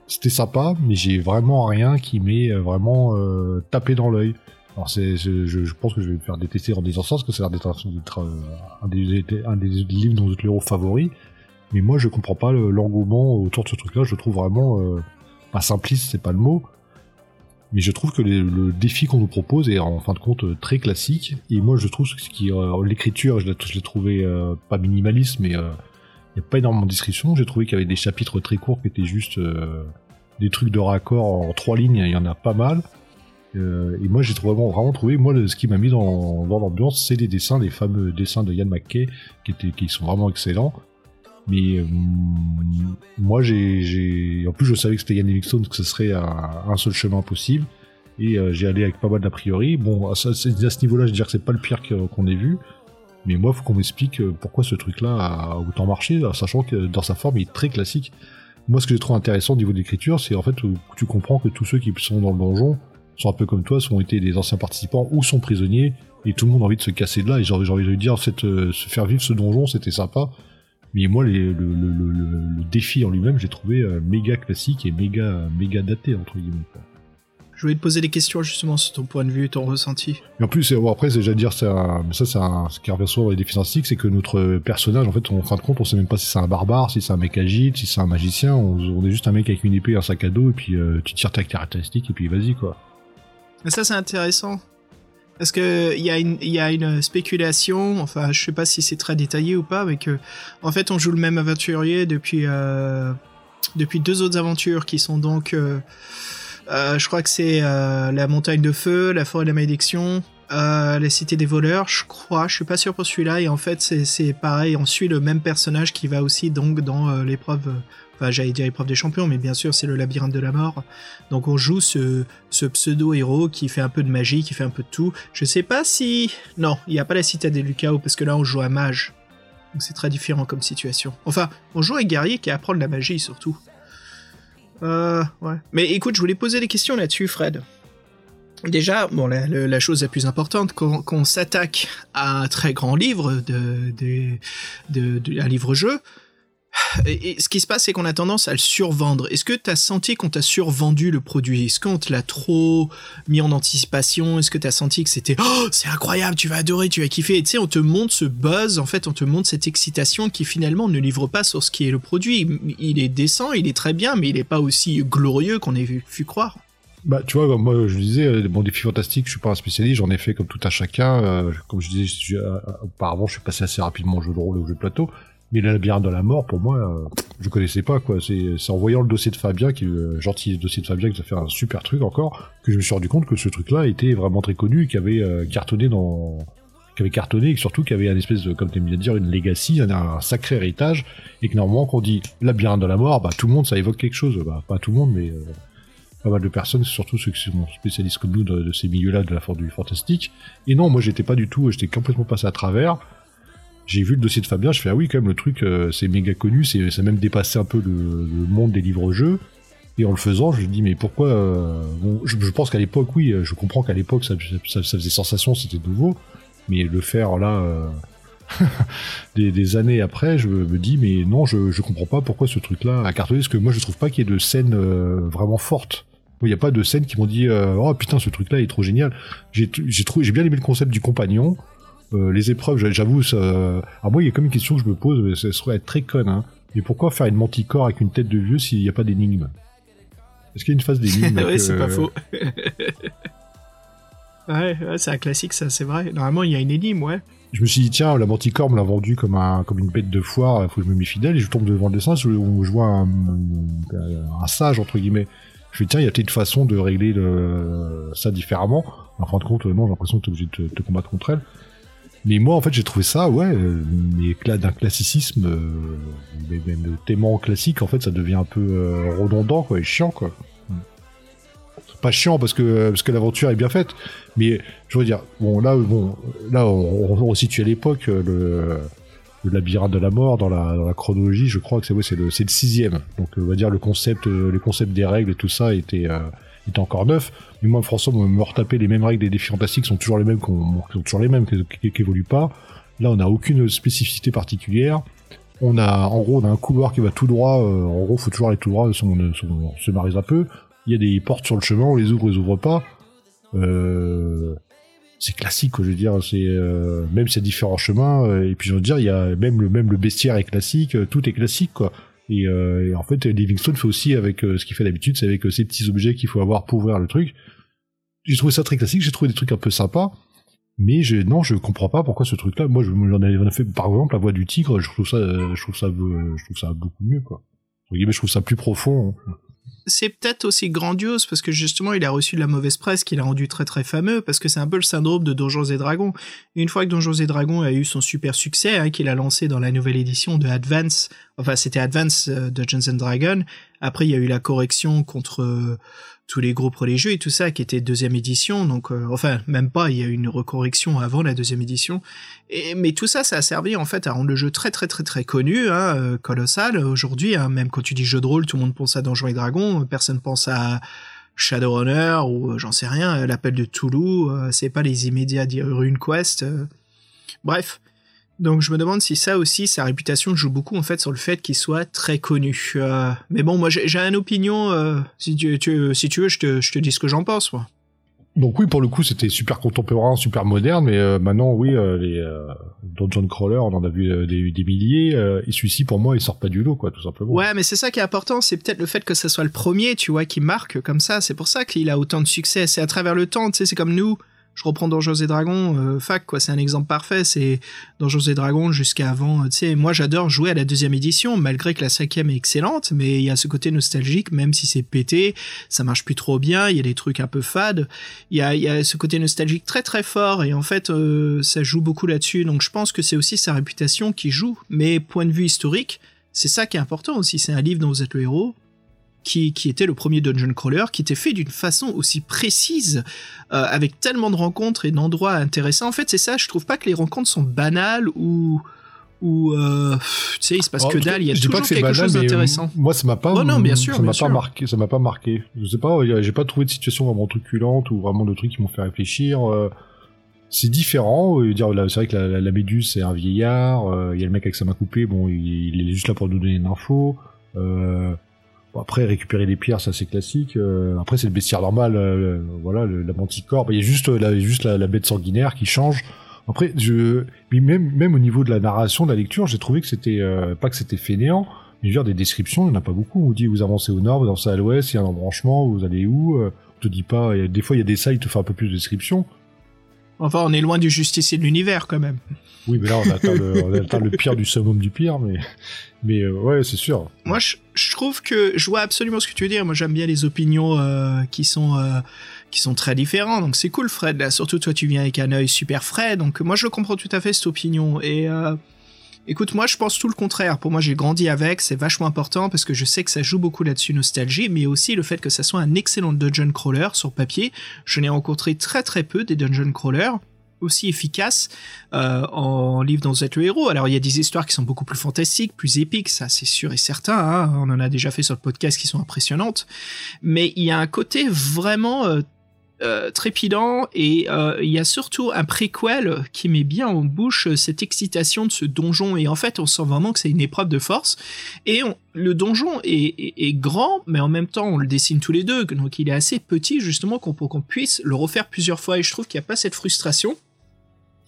C'était sympa, mais j'ai vraiment rien qui m'est vraiment tapé dans l'œil. Alors c'est, je, je, pense que je vais me faire détester en disant ça, parce que c'est un, un, des, un des livres dont le héros favori. Mais moi, je comprends pas l'engouement autour de ce truc-là. Je trouve vraiment euh, simpliste, c'est pas le mot. Mais je trouve que le défi qu'on nous propose est en fin de compte très classique. Et moi, je trouve ce qui euh, l'écriture, je l'ai trouvé euh, pas minimaliste, mais il a pas énormément de description. J'ai trouvé qu'il y avait des chapitres très courts qui étaient juste des trucs de raccord en trois lignes. Il y en a pas mal. Euh, et moi, j'ai vraiment, vraiment trouvé, moi, ce qui m'a mis dans, dans l'ambiance, c'est les dessins, les fameux dessins de Yann McKay, qui, étaient, qui sont vraiment excellents. Mais euh, moi, j'ai, en plus, je savais que c'était Yann Livingstone, que ce serait un, seul chemin possible. Et euh, j'ai allé avec pas mal d'a priori. Bon, à, ce niveau-là, je veux dire que c'est pas le pire qu'on ait vu. Mais moi, faut qu'on m'explique pourquoi ce truc-là a autant marché, sachant que dans sa forme, il est très classique. Moi, ce que j'ai trouvé intéressant au niveau d'écriture, c'est en fait tu comprends que tous ceux qui sont dans le donjon sont un peu comme toi, sont été des anciens participants ou sont prisonniers, et tout le monde a envie de se casser de là. Et j'ai envie de dire, euh, se faire vivre ce donjon, c'était sympa. Mais moi, le, défi en lui-même, j'ai trouvé euh, méga classique et méga, méga daté, entre guillemets. Je voulais te poser des questions justement sur ton point de vue, ton ressenti. Et en plus, bon, après, c'est- j'allais dire, mais ça, c'est un, ce qui revient souvent dans les défis fantastiques, c'est que notre personnage, en fait, en fin de compte, on sait même pas si c'est un barbare, si c'est un mec agile, si c'est un magicien. On, on est juste un mec avec une épée, un sac à dos, et puis euh, tu tires ta caractéristique, et puis vas-y, quoi. Et ça, c'est intéressant. Parce que il y, a une- y a une spéculation, enfin, je sais pas si c'est très détaillé ou pas, mais que, en fait, on joue le même aventurier depuis, euh, depuis deux autres aventures qui sont donc, euh, euh, je crois que c'est euh, la montagne de feu, la forêt de la malédiction, euh, la cité des voleurs, je crois, je suis pas sûr pour celui-là, et en fait, c'est- pareil, on suit le même personnage qui va aussi donc dans euh, l'épreuve, enfin, j'allais dire l'épreuve des champions, mais bien sûr, c'est le labyrinthe de la mort. Donc on joue ce, ce pseudo-héros qui fait un peu de magie, qui fait un peu de tout. Je sais pas si... Non, il n'y a pas la citadelle du chaos, parce que là on joue à mage. Donc c'est très différent comme situation. Enfin, on joue un guerrier qui apprend de la magie surtout. Euh, ouais. Mais écoute, je voulais poser des questions là-dessus, Fred. Déjà, bon, la, la- la chose la plus importante, quand, quand on s'attaque à un très grand livre, de, de, de, de- un livre-jeu, et, ce qui se passe, c'est qu'on a tendance à le survendre. Est-ce que tu as senti qu'on t'a survendu le produit? Est-ce qu'on te l'a trop mis en anticipation? Est-ce que tu as senti que c'était oh, c'est incroyable, tu vas adorer, tu vas kiffer? Et tu sais, on te montre ce buzz, en fait, on te montre cette excitation qui finalement ne livre pas sur ce qui est le produit. Il est décent, il est très bien, mais il n'est pas aussi glorieux qu'on ait pu croire. Bah, tu vois, moi, je disais, euh, mon défi fantastique, je suis pas un spécialiste, j'en ai fait comme tout un chacun. euh, comme je disais, euh, auparavant, je suis passé assez rapidement au jeu de rôle et au jeu de plateau. Mais le labyrinthe de la mort, pour moi, euh, je connaissais pas, quoi. C'est en voyant le dossier de Fabien, qui le gentil dossier de Fabien, qui a fait un super truc encore, que je me suis rendu compte que ce truc-là était vraiment très connu, qui avait euh, cartonné dans, qui cartonné, et surtout qui avait un espèce de, comme tu bien dire, une legacy, un, sacré héritage, et que normalement, quand on dit labyrinthe de la mort, bah, tout le monde, ça évoque quelque chose. Bah, pas tout le monde, mais, euh, pas mal de personnes, surtout ceux qui sont spécialistes comme nous de, ces milieux-là de la du fantastique. Et non, moi j'étais pas du tout, j'étais complètement passé à travers. J'ai vu le dossier de Fabien, je fais ah oui quand même le truc euh, c'est méga connu, c'est ça même dépassé un peu le, monde des livres-jeux. Et en le faisant, je me dis mais pourquoi euh, bon, je, pense qu'à l'époque oui, je comprends qu'à l'époque ça, faisait sensation, c'était nouveau, mais le faire là euh, des, années après, je me dis mais non, je, je comprends pas pourquoi ce truc-là a cartonné, parce que moi je trouve pas qu'il y ait de scène euh, vraiment forte. Il n'y a pas de scène qui m'ont dit euh, oh putain ce truc-là est trop génial. J'ai bien aimé le concept du compagnon. Euh, les épreuves, j'a- j'avoue, ça... alors moi il y a comme une question que je me pose, mais ça serait être très conne. Hein. Mais pourquoi faire une manticore avec une tête de vieux s'il n'y a pas d'énigme? Est-ce qu'il y a une phase d'énigme ouais, c'est pas faux. ouais, ouais, c'est un classique, ça, c'est vrai. Normalement, il y a une énigme, ouais. Je me suis dit tiens la manticore me l'a vendu comme un comme une bête de foire, il faut que je me mets fidèle et je tombe devant le dessin, je, je vois un, un, un sage entre guillemets. Je me dis tiens il y a peut-être une façon de régler le, ça différemment. En fin de compte non j'ai l'impression que tu es obligé de te, te combattre contre elle. Mais moi, en fait, j'ai trouvé ça, ouais, euh, mais d'un classicisme, euh, même tellement classique, en fait, ça devient un peu euh, redondant, quoi, et chiant, quoi. Pas chiant parce que parce que l'aventure est bien faite, mais je veux dire, bon, là, bon, là, on, on, on situe à l'époque le, le labyrinthe de la mort dans la, chronologie. Je crois que c'est ouais, le le sixième. Donc, on va dire le concept, les concepts des règles et tout ça était euh, était encore neuf. Mais moi, François, me, retaper les mêmes règles des défis fantastiques sont toujours les mêmes, qu'on sont toujours les mêmes, qui, qui, qui évoluent pas. Là, on n'a aucune spécificité particulière. On a, en gros, on a un couloir qui va tout droit. euh, en gros, faut toujours aller tout droit, on, se marise un peu. Il y a des portes sur le chemin, on les ouvre, on les ouvre pas. Euh, c'est classique, je veux dire. C'est euh, même c'est différents chemins. euh, et puis, je veux dire, il y a même le même le bestiaire est classique. euh, Tout est classique, quoi. Et, euh, en fait, Livingstone fait aussi avec euh, ce qu'il fait d'habitude, c'est avec euh, ces petits objets qu'il faut avoir pour ouvrir le truc. J'ai trouvé ça très classique, j'ai trouvé des trucs un peu sympas, mais je, non, je comprends pas pourquoi ce truc-là. Moi, je j'en ai, j'en ai fait, par exemple, la voix du tigre, je trouve ça, euh, je trouve ça, je trouve ça beaucoup mieux, quoi. Je trouve ça plus profond. hein. C'est peut-être aussi grandiose parce que justement il a reçu de la mauvaise presse qui l'a rendu très très fameux parce que c'est un peu le syndrome de Donjons et Dragons. Une fois que Donjons et Dragons a eu son super succès hein, qu'il a lancé dans la nouvelle édition de Advance, enfin c'était Advance euh, Dungeons and Dragons. Après il y a eu la correction contre euh, tous les groupes religieux et tout ça qui était deuxième édition. Donc euh, enfin même pas il y a eu une recorrection avant la deuxième édition. Et mais tout ça ça a servi en fait à rendre le jeu très très très très connu hein, euh, colossal. Aujourd'hui hein, même quand tu dis jeu de rôle tout le monde pense à Donjons et Dragons personne pense à Shadowrunner ou euh, j'en sais rien l'appel de Toulouse euh, c'est pas les immédiats dire RuneQuest euh. bref Donc je me demande si ça aussi, sa réputation joue beaucoup en fait sur le fait qu'il soit très connu. Euh, mais bon, moi j'ai j'ai une opinion. euh, si tu, tu- si tu veux, je te, je te dis ce que j'en pense. Moi. Donc oui, pour le coup, c'était super contemporain, super moderne, mais euh, maintenant, oui, les Dungeon Crawler, on en a vu des, des milliers, et celui-ci, pour moi, il sort pas du lot, quoi, tout simplement. Ouais, mais c'est ça qui est important. C'est peut-être le fait que ça soit le premier, tu vois, qui marque comme ça. C'est pour ça qu'il a autant de succès. C'est à travers le temps. Tu sais, c'est comme nous. Je reprends Donjons et Dragons, euh, fac quoi, c'est un exemple parfait. C'est Donjons et Dragons jusqu'à avant. euh, Tu sais, moi j'adore jouer à la deuxième édition, malgré que la cinquième est excellente, mais il y a ce côté nostalgique, même si c'est pété, ça marche plus trop bien. Il y a des trucs un peu fades. Il y a, y a ce côté nostalgique très très fort, et en fait euh, ça joue beaucoup là-dessus. Donc je pense que c'est aussi sa réputation qui joue. Mais point de vue historique, c'est ça qui est important aussi. C'est un livre dont vous êtes le héros. Qui, qui était le premier dungeon crawler, qui était fait d'une façon aussi précise, euh, avec tellement de rencontres et d'endroits intéressants. En fait, c'est ça. Je trouve pas que les rencontres sont banales ou ou euh, tu sais, il se passe Oh, que dalle. Il y a toujours que quelque banal, chose d'intéressant. Moi, ça m'a pas, Oh non, bien sûr, ça m'a pas marqué, ça m'a pas marqué. Je sais pas, j'ai pas trouvé de situation vraiment truculente ou vraiment de trucs qui m'ont fait réfléchir. euh, c'est différent. euh, dire, c'est vrai que la, la, la méduse c'est un vieillard. Il y a le mec avec sa main coupée. Bon, il, il est juste là pour nous donner une info. Euh, bon, après, récupérer des pierres, ça c'est classique. Euh, après, c'est le bestiaire normal. euh, voilà, le, la manticore. Il y a juste la, juste la, la bête sanguinaire qui change. Après, je, même, même au niveau de la narration, de la lecture, j'ai trouvé que c'était euh, pas que c'était fainéant, mais je veux dire des descriptions, il n'y en a pas beaucoup. On vous dit vous avancez au nord, vous avancez à l'ouest, il y a un embranchement, vous allez où euh, On te dit pas. a- des fois, il y a des salles, il te fait un peu plus de descriptions. Enfin, on est loin du justicier de l'univers quand même. Oui, mais là, on atteint le, on atteint le pire du summum du pire, mais, mais euh, ouais, c'est sûr. Moi, je, je trouve que je vois absolument ce que tu veux dire. Moi, j'aime bien les opinions euh, qui sont euh, qui sont très différentes. Donc, c'est cool, Fred. Là, surtout toi, tu viens avec un œil super frais. Donc, moi, je comprends tout à fait cette opinion. Et écoute, moi, je pense tout le contraire. Pour moi, j'ai grandi avec. C'est vachement important parce que je sais que ça joue beaucoup là-dessus, nostalgie, mais aussi le fait que ça soit un excellent dungeon crawler sur papier. Je n'ai rencontré très très peu des dungeon crawlers aussi efficaces euh, en livre dont vous êtes le héros. Alors il y a des histoires qui sont beaucoup plus fantastiques, plus épiques, ça c'est sûr et certain. hein. On en a déjà fait sur le podcast qui sont impressionnantes. Mais il y a un côté vraiment euh, euh, trépidant et euh, il y a surtout un préquel qui met bien en bouche euh, cette excitation de ce donjon. Et en fait on sent vraiment que c'est une épreuve de force. Et on- le donjon est, est- est grand mais en même temps on le dessine tous les deux. Donc il est assez petit justement pour qu'on puisse le refaire plusieurs fois. Et je trouve qu'il n'y a pas cette frustration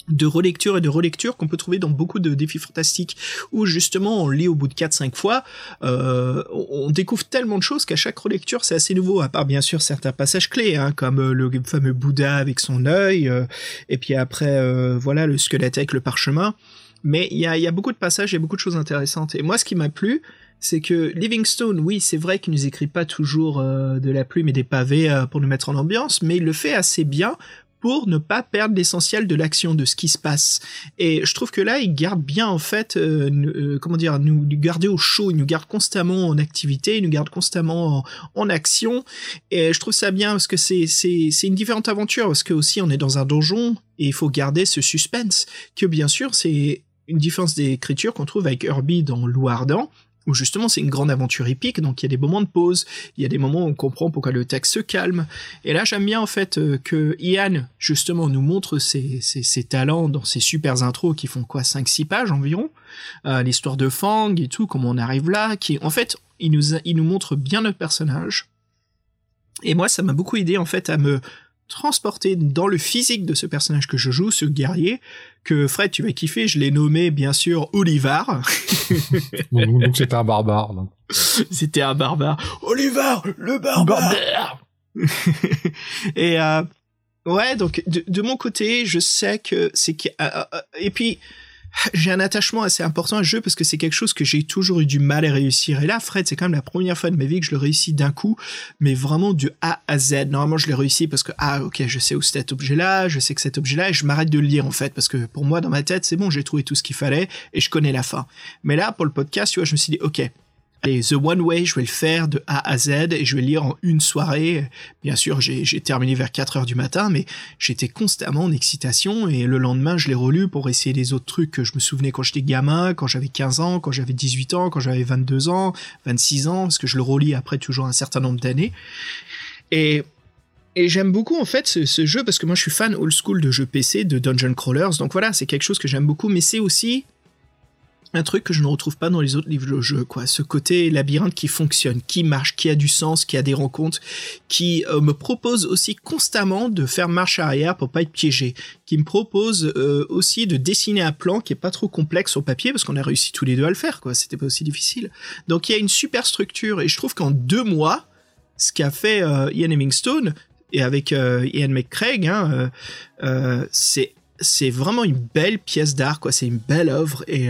de relecture et de relecture qu'on peut trouver dans beaucoup de défis fantastiques où justement on lit au bout de 4-5 fois euh, on découvre tellement de choses qu'à chaque relecture c'est assez nouveau à part bien sûr certains passages clés hein, comme euh, le fameux Bouddha avec son œil euh, et puis après euh, voilà le squelette avec le parchemin. Mais il y a, y a beaucoup de passages et beaucoup de choses intéressantes. Et moi ce qui m'a plu c'est que Livingstone, oui, c'est vrai qu'il nous écrit pas toujours euh, de la plume et des pavés euh, pour nous mettre en ambiance, mais il le fait assez bien pour ne pas perdre l'essentiel de l'action, de ce qui se passe. Et je trouve que là, il garde bien, en fait, euh, euh, comment dire, nous, nous garder au chaud, il nous garde constamment en activité, il nous garde constamment en, action. Et je trouve ça bien parce que c'est, c'est, c'est une différente aventure, parce que aussi on est dans un donjon et il faut garder ce suspense, que bien sûr, c'est une différence d'écriture qu'on trouve avec Herbie dans Loup Ardent, où justement c'est une grande aventure épique, donc il y a des moments de pause, il y a des moments où on comprend pourquoi le texte se calme. Et là j'aime bien en fait euh, que Ian justement nous montre ses, ses, ses talents dans ces super intros qui font quoi 5-6 pages environ, euh, l'histoire de Fang et tout, comment on arrive là, qui en fait il nous, il nous montre bien notre personnage. Et moi ça m'a beaucoup aidé en fait à me transporter dans le physique de ce personnage que je joue, ce guerrier, que Fred, tu vas kiffer, je l'ai nommé bien sûr Olivar. Donc c'était un barbare. C'était un barbare. Olivar, le barbare Et euh, ouais, donc de, de mon côté, je sais que c'est euh, euh, et puis j'ai un attachement assez important à ce jeu parce que c'est quelque chose que j'ai toujours eu du mal à réussir. Et là, Fred, c'est quand même la première fois de ma vie que je le réussis d'un coup, mais vraiment du A à Z. Normalement, je l'ai réussi parce que ah ok, je sais où c'est cet objet-là, je sais que cet objet-là, et je m'arrête de le lire en fait parce que pour moi dans ma tête, c'est bon, j'ai trouvé tout ce qu'il fallait et je connais la fin. Mais là, pour le podcast, tu vois, je me suis dit ok. Allez, The One Way, je vais le faire de A à Z et je vais le lire en une soirée. Bien sûr, j'ai terminé vers 4 heures du matin, mais j'étais constamment en excitation et le lendemain, je l'ai relu pour essayer les autres trucs que je me souvenais quand j'étais gamin, quand j'avais 15 ans, quand j'avais 18 ans, quand j'avais 22 ans, 26 ans, parce que je le relis après toujours un certain nombre d'années. Et Et j'aime beaucoup en fait ce, ce jeu parce que moi je suis fan old school de jeux PC, de dungeon crawlers. Donc voilà, c'est quelque chose que j'aime beaucoup, mais c'est aussi un truc que je ne retrouve pas dans les autres livres de jeu, quoi. Ce côté labyrinthe qui fonctionne, qui marche, qui a du sens, qui a des rencontres, qui euh, me propose aussi constamment de faire marche arrière pour pas être piégé, qui me propose euh, aussi de dessiner un plan qui est pas trop complexe au papier parce qu'on a réussi tous les deux à le faire, quoi. C'était pas aussi difficile. Donc il y a une super structure et je trouve qu'en deux mois, ce qu'a fait euh, Ian Hemingstone et avec Ian McCraig, hein, c'est c'est vraiment une belle pièce d'art, quoi. C'est une belle œuvre et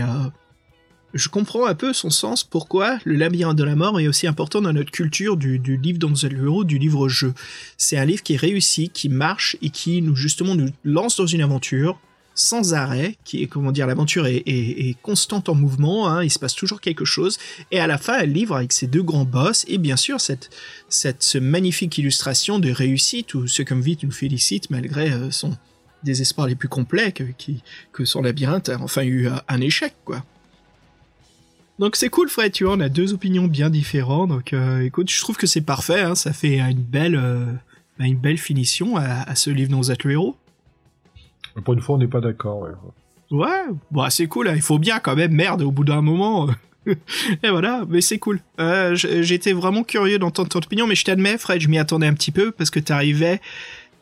je comprends un peu son sens, pourquoi le labyrinthe de la mort est aussi important dans notre culture du, du livre dans le héros, du livre jeu. C'est un livre qui est réussi, qui marche et qui nous justement nous lance dans une aventure sans arrêt, qui est comment dire l'aventure est, constante en mouvement, hein, il se passe toujours quelque chose, et à la fin elle livre avec ses deux grands boss et bien sûr cette cette ce magnifique illustration de réussite où ce comme vite nous félicite malgré euh, son désespoir les plus complets que, que son labyrinthe a enfin eu un échec quoi. Donc c'est cool Fred, tu vois, on a deux opinions bien différentes. Donc euh, écoute, je trouve que c'est parfait, hein, ça fait une belle, euh, une belle finition à, à ce livre dans le héros. Pour une fois, on n'est pas d'accord. Ouais. Ouais, bah c'est cool, hein, il faut bien quand même, merde, au bout d'un moment. Et voilà, mais c'est cool. Euh, J'étais vraiment curieux d'entendre ton opinion, mais je t'admets, Fred, je m'y attendais un petit peu parce que t'arrivais,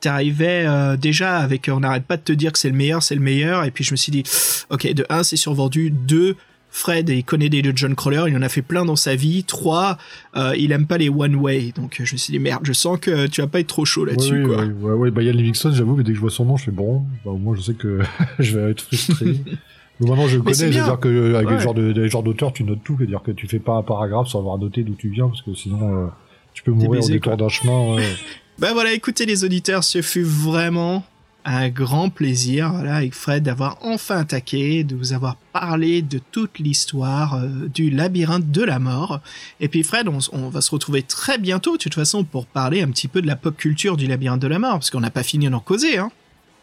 t'arrivais euh, déjà avec, on n'arrête pas de te dire que c'est le meilleur, c'est le meilleur, et puis je me suis dit, ok, de 1 c'est survendu, 2 Fred, il connaît des John Crawler, il en a fait plein dans sa vie. 3, euh, il aime pas les one way. Donc je me suis dit merde, je sens que tu vas pas être trop chaud là-dessus. Ouais, ouais, ouais, ouais, bah Yann Livingston, j'avoue, mais dès que je vois son nom, je fais bon, bah, au moins je sais que je vais être frustré. Mais maintenant je Mais connais, c'est-à-dire que avec Ouais. le de, les genres d'auteur, tu notes tout, c'est-à-dire que tu fais pas un paragraphe sans avoir noté d'où tu viens, parce que sinon euh, tu peux mourir baisé, au détour d'un chemin. ouais. Ben voilà, écoutez les auditeurs, ce fut vraiment un grand plaisir, voilà, avec Fred, d'avoir enfin attaqué, de vous avoir parlé de toute l'histoire euh, du labyrinthe de la mort. Et puis Fred, on, on va se retrouver très bientôt, de toute façon, pour parler un petit peu de la pop culture du labyrinthe de la mort, parce qu'on n'a pas fini d'en causer, hein.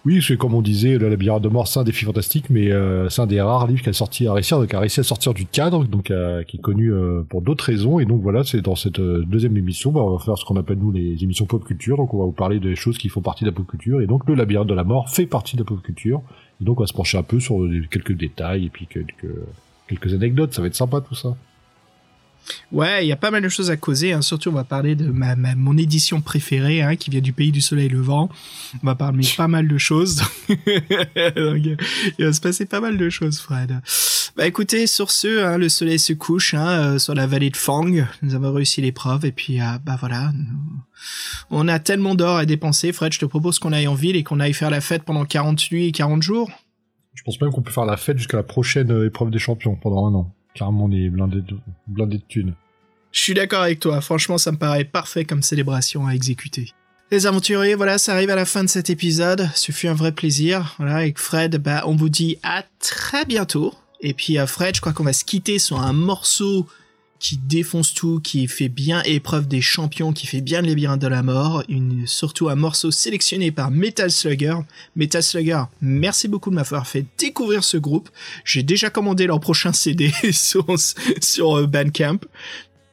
Oui, c'est comme on disait, le labyrinthe de mort, c'est un défi fantastique, mais euh, c'est un des rares livres qui a sorti à réussir, qui a réussi à sortir du cadre, donc euh, qui est connu euh, pour d'autres raisons. Et donc voilà, c'est dans cette euh, deuxième émission, bah, on va faire ce qu'on appelle nous les émissions pop culture. Donc on va vous parler des choses qui font partie de la pop culture. Et donc le labyrinthe de la mort fait partie de la pop culture. Et donc on va se pencher un peu sur quelques détails et puis quelques quelques anecdotes. Ça va être sympa tout ça. Ouais, il y a pas mal de choses à causer. Hein. Surtout, on va parler de ma, mon édition préférée, hein, qui vient du pays du soleil levant. On va parler pas mal de choses. Donc, il va se passer pas mal de choses, Fred. Bah écoutez, sur ce, hein, le soleil se couche euh, sur la vallée de Fang. Nous avons réussi l'épreuve et puis euh, bah voilà. On a tellement d'or à dépenser, Fred. Je te propose qu'on aille en ville et qu'on aille faire la fête pendant 40 nuits et 40 jours. Je pense même qu'on peut faire la fête jusqu'à la prochaine euh, épreuve des champions pendant un an. Carrément, on est blindé de, blindé thunes. Je suis d'accord avec toi. Franchement, ça me paraît parfait comme célébration à exécuter. Les aventuriers, voilà, ça arrive à la fin de cet épisode. Ce fut un vrai plaisir. Voilà, avec Fred, bah, on vous dit à très bientôt. Et puis, à Fred, je crois qu'on va se quitter sur un morceau qui défonce tout, qui fait bien épreuve des champions, qui fait bien le labyrinthe de la mort. Une, surtout un morceau sélectionné par Metal Slugger. Metal Slugger, merci beaucoup de m'avoir fait découvrir ce groupe. J'ai déjà commandé leur prochain CD sur, sur euh, Bandcamp.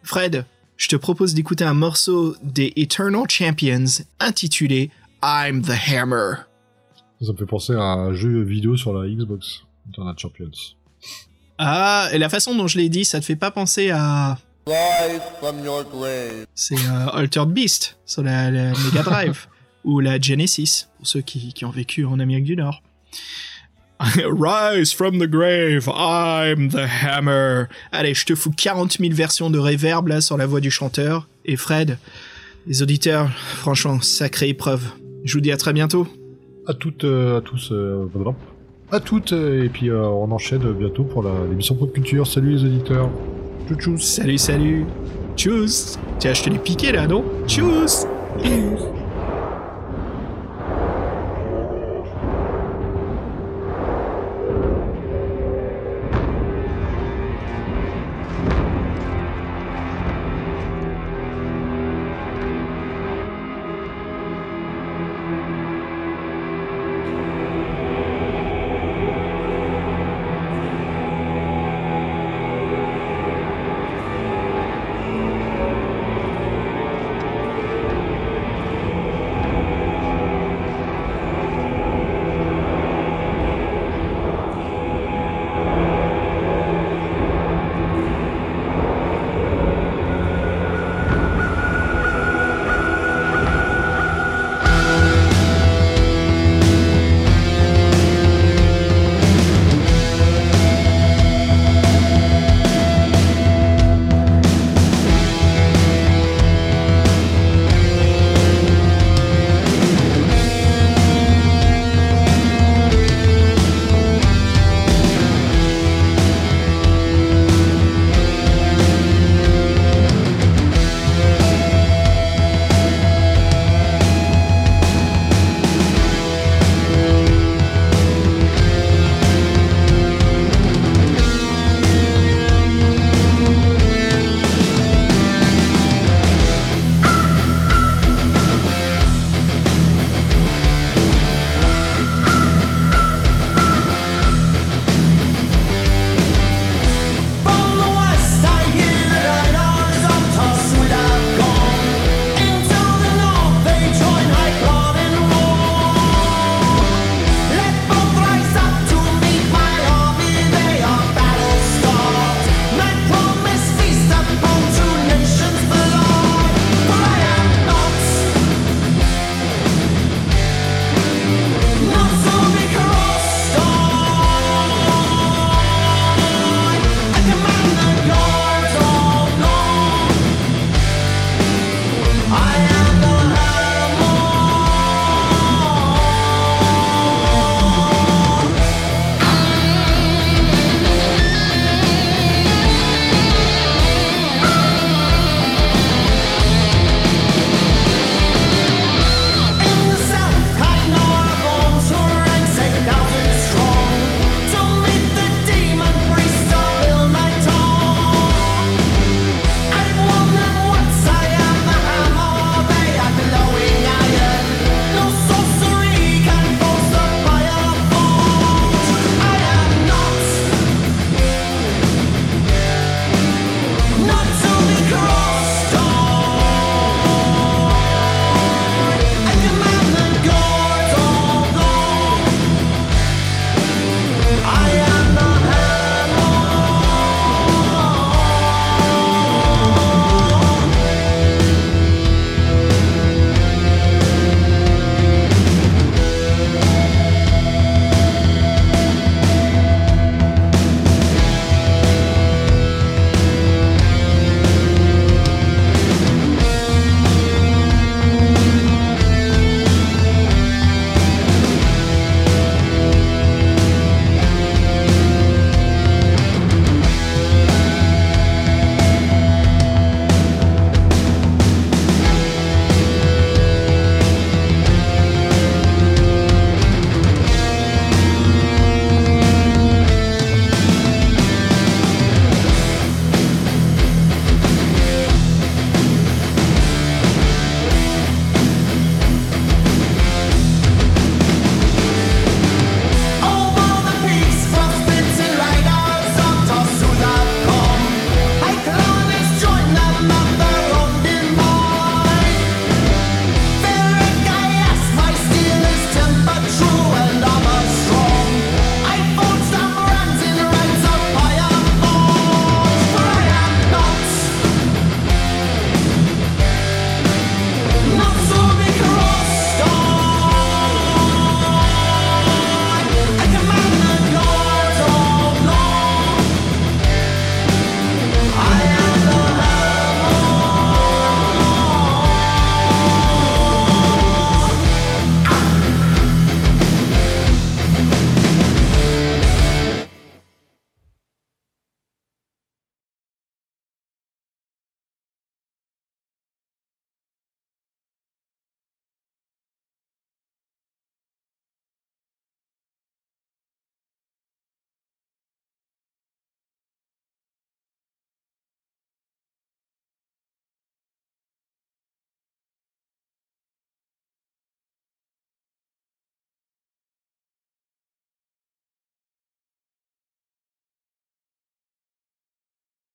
Fred, je te propose d'écouter un morceau des Eternal Champions intitulé I'm the Hammer. Ça me fait penser à un jeu vidéo sur la Xbox, Internet Champions. Ah, et la façon dont je l'ai dit, ça te fait pas penser à... C'est euh, Altered Beast sur la, la Mega Drive ou la Genesis, pour ceux qui, qui ont vécu en Amérique du Nord. Rise from the grave, I'm the hammer. Allez, je te fous 40 000 versions de reverb là sur la voix du chanteur. Et Fred, les auditeurs, franchement, sacrée épreuve. Je vous dis à très bientôt. À toutes, euh, à tous, euh. À toutes, euh, et puis euh, on enchaîne bientôt pour la- l'émission Pop Culture. Salut les auditeurs. Tchou tchou. Salut, salut. Tchuss. Tiens, je te l'ai piqué là, non? Tchuss.